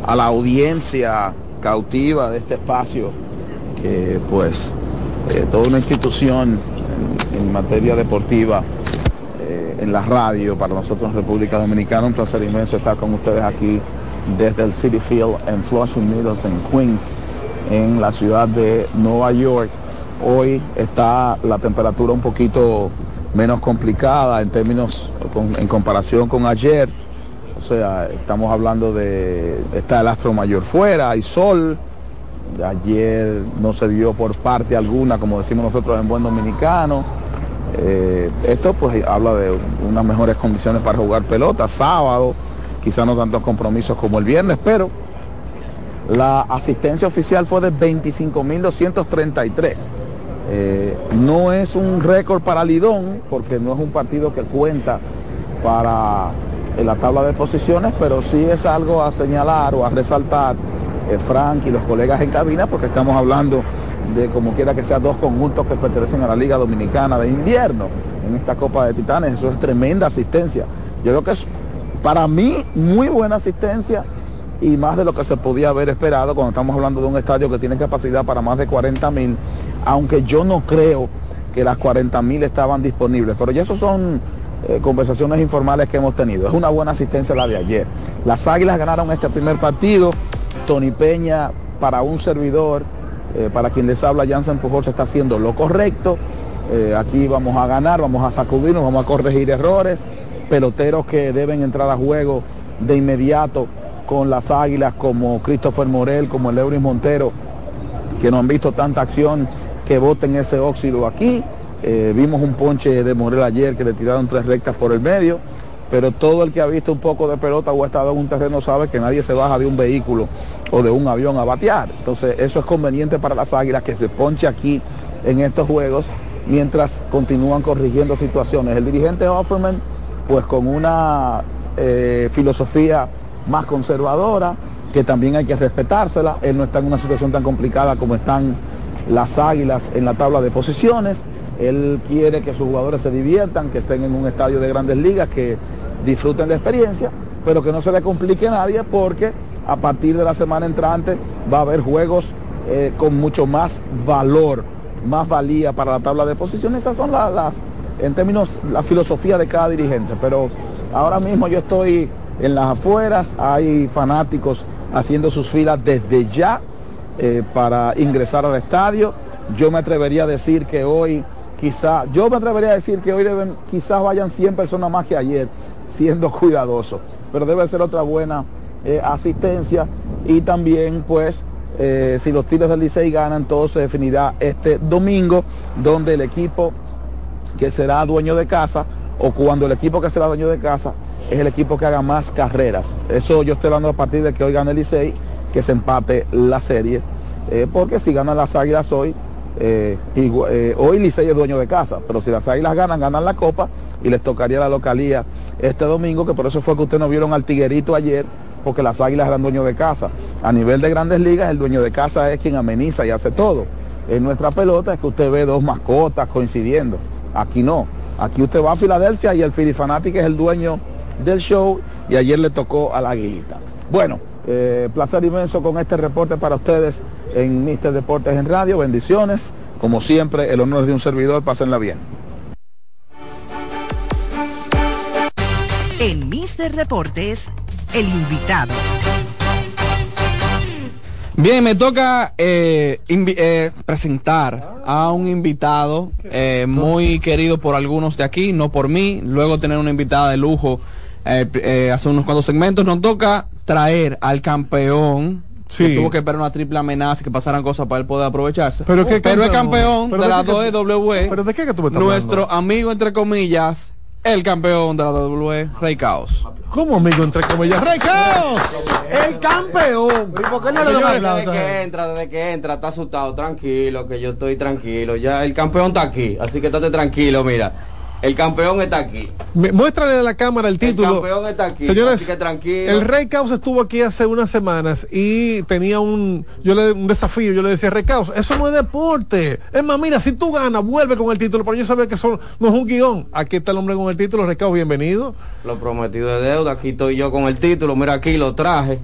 a la audiencia cautiva de este espacio, que pues eh, toda una institución en, materia deportiva eh, en la radio para nosotros en República Dominicana. Un placer inmenso estar con ustedes aquí desde el City Field en Flushing Meadows en Queens, en la ciudad de Nueva York. Hoy está la temperatura un poquito menos complicada en términos, en comparación con ayer. O sea, estamos hablando de, está el astro mayor fuera, hay sol. Ayer no se vio por parte alguna, como decimos nosotros en buen dominicano. Eh, esto pues habla de unas mejores condiciones para jugar pelota. Sábado quizá no tantos compromisos como el viernes, pero la asistencia oficial fue de 25.233. Eh, no es un récord para Lidón, porque no es un partido que cuenta para la tabla de posiciones, pero sí es algo a señalar o a resaltar eh, Frank y los colegas en cabina, porque estamos hablando de como quiera que sea dos conjuntos que pertenecen a la Liga Dominicana de Invierno en esta Copa de Titanes. Eso es tremenda asistencia. Yo creo que es para mí, muy buena asistencia y más de lo que se podía haber esperado cuando estamos hablando de un estadio que tiene capacidad para más de 40 mil, aunque yo no creo que las 40 mil estaban disponibles, pero ya eso son eh, conversaciones informales que hemos tenido. Es una buena asistencia la de ayer. Las Águilas ganaron este primer partido, Tony Peña para un servidor, eh, para quien les habla, Jansen Pujol se está haciendo lo correcto. Eh, aquí vamos a ganar, vamos a sacudirnos, vamos a corregir errores peloteros que deben entrar a juego de inmediato con las Águilas como Christopher Morel, como el Euris Montero, que no han visto tanta acción que voten ese óxido aquí. Eh, vimos un ponche de Morel ayer que le tiraron tres rectas por el medio, pero todo el que ha visto un poco de pelota o ha estado en un terreno sabe que nadie se baja de un vehículo o de un avión a batear. Entonces eso es conveniente para las Águilas que se ponche aquí en estos juegos mientras continúan corrigiendo situaciones. El dirigente Offerman pues con una eh, filosofía más conservadora, que también hay que respetársela. Él no está en una situación tan complicada como están las águilas en la tabla de posiciones. Él quiere que sus jugadores se diviertan, que estén en un estadio de grandes ligas, que disfruten la experiencia, pero que no se le complique a nadie porque a partir de la semana entrante va a haber juegos eh, con mucho más valor, más valía para la tabla de posiciones. Esas son las en términos la filosofía de cada dirigente, pero ahora mismo yo estoy en las afueras, hay fanáticos haciendo sus filas desde ya eh, para ingresar al estadio. Yo me atrevería a decir que hoy quizá, yo me atrevería a decir que hoy deben, quizás vayan 100 personas más que ayer, siendo cuidadosos, pero debe ser otra buena eh, asistencia y también pues eh, si los Tigres del Licey ganan, todo se definirá este domingo, donde el equipo que será dueño de casa o cuando el equipo que será dueño de casa es el equipo que haga más carreras. Eso yo estoy hablando a partir de que hoy gane el Licey, que se empate la serie, eh, porque si ganan las águilas hoy, eh, eh, hoy Licey es dueño de casa, pero si las águilas ganan, ganan la copa y les tocaría la localía este domingo, que por eso fue que ustedes no vieron al tiguerito ayer, porque las águilas eran dueños de casa. A nivel de grandes ligas, el dueño de casa es quien ameniza y hace todo. En nuestra pelota es que usted ve dos mascotas coincidiendo. Aquí no. Aquí usted va a Filadelfia y el Philly Fanatic es el dueño del show y ayer le tocó a la Aguilita. Bueno, eh, placer inmenso con este reporte para ustedes en Mister Deportes en Radio. Bendiciones. Como siempre, el honor de un servidor. Pásenla bien. En Mister Deportes, el invitado. Bien, me toca eh, eh, presentar a un invitado eh, muy querido por algunos de aquí, no por mí. Luego tener una invitada de lujo hace unos cuantos segmentos. Nos toca traer al campeón que tuvo que esperar una triple amenaza y que pasaran cosas para él poder aprovecharse. Pero, es campeón de la WWE. ¿Pero de qué que tú me Nuestro amigo, entre comillas, el campeón de la WWE, Rey Caos. ¿Cómo amigo entre comillas? ¡Rey Caos! ¡El campeón! ¿Y por qué no le Desde que entra, desde que entra, está asustado, tranquilo, que yo estoy tranquilo. Ya el campeón está aquí, así que estate tranquilo, mira. El campeón está aquí. muéstrale a la cámara el título. El campeón está aquí. Señores, así que tranquilo. el Rey Caos estuvo aquí hace unas semanas y tenía un, yo le, un desafío. Yo le decía, Rey Caos, eso no es deporte. Es más, mira, si tú ganas, vuelve con el título. Pero yo sabía que eso no es un guion. Aquí está el hombre con el título. Rey Caos, bienvenido. Lo prometido de deuda. Aquí estoy yo con el título. Mira, aquí lo traje.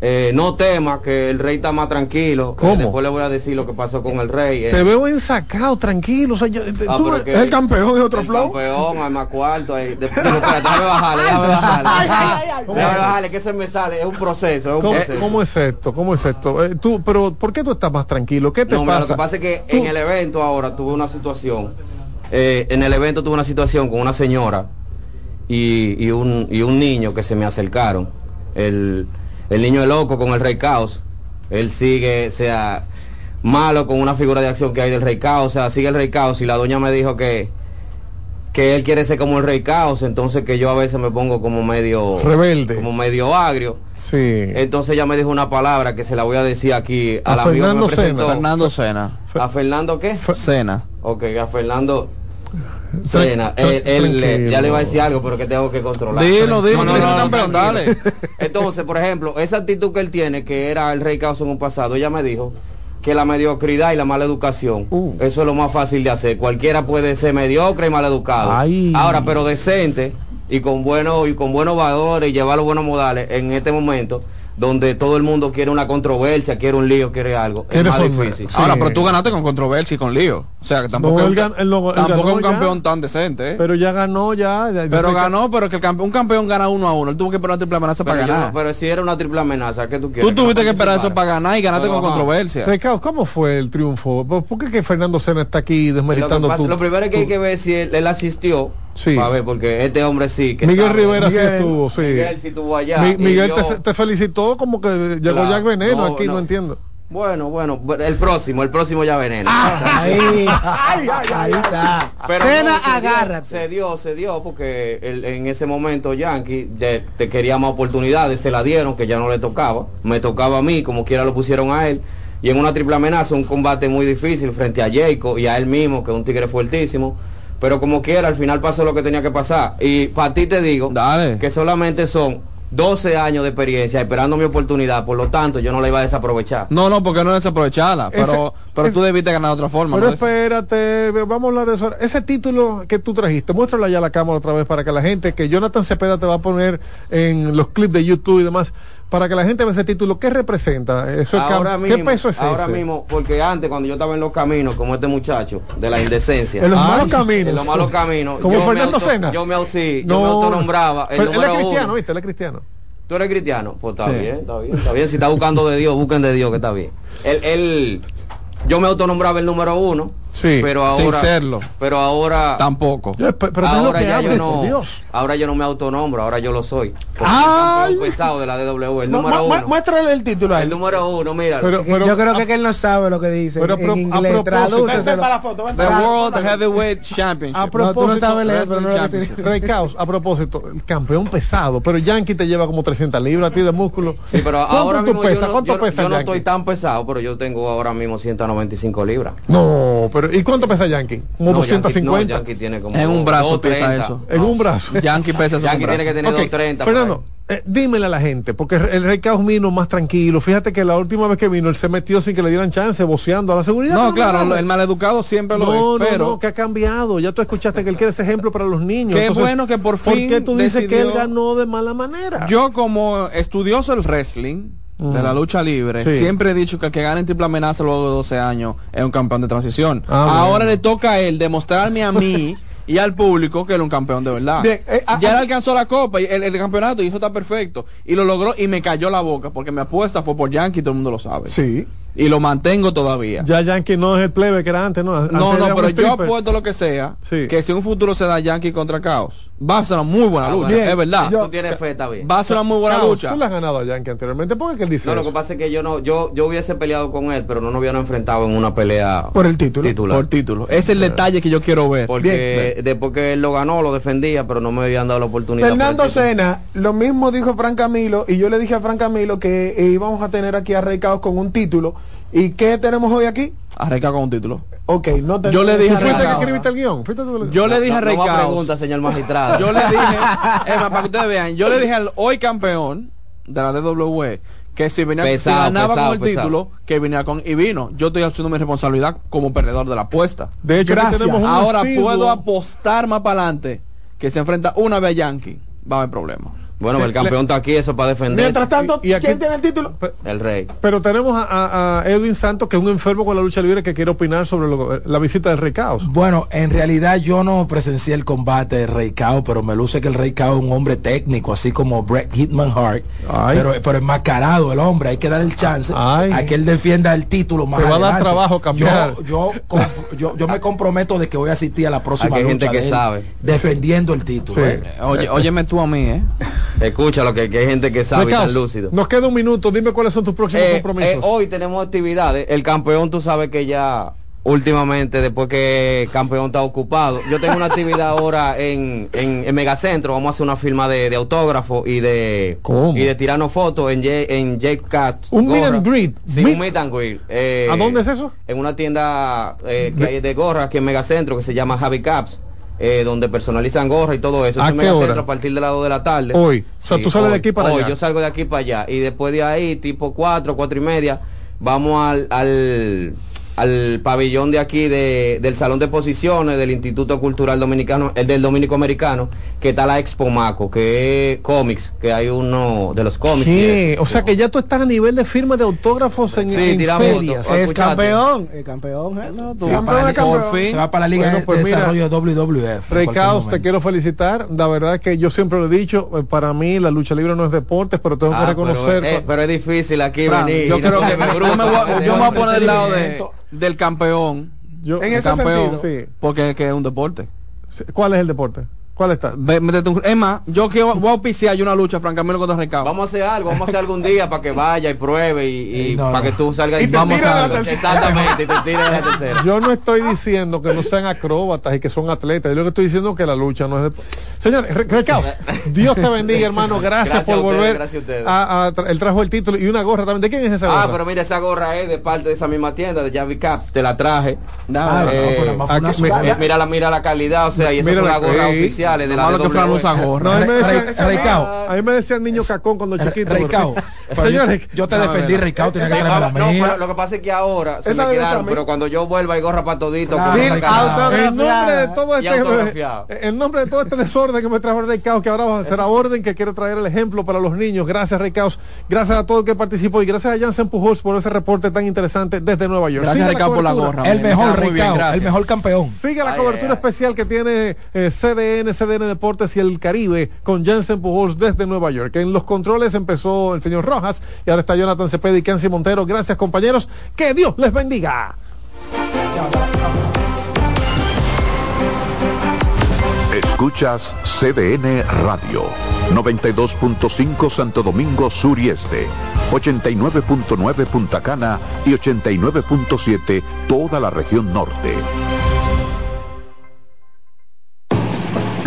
Eh, no tema que el rey está más tranquilo. ¿Cómo? después le voy a decir lo que pasó con el rey. Te veo ensacado, tranquilo. O sea, yo, ah, tú, es el campeón de otro flow. Campeón, al más cuarto. Ahí, déjame bajarle, déjame bajarle. déjame bajarle, que se me sale. Es un proceso. Es un ¿Cómo, proceso. ¿Cómo, es esto? ¿Cómo es esto? Eh, tú, pero, ¿por qué tú estás más tranquilo? ¿Qué te no, pasa? lo que pasa es que en el evento ahora tuve una situación. Eh, en el evento tuve una situación con una señora y, y, un, y un niño que se me acercaron. El el niño es loco con el Rey Caos. Él sigue, sea, malo con una figura de acción que hay del Rey Caos. O sea, sigue el Rey Caos. Y la doña me dijo que, que él quiere ser como el Rey Caos. Entonces que yo a veces me pongo como medio... Rebelde. Como medio agrio. Sí. Entonces ella me dijo una palabra que se la voy a decir aquí a, la Fernando Sena. Fernando Sena. ¿A Fernando qué? Sena. Ok, a Fernando él, ya le va a decir algo, pero que tengo que controlar. Dilo, dilo, no, no, no, dale. Entonces, por ejemplo, esa actitud que él tiene, que era el rey caos en un pasado, ella me dijo que la mediocridad y la mala educación, uh. eso es lo más fácil de hacer. Cualquiera puede ser mediocre y mal educado. Ahora, pero decente y con buenos y con buenos valores y llevar los buenos modales en este momento donde todo el mundo quiere una controversia, quiere un lío, quiere algo. Es más difícil. Ahora, pero tú ganaste con controversia y con lío. O sea, que tampoco, es, un campeón tan decente. ¿eh? Pero ya ganó, ya. pero ganó, pero que un campeón gana uno a uno. Él tuvo que esperar una triple amenaza para ganar. pero si era una triple amenaza, ¿qué tú quieres? Tú tuviste que esperar eso para ganar y ganaste con controversia. Ricardo, ¿cómo fue el triunfo? ¿Por qué que Fernando Sena está aquí desmeritando lo, lo primero es que hay que ver si él asistió Sí. A ver, porque este hombre sí. Que Miguel Rivera sí estuvo, sí. Miguel sí estuvo allá. Miguel te, felicitó como que llegó ya Jack Veneno aquí, no. entiendo. Bueno, bueno, el próximo, el próximo ya veneno. Ah, <laughs> ahí, ahí, está. Cena, agarra. Se dio, se dio, porque en ese momento Yankee te quería más oportunidades, se la dieron, que ya no le tocaba. Me tocaba a mí, como quiera lo pusieron a él. Y en una triple amenaza, un combate muy difícil frente a Jacob y a él mismo, que es un tigre fuertísimo pero como quiera, al final pasó lo que tenía que pasar. Y para ti te digo que solamente son 12 años de experiencia esperando mi oportunidad, por lo tanto yo no la iba a desaprovechar. No, no, porque no desaprovecharla, pero, pero tú debiste ganar de otra forma. Pero espérate, vamos a hablar de eso. Ese título que tú trajiste, muéstralo ya a la cámara otra vez para que la gente, que Jonathan Cepeda te va a poner en los clips de YouTube y demás, para que la gente vea ese título, ¿qué representa? Eso ahora mismo, ¿Qué peso es ahora mismo, porque antes cuando yo estaba en los caminos, como este muchacho, de la indecencia. en los malos caminos. En los malos caminos. Como Fernando Sena. Yo me, sí, yo me autonombraba. El él es cristiano, ¿viste? Él es cristiano. ¿Tú eres cristiano? Pues está bien, está bien, está bien. Si está buscando de Dios, busquen de Dios, que está bien. Él, él, yo me autonombraba el número uno Sí, pero ahora, sin serlo. Pero ahora tampoco. pero ahora ya yo no, ahora yo no me autonombro, ahora yo lo soy. Pesado de la DW, el número uno. Muéstrale el título ahí. El número uno, mira. Pero, yo creo que, él no sabe lo que dice. Pero, en inglés, a propósito, para la foto, The World Heavyweight Championship. A propósito, no, tú no sabes leer, pero no Rey Caos, a propósito, el campeón pesado, pero Yankee te lleva como 300 libras a ti de músculo. Sí, pero ahora mismo pesa? Yo, ¿Cuánto pesa Yo no estoy tan pesado, pero yo tengo ahora mismo 195 libras. No, pero ¿y cuánto pesa Yankee? Como 250. Yankee, tiene como en un brazo <laughs> pesa eso. En un brazo. Yankee pesa eso. Yankee tiene que tener 230. Fernando, eh, dímele a la gente, porque el Rey Caos vino más tranquilo. Fíjate que la última vez que vino, él se metió sin que le dieran chance, boceando a la seguridad. No, claro, el maleducado siempre lo es. No, no, que ha cambiado. Ya tú escuchaste que él quiere ese ejemplo para los niños. Qué bueno que por fin. ¿Por qué tú dices que él ganó de mala manera? Yo, como estudioso del wrestling, de la lucha libre, siempre he dicho que el que gane en triple amenaza luego de 12 años es un campeón de transición. Ah, Ahora le toca a él demostrarme a mí <laughs> y al público que era un campeón de verdad. Eh, ya él alcanzó la copa, y el, campeonato, y eso está perfecto. Y lo logró y me cayó la boca, porque mi apuesta fue por Yankee, todo el mundo lo sabe. Sí y lo mantengo todavía. Ya Yankee no es el plebe que era antes, ¿no? no, no, pero yo apuesto lo que sea, que si un futuro se da Yankee contra Caos, va a ser una muy buena ah, lucha, es verdad. Yo, tú tienes fe, está bien. Va a ser una muy buena lucha. Tú le has ganado a Yankee anteriormente, ¿por qué él dice No, lo que pasa es que yo no, yo, yo hubiese peleado con él, pero no nos hubieran enfrentado en una pelea por el título. Por título. Es el detalle que yo quiero ver. Porque después que él lo ganó, lo defendía, pero no me habían dado la oportunidad. Fernando Sena, lo mismo dijo Fran Camilo, y yo le dije a Fran Camilo que íbamos a tener aquí a Rey Caos con un título ¿Y qué tenemos hoy aquí? Arreca con un título. Ok, no te Yo le dije ¿Fuiste que escribiste el guion? Yo le dije a Rey no, pregunta, señor magistrado. yo le dije, <laughs> para que ustedes vean, yo le dije al hoy campeón de la DWE que si venía ganaba con el título, que venía con y vino. Yo estoy asumiendo mi responsabilidad como perdedor de la apuesta. De hecho, tenemos ahora puedo apostar más para adelante que se enfrenta una vez a Yankee, va a haber problemas. Bueno, el campeón está aquí, eso para defender. Mientras tanto, ¿quién tiene el título? El rey. Pero tenemos a, Edwin Santos, que es un enfermo con la lucha libre, que quiere opinar sobre la visita del Rey Caos. Bueno, en realidad yo no presencié el combate del Rey Caos, pero me luce que el Rey Caos es un hombre técnico, así como Brett Hitman Hart. Pero, pero enmascarado el hombre, hay que dar el chance a que él defienda el título más Te va a dar trabajo cambiar. Yo, yo, me comprometo de que voy a asistir a la próxima hay gente que sabe. defendiendo el título. ¿eh? Oye, óyeme tú a mí, ¿eh? Escúchalo, que, que hay gente que sabe y lúcido. Nos queda un minuto, dime cuáles son tus próximos eh, compromisos. Eh, hoy tenemos actividades. El campeón, tú sabes que ya últimamente, después que el campeón está ocupado, yo tengo una <laughs> actividad ahora en, en, Megacentro. Vamos a hacer una firma de, de autógrafo y de y de tirarnos fotos en, en Jake Cat. Un meet and greet. Sí, un meet and greet. Eh, ¿A dónde es eso? En una tienda que hay de gorra aquí en Megacentro que se llama Javi Caps. Eh, donde personalizan gorra y todo eso. ¿A qué hora? a partir de lado de la tarde. Hoy. o sea, tú sales de aquí para hoy, allá. yo salgo de aquí para allá. Y después de ahí, tipo 4, cuatro y media, vamos al, al al pabellón de aquí de, del Salón de Exposiciones del Instituto Cultural Dominicano, el del Dominico Americano, que está la Expo Maco, que es cómics, que hay uno de los cómics. Sí, o sea que ya tú estás a nivel de firma de autógrafos en, sí, ferias. Es campeón, el campeón, ¿eh? no, se, va para campeón. se va para la Liga pues de Desarrollo WWF. Rey Caos, te quiero felicitar. La verdad es que yo siempre lo he dicho, eh, para mí la lucha libre no es deporte, pero tengo que ah, reconocer. Pero, pero, es difícil aquí venir. Yo creo <laughs> que yo me voy a poner del lado de del campeón. Yo, en ese campeón, sí. Porque es un deporte. ¿Cuál es el deporte? ¿Cuál está? es más, yo quiero, voy a <laughs> auspiciar una lucha, francamente, contra Recado. Vamos a hacer algo, vamos a hacer algún día para que vaya y pruebe y, para que tú salgas y, vamos a Exactamente, y te tires de la <laughs> tercera. Yo no estoy diciendo que no sean acróbatas y que son atletas, yo lo que estoy diciendo es que la lucha no es de... Señores, Recao, <laughs> Dios te bendiga, hermano, gracias, por volver. Gracias a, a, él trajo el título y una gorra también. ¿De quién es esa ah, gorra? Ah, pero mira, esa gorra es de parte de esa misma tienda, de Javi Caps, te la traje. Ah, eh, mira, la, mira la calidad, o sea, y esa es una gorra oficial de la usa gorra. a, mí me decían, a mí me decían niño cacón cuando chiquito. Reicao. <laughs> Señores, yo te defendí, Reicao, que la mía. Lo que pasa es que ahora se me quedaron, pero cuando yo vuelva hay gorra para todito. El nombre de todo este el nombre de todo este desorden que me trajo Reicao, que ahora va a ser a orden, que quiero traer el ejemplo para los niños. Gracias, Reicaos. Gracias a todo el que participó y gracias a Jansen Pujols por ese reporte tan interesante desde Nueva York. Gracias, por la gorra. El mejor, el mejor campeón. Sigue la cobertura especial que tiene CDN, CDN Deportes y el Caribe con Jensen Pujols desde Nueva York. En los controles empezó el señor Rojas y ahora está Jonathan Cepeda y Kenzie Montero. Gracias compañeros. Que Dios les bendiga. Escuchas CDN Radio, 92.5 Santo Domingo Sur y Este, 89.9 Punta Cana y 89.7 toda la región norte.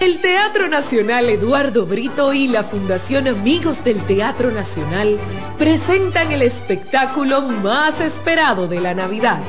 El Teatro Nacional Eduardo Brito y la Fundación Amigos del Teatro Nacional presentan el espectáculo más esperado de la Navidad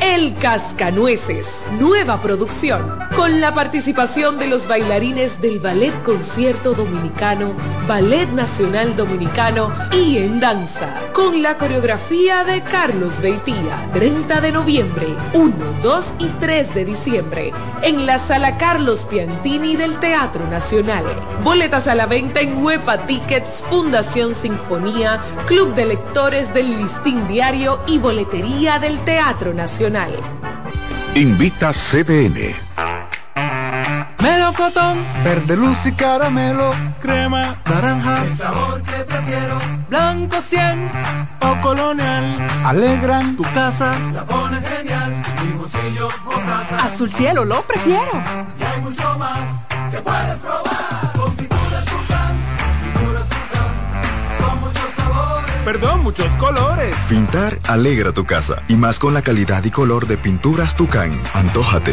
el Cascanueces, nueva producción, con la participación de los bailarines del Ballet Concierto Dominicano, Ballet Nacional Dominicano y en danza, con la coreografía de Carlos Beitía, 30 de noviembre, 1, 2 y 3 de diciembre, en la Sala Carlos Piantini del Teatro Nacional. Boletas a la venta en Huepa Tickets, Fundación Sinfonía, Club de Lectores del Listín Diario y Boletería del Teatro Nacional. Invita CDN. Melocotón, verde luz y caramelo, crema, naranja, el sabor que prefiero, blanco 100 o colonial, alegran tu casa, la pone genial, limoncillo, mostaza, azul cielo lo prefiero, y hay mucho más que puedes probar. perdón, muchos colores. Pintar alegra tu casa. Y más con la calidad y color de pinturas Tucán. Antójate.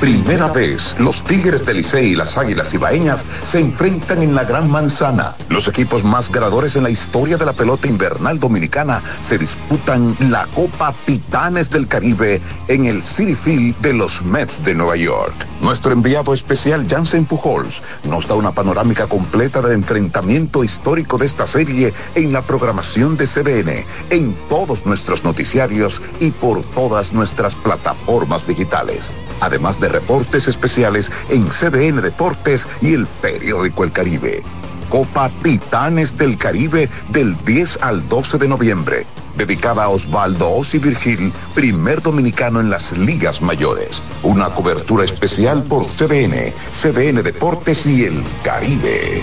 primera vez, los Tigres del Licey y las Águilas Ibaeñas se enfrentan en la Gran Manzana. Los equipos más ganadores en la historia de la pelota invernal dominicana se disputan la Copa Titanes del Caribe en el City Field de los Mets de Nueva York. Nuestro enviado especial Jansen Pujols nos da una panorámica completa del enfrentamiento histórico de esta serie en la programación de CDN, en todos nuestros noticiarios y por todas nuestras plataformas digitales además de reportes especiales en CDN Deportes y el periódico El Caribe. Copa Titanes del Caribe del 10 al 12 de noviembre, dedicada a Osvaldo Osi Virgil, primer dominicano en las ligas mayores. Una cobertura especial por CDN, CDN Deportes y El Caribe.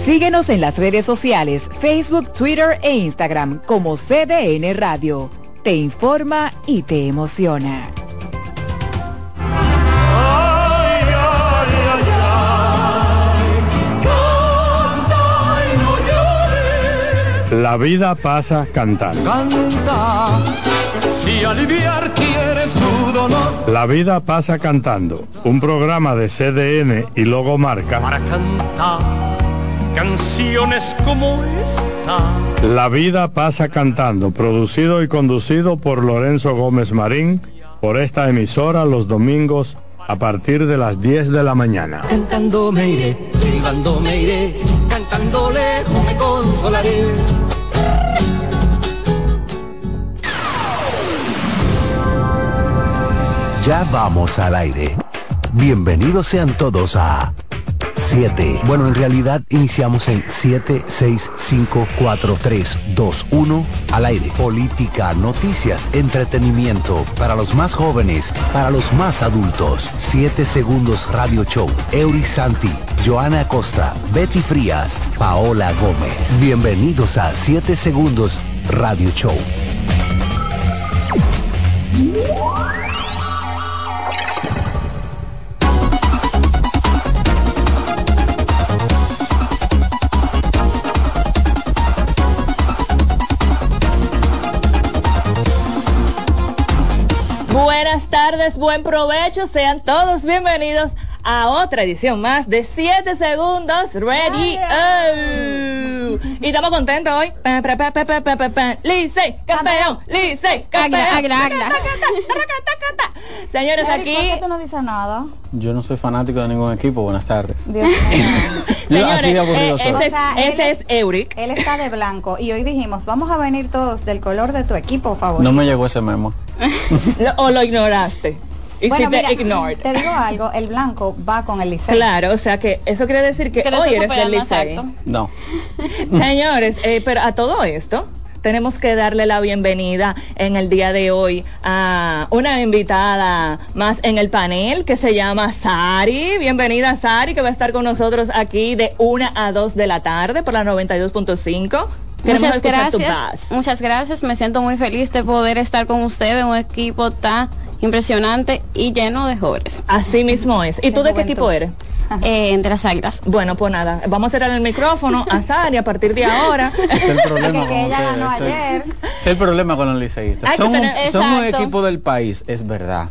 Síguenos en las redes sociales, Facebook, Twitter e Instagram como CDN Radio. Te informa y te emociona. La vida pasa cantando. Canta, si aliviar quieres tu dolor. La vida pasa cantando. Un programa de CDN y Logo Marca. Para cantar canciones como esta. La vida pasa cantando, producido y conducido por Lorenzo Gómez Marín, por esta emisora los domingos a partir de las 10 de la mañana. Cantando me iré, silbando me iré, cantando lejos me consolaré. Ya vamos al aire. Bienvenidos sean todos a 7. Bueno, en realidad iniciamos en 7, 6, 5, 4, 3, 2, 1 al aire. Política, noticias, entretenimiento para los más jóvenes, para los más adultos. 7 segundos Radio Show. Eury Santi, Joana Costa, Betty Frías, Paola Gómez. Bienvenidos a 7 segundos Radio Show. Tardes, buen provecho, sean todos bienvenidos a otra edición más de 7 segundos Ready. Oh. Y estamos contentos hoy. Lice, campeón, Lice, campeón. Señores, aquí. ¿Por qué tú no dices nada? Yo no soy fanático de ningún equipo. Buenas tardes. <laughs> Señores, eh, ese, es, ese es, Euric. Él está de blanco y hoy dijimos, vamos a venir todos del color de tu equipo favorito. No me llegó ese memo. <laughs> ¿O lo ignoraste? Y bueno, te, te digo algo, el blanco va con el liceo. Claro, o sea que eso quiere decir que hoy eres del liceo. No. <laughs> Señores, eh, pero a todo esto tenemos que darle la bienvenida en el día de hoy a una invitada más en el panel que se llama Sari. Bienvenida Sari, que va a estar con nosotros aquí de 1 a 2 de la tarde por la 92.5. Muchas gracias. Muchas gracias. Me siento muy feliz de poder estar con ustedes, un equipo tan impresionante y lleno de jóvenes. Así mismo es. ¿Y tú de qué equipo eres? Eh, de las águilas. Bueno, pues nada, vamos a cerrar el micrófono a Sari a partir de ahora. <laughs> Es el problema que ella ganó ayer. Es el problema con los liceístas. Son, un, equipo del país, es verdad.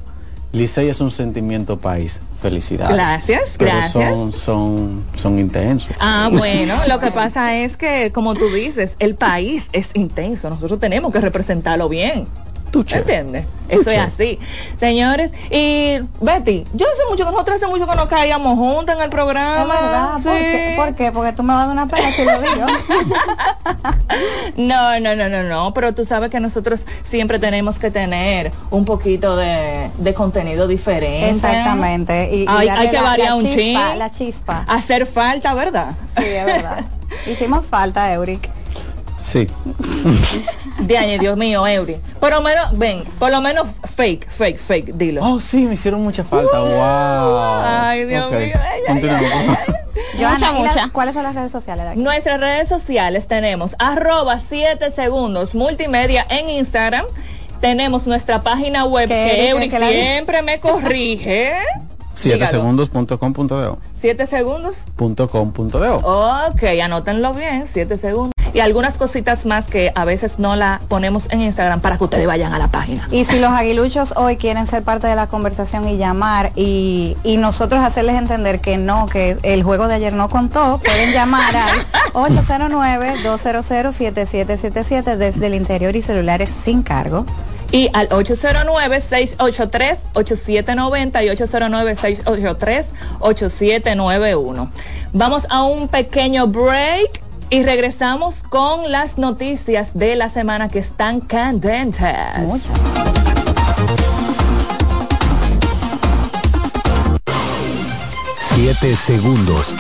Licey es un sentimiento país. Felicidades. Gracias, pero gracias. Son, son, son intensos. Ah, bueno, lo que pasa es que, como tú dices, el país es intenso. Nosotros tenemos que representarlo bien. ¿Entiendes? Eso es así. Señores, y Betty, yo hace mucho que nosotros hace mucho que nos caíamos juntas en el programa. ¿Por, qué? Porque tú me vas a dar una pena si lo digo. no, no, no, no, no. Pero tú sabes que nosotros siempre tenemos que tener un poquito de, contenido diferente. Exactamente. Y, hay, que variar un chispa, La chispa. Hacer falta, ¿verdad? Sí, es verdad. <laughs> Hicimos falta, Euric. Sí. De Dios mío, Eury. Por lo menos, ven, por lo menos fake, fake, fake, dilo. Oh, sí, me hicieron mucha falta. wow. Ay, Dios mío. <laughs> ¿Cuáles son las redes sociales? Nuestras redes sociales tenemos arroba 7 segundos multimedia en Instagram. Tenemos nuestra página web que Eury siempre me corrige. <laughs> 7 segundos.com.do 7 segundos.com.do Ok, anótenlo bien, 7 segundos. Y algunas cositas más que a veces no la ponemos en Instagram para que ustedes vayan a la página. Y si los aguiluchos hoy quieren ser parte de la conversación y llamar y, nosotros hacerles entender que no, que el juego de ayer no contó, pueden llamar al <laughs> 809-200-7777 desde el interior y celulares sin cargo y al 809-683-8790 y 809-683-8791. Vamos a un pequeño break y regresamos con las noticias de la semana que están candentes. Muchas. Siete segundos